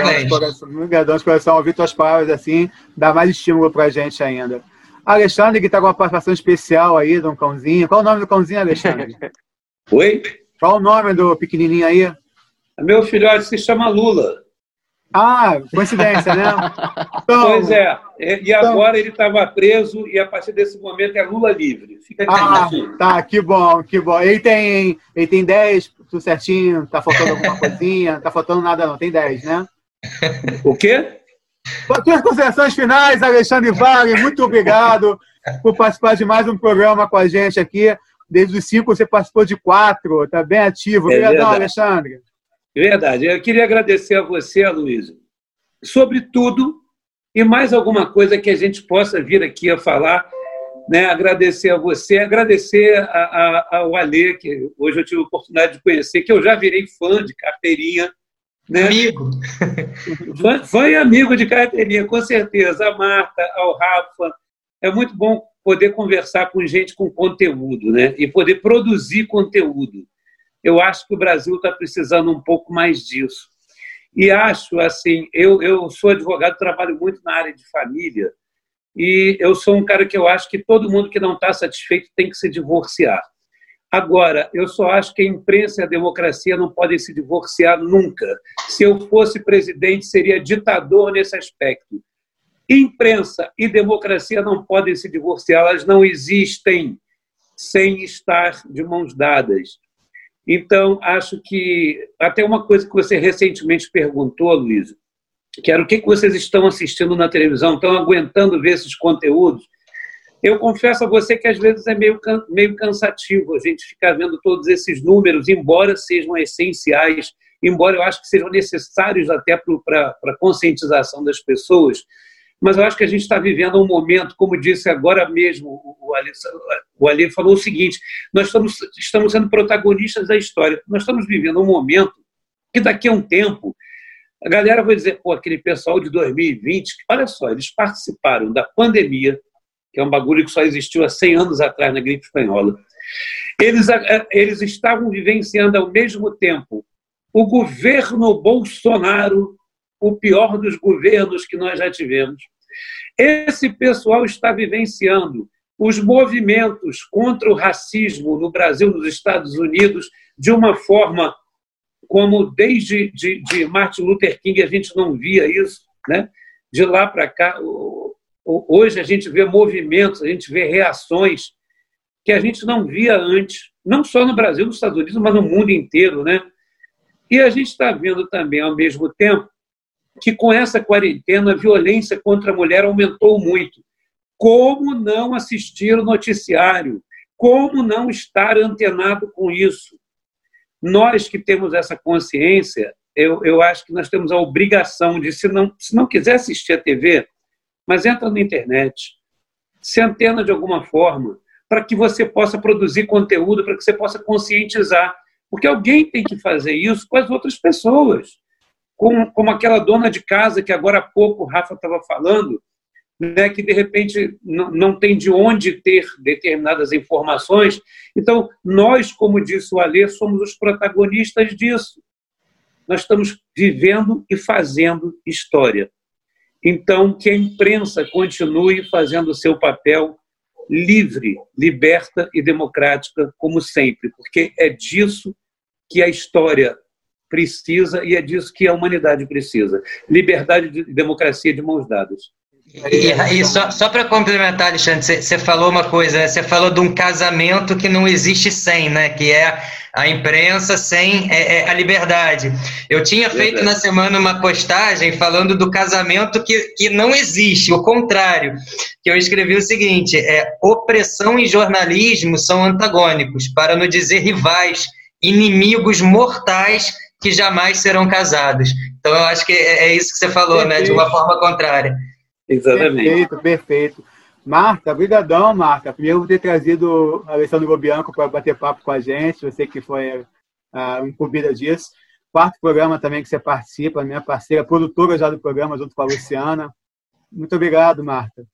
obrigadão de coração. Ouvir tuas palavras assim, dá mais estímulo pra gente ainda. Alexandre, que está com uma participação especial aí do um cãozinho. Qual o nome do cãozinho, Alexandre? Oi? Qual o nome do pequenininho aí? Meu filhote se chama Lula. Ah, coincidência, né? Então, pois é. E então, agora ele estava preso e a partir desse momento é Lula livre. Fica ah, tá, que bom, que bom. Ele tem, ele tem 10, tudo certinho, tá faltando alguma coisinha, tá faltando nada não, tem 10, né? O quê? Suas considerações finais, Alexandre Wagner, muito obrigado por participar de mais um programa com a gente aqui. Desde os cinco, você participou de quatro, está bem ativo. É Obrigadão, é Alexandre. Verdade. Eu queria agradecer a você, Luísa, sobretudo, e mais alguma coisa que a gente possa vir aqui a falar, né? agradecer a você, agradecer a, a, ao Alê, que hoje eu tive a oportunidade de conhecer, que eu já virei fã de carteirinha. Né? Amigo. Fã, fã e amigo de carteirinha, com certeza. A Marta, ao Rafa. É muito bom poder conversar com gente com conteúdo, né? E poder produzir conteúdo. Eu acho que o Brasil está precisando um pouco mais disso. E acho, assim, eu, eu sou advogado, trabalho muito na área de família, e eu sou um cara que eu acho que todo mundo que não está satisfeito tem que se divorciar. Agora, eu só acho que a imprensa e a democracia não podem se divorciar nunca. Se eu fosse presidente, seria ditador nesse aspecto. Imprensa e democracia não podem se divorciar, elas não existem sem estar de mãos dadas. Então, acho que até uma coisa que você recentemente perguntou, Luísa, que era o que vocês estão assistindo na televisão, estão aguentando ver esses conteúdos? Eu confesso a você que às vezes é meio, meio cansativo a gente ficar vendo todos esses números, embora sejam essenciais, embora eu acho que sejam necessários até para a conscientização das pessoas, mas eu acho que a gente está vivendo um momento, como disse agora mesmo o Ali, o Ali falou o seguinte: nós estamos, estamos sendo protagonistas da história. Nós estamos vivendo um momento que daqui a um tempo a galera vai dizer, pô, aquele pessoal de 2020, olha só, eles participaram da pandemia, que é um bagulho que só existiu há 100 anos atrás na gripe espanhola. Eles, eles estavam vivenciando ao mesmo tempo o governo Bolsonaro, o pior dos governos que nós já tivemos, esse pessoal está vivenciando os movimentos contra o racismo no Brasil, nos Estados Unidos, de uma forma como desde de, de Martin Luther King a gente não via isso, né? De lá para cá, hoje a gente vê movimentos, a gente vê reações que a gente não via antes, não só no Brasil, nos Estados Unidos, mas no mundo inteiro, né? E a gente está vendo também, ao mesmo tempo, que com essa quarentena a violência contra a mulher aumentou muito. Como não assistir o noticiário? Como não estar antenado com isso? Nós que temos essa consciência, eu, eu acho que nós temos a obrigação de, se não, se não quiser assistir a TV, mas entra na internet, se antena de alguma forma, para que você possa produzir conteúdo, para que você possa conscientizar. Porque alguém tem que fazer isso com as outras pessoas como, como aquela dona de casa que agora há pouco o Rafa estava falando, né, que de repente não, não tem de onde ter determinadas informações. Então, nós, como disse o Alê, somos os protagonistas disso. Nós estamos vivendo e fazendo história. Então, que a imprensa continue fazendo o seu papel livre, liberta e democrática, como sempre, porque é disso que a história precisa e é disso que a humanidade precisa. Liberdade e democracia de mãos dadas. E, e só, só para complementar, Alexandre, você falou uma coisa, né? você falou de um casamento que não existe sem, né? Que é a imprensa sem é, é a liberdade. Eu tinha feito na semana uma postagem falando do casamento que, que não existe, o contrário, que eu escrevi o seguinte: é opressão e jornalismo são antagônicos, para não dizer rivais, inimigos mortais que jamais serão casados. Então, eu acho que é, é isso que você falou, perfeito. né? De uma forma contrária. Exatamente. Perfeito, perfeito. Marta, brigadão, Marta. Primeiro por ter trazido a Alessandro Gobianco para bater papo com a gente, você que foi uh, incumbida disso. Quarto programa também que você participa, minha parceira, produtora já do programa, junto com a Luciana. Muito obrigado, Marta.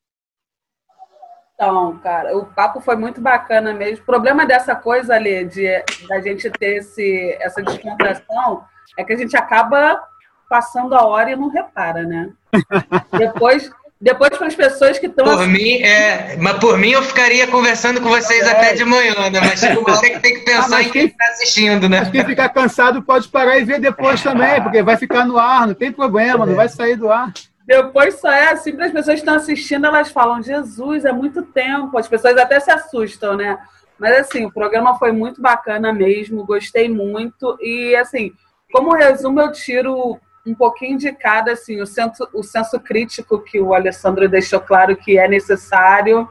Então, cara, o papo foi muito bacana mesmo. O problema dessa coisa ali, de da gente ter esse, essa descontração, é que a gente acaba passando a hora e não repara, né? Depois, depois para as pessoas que estão. Por mim, é. Mas por mim eu ficaria conversando com vocês é. até de manhã, né? Mas uma hora que tem que pensar ah, em quem está assistindo, né? Mas quem ficar cansado pode parar e ver depois também, porque vai ficar no ar, não tem problema, é. não vai sair do ar. Depois só é assim, as pessoas que estão assistindo, elas falam, Jesus, é muito tempo. As pessoas até se assustam, né? Mas assim, o programa foi muito bacana mesmo, gostei muito. E assim, como resumo, eu tiro um pouquinho de cada, assim, o senso, o senso crítico que o Alessandro deixou claro que é necessário,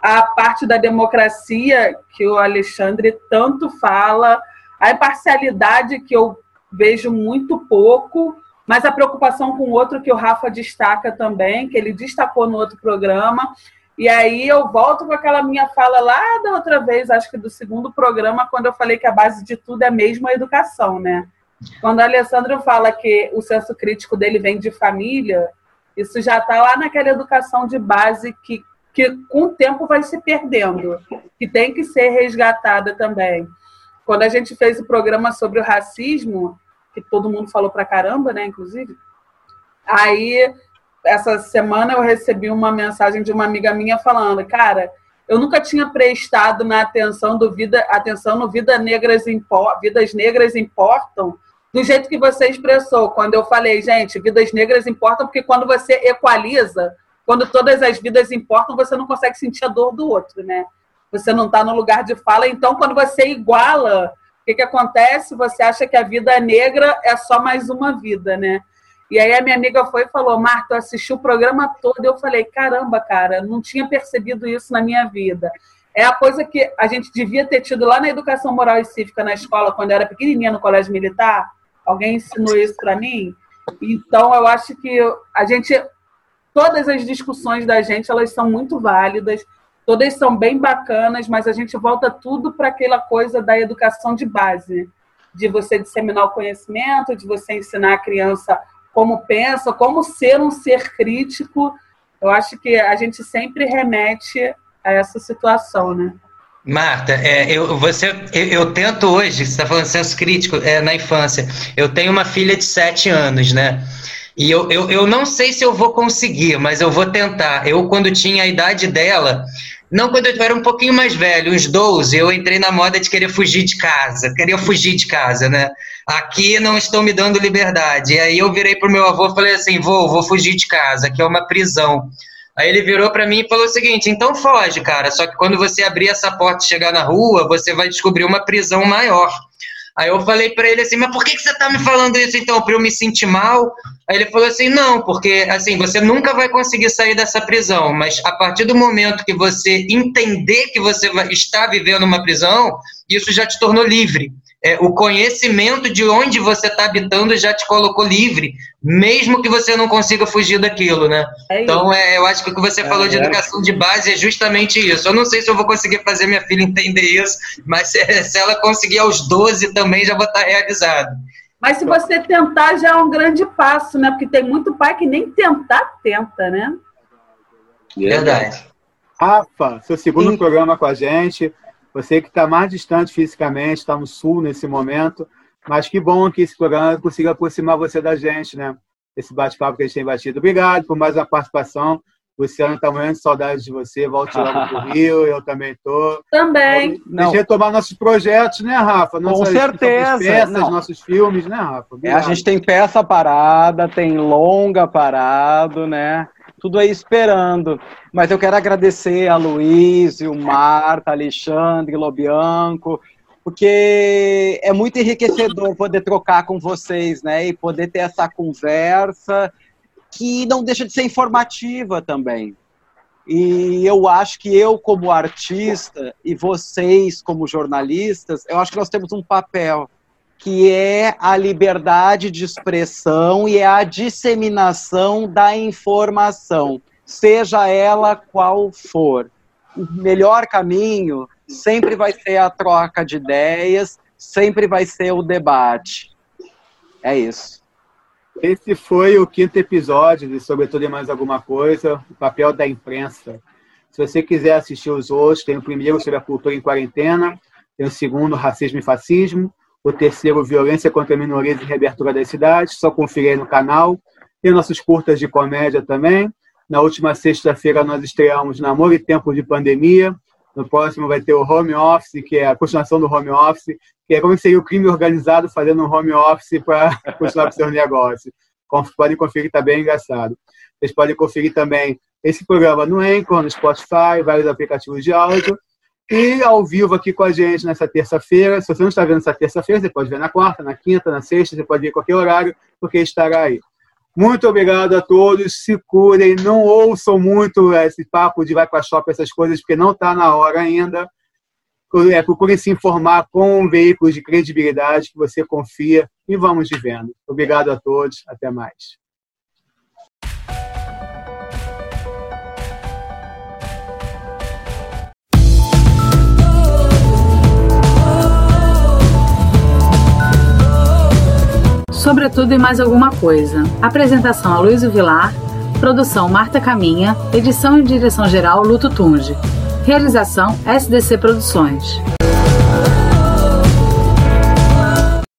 a parte da democracia que o Alexandre tanto fala, a imparcialidade que eu vejo muito pouco, mas a preocupação com outro que o Rafa destaca também, que ele destacou no outro programa. E aí eu volto com aquela minha fala lá da outra vez, acho que do segundo programa, quando eu falei que a base de tudo é mesmo a educação, né? Quando o Alessandro fala que o senso crítico dele vem de família, isso já está lá naquela educação de base que, que com o tempo vai se perdendo, que tem que ser resgatada também. Quando a gente fez o programa sobre o racismo, que todo mundo falou pra caramba, né, inclusive, aí essa semana eu recebi uma mensagem de uma amiga minha falando, cara, eu nunca tinha prestado na atenção do vida, atenção no vida negras vidas negras importam do jeito que você expressou, quando eu falei, gente, vidas negras importam, porque quando você equaliza, quando todas as vidas importam, você não consegue sentir a dor do outro, né? Você não está no lugar de fala. Então, quando você iguala, que, que acontece? Você acha que a vida negra é só mais uma vida, né? E aí a minha amiga foi e falou, Marta, eu assisti o programa todo. Eu falei, caramba, cara, não tinha percebido isso na minha vida. É a coisa que a gente devia ter tido lá na educação moral e cívica na escola, quando eu era pequenininha no colégio militar, Alguém ensinou isso para mim? Então, eu acho que a gente, todas as discussões da gente, elas são muito válidas, todas são bem bacanas, mas a gente volta tudo para aquela coisa da educação de base, de você disseminar o conhecimento, de você ensinar a criança como pensa, como ser um ser crítico. Eu acho que a gente sempre remete a essa situação, né? Marta, é, eu, você, eu, eu, tento hoje, você está falando senso crítico é, na infância. Eu tenho uma filha de sete anos, né? E eu, eu, eu não sei se eu vou conseguir, mas eu vou tentar. Eu, quando tinha a idade dela, não quando eu era um pouquinho mais velho, uns 12, eu entrei na moda de querer fugir de casa, queria fugir de casa, né? Aqui não estão me dando liberdade. E aí eu virei pro meu avô e falei assim: vou, vou fugir de casa, aqui é uma prisão. Aí ele virou para mim e falou o seguinte: então foge, cara. Só que quando você abrir essa porta e chegar na rua, você vai descobrir uma prisão maior. Aí eu falei para ele assim: mas por que, que você tá me falando isso então? Para eu me sentir mal? Aí ele falou assim: não, porque assim, você nunca vai conseguir sair dessa prisão, mas a partir do momento que você entender que você está vivendo uma prisão, isso já te tornou livre é, o conhecimento de onde você está habitando já te colocou livre, mesmo que você não consiga fugir daquilo, né? É então, é, eu acho que o que você é, falou de é. educação de base é justamente isso. Eu não sei se eu vou conseguir fazer minha filha entender isso, mas se, se ela conseguir aos 12 também já vou estar tá realizado. Mas se você tentar, já é um grande passo, né? Porque tem muito pai que nem tentar tenta, né? Verdade. Rafa, seu segundo Sim. programa com a gente. Você que está mais distante fisicamente, está no sul nesse momento, mas que bom que esse programa consiga aproximar você da gente, né? Esse bate-papo que a gente tem batido. Obrigado por mais uma participação. Luciano está morrendo de saudade de você. Volte logo para o Rio, eu também estou. Também. Não. retomar nossos projetos, né, Rafa? Nossas, Com certeza. peças, Não. nossos filmes, né, Rafa? É, a gente tem peça parada, tem longa parado, né? Tudo aí esperando. Mas eu quero agradecer a Luiz, o Marta, Alexandre, Lobianco, porque é muito enriquecedor poder trocar com vocês, né? E poder ter essa conversa que não deixa de ser informativa também. E eu acho que eu, como artista, e vocês, como jornalistas, eu acho que nós temos um papel que é a liberdade de expressão e é a disseminação da informação, seja ela qual for. O melhor caminho sempre vai ser a troca de ideias, sempre vai ser o debate. É isso. Esse foi o quinto episódio de Sobretudo e Mais Alguma Coisa, o papel da imprensa. Se você quiser assistir os outros, tem o primeiro sobre a cultura em quarentena, tem o segundo, racismo e fascismo, o terceiro Violência contra Minorias e Reabertura das Cidades, só conferir aí no canal. Tem nossos curtas de comédia também. Na última sexta-feira nós estreamos Namoro e Tempo de Pandemia. No próximo vai ter o Home Office, que é a continuação do Home Office, que é como seria o crime organizado fazendo um home office para continuar com seu negócio. Podem conferir, está bem engraçado. Vocês podem conferir também esse programa no Anchor, no Spotify, vários aplicativos de áudio. E ao vivo aqui com a gente nessa terça-feira. Se você não está vendo essa terça-feira, você pode ver na quarta, na quinta, na sexta, você pode ver qualquer horário, porque estará aí. Muito obrigado a todos. Se curem, não ouçam muito esse papo de vai para shopping, essas coisas, porque não está na hora ainda. É, procurem se informar com veículos de credibilidade que você confia e vamos de vendo. Obrigado a todos. Até mais. Sobretudo e mais alguma coisa. Apresentação a Luiz Vilar, produção Marta Caminha, edição e direção geral Luto Tunge. Realização SDC Produções.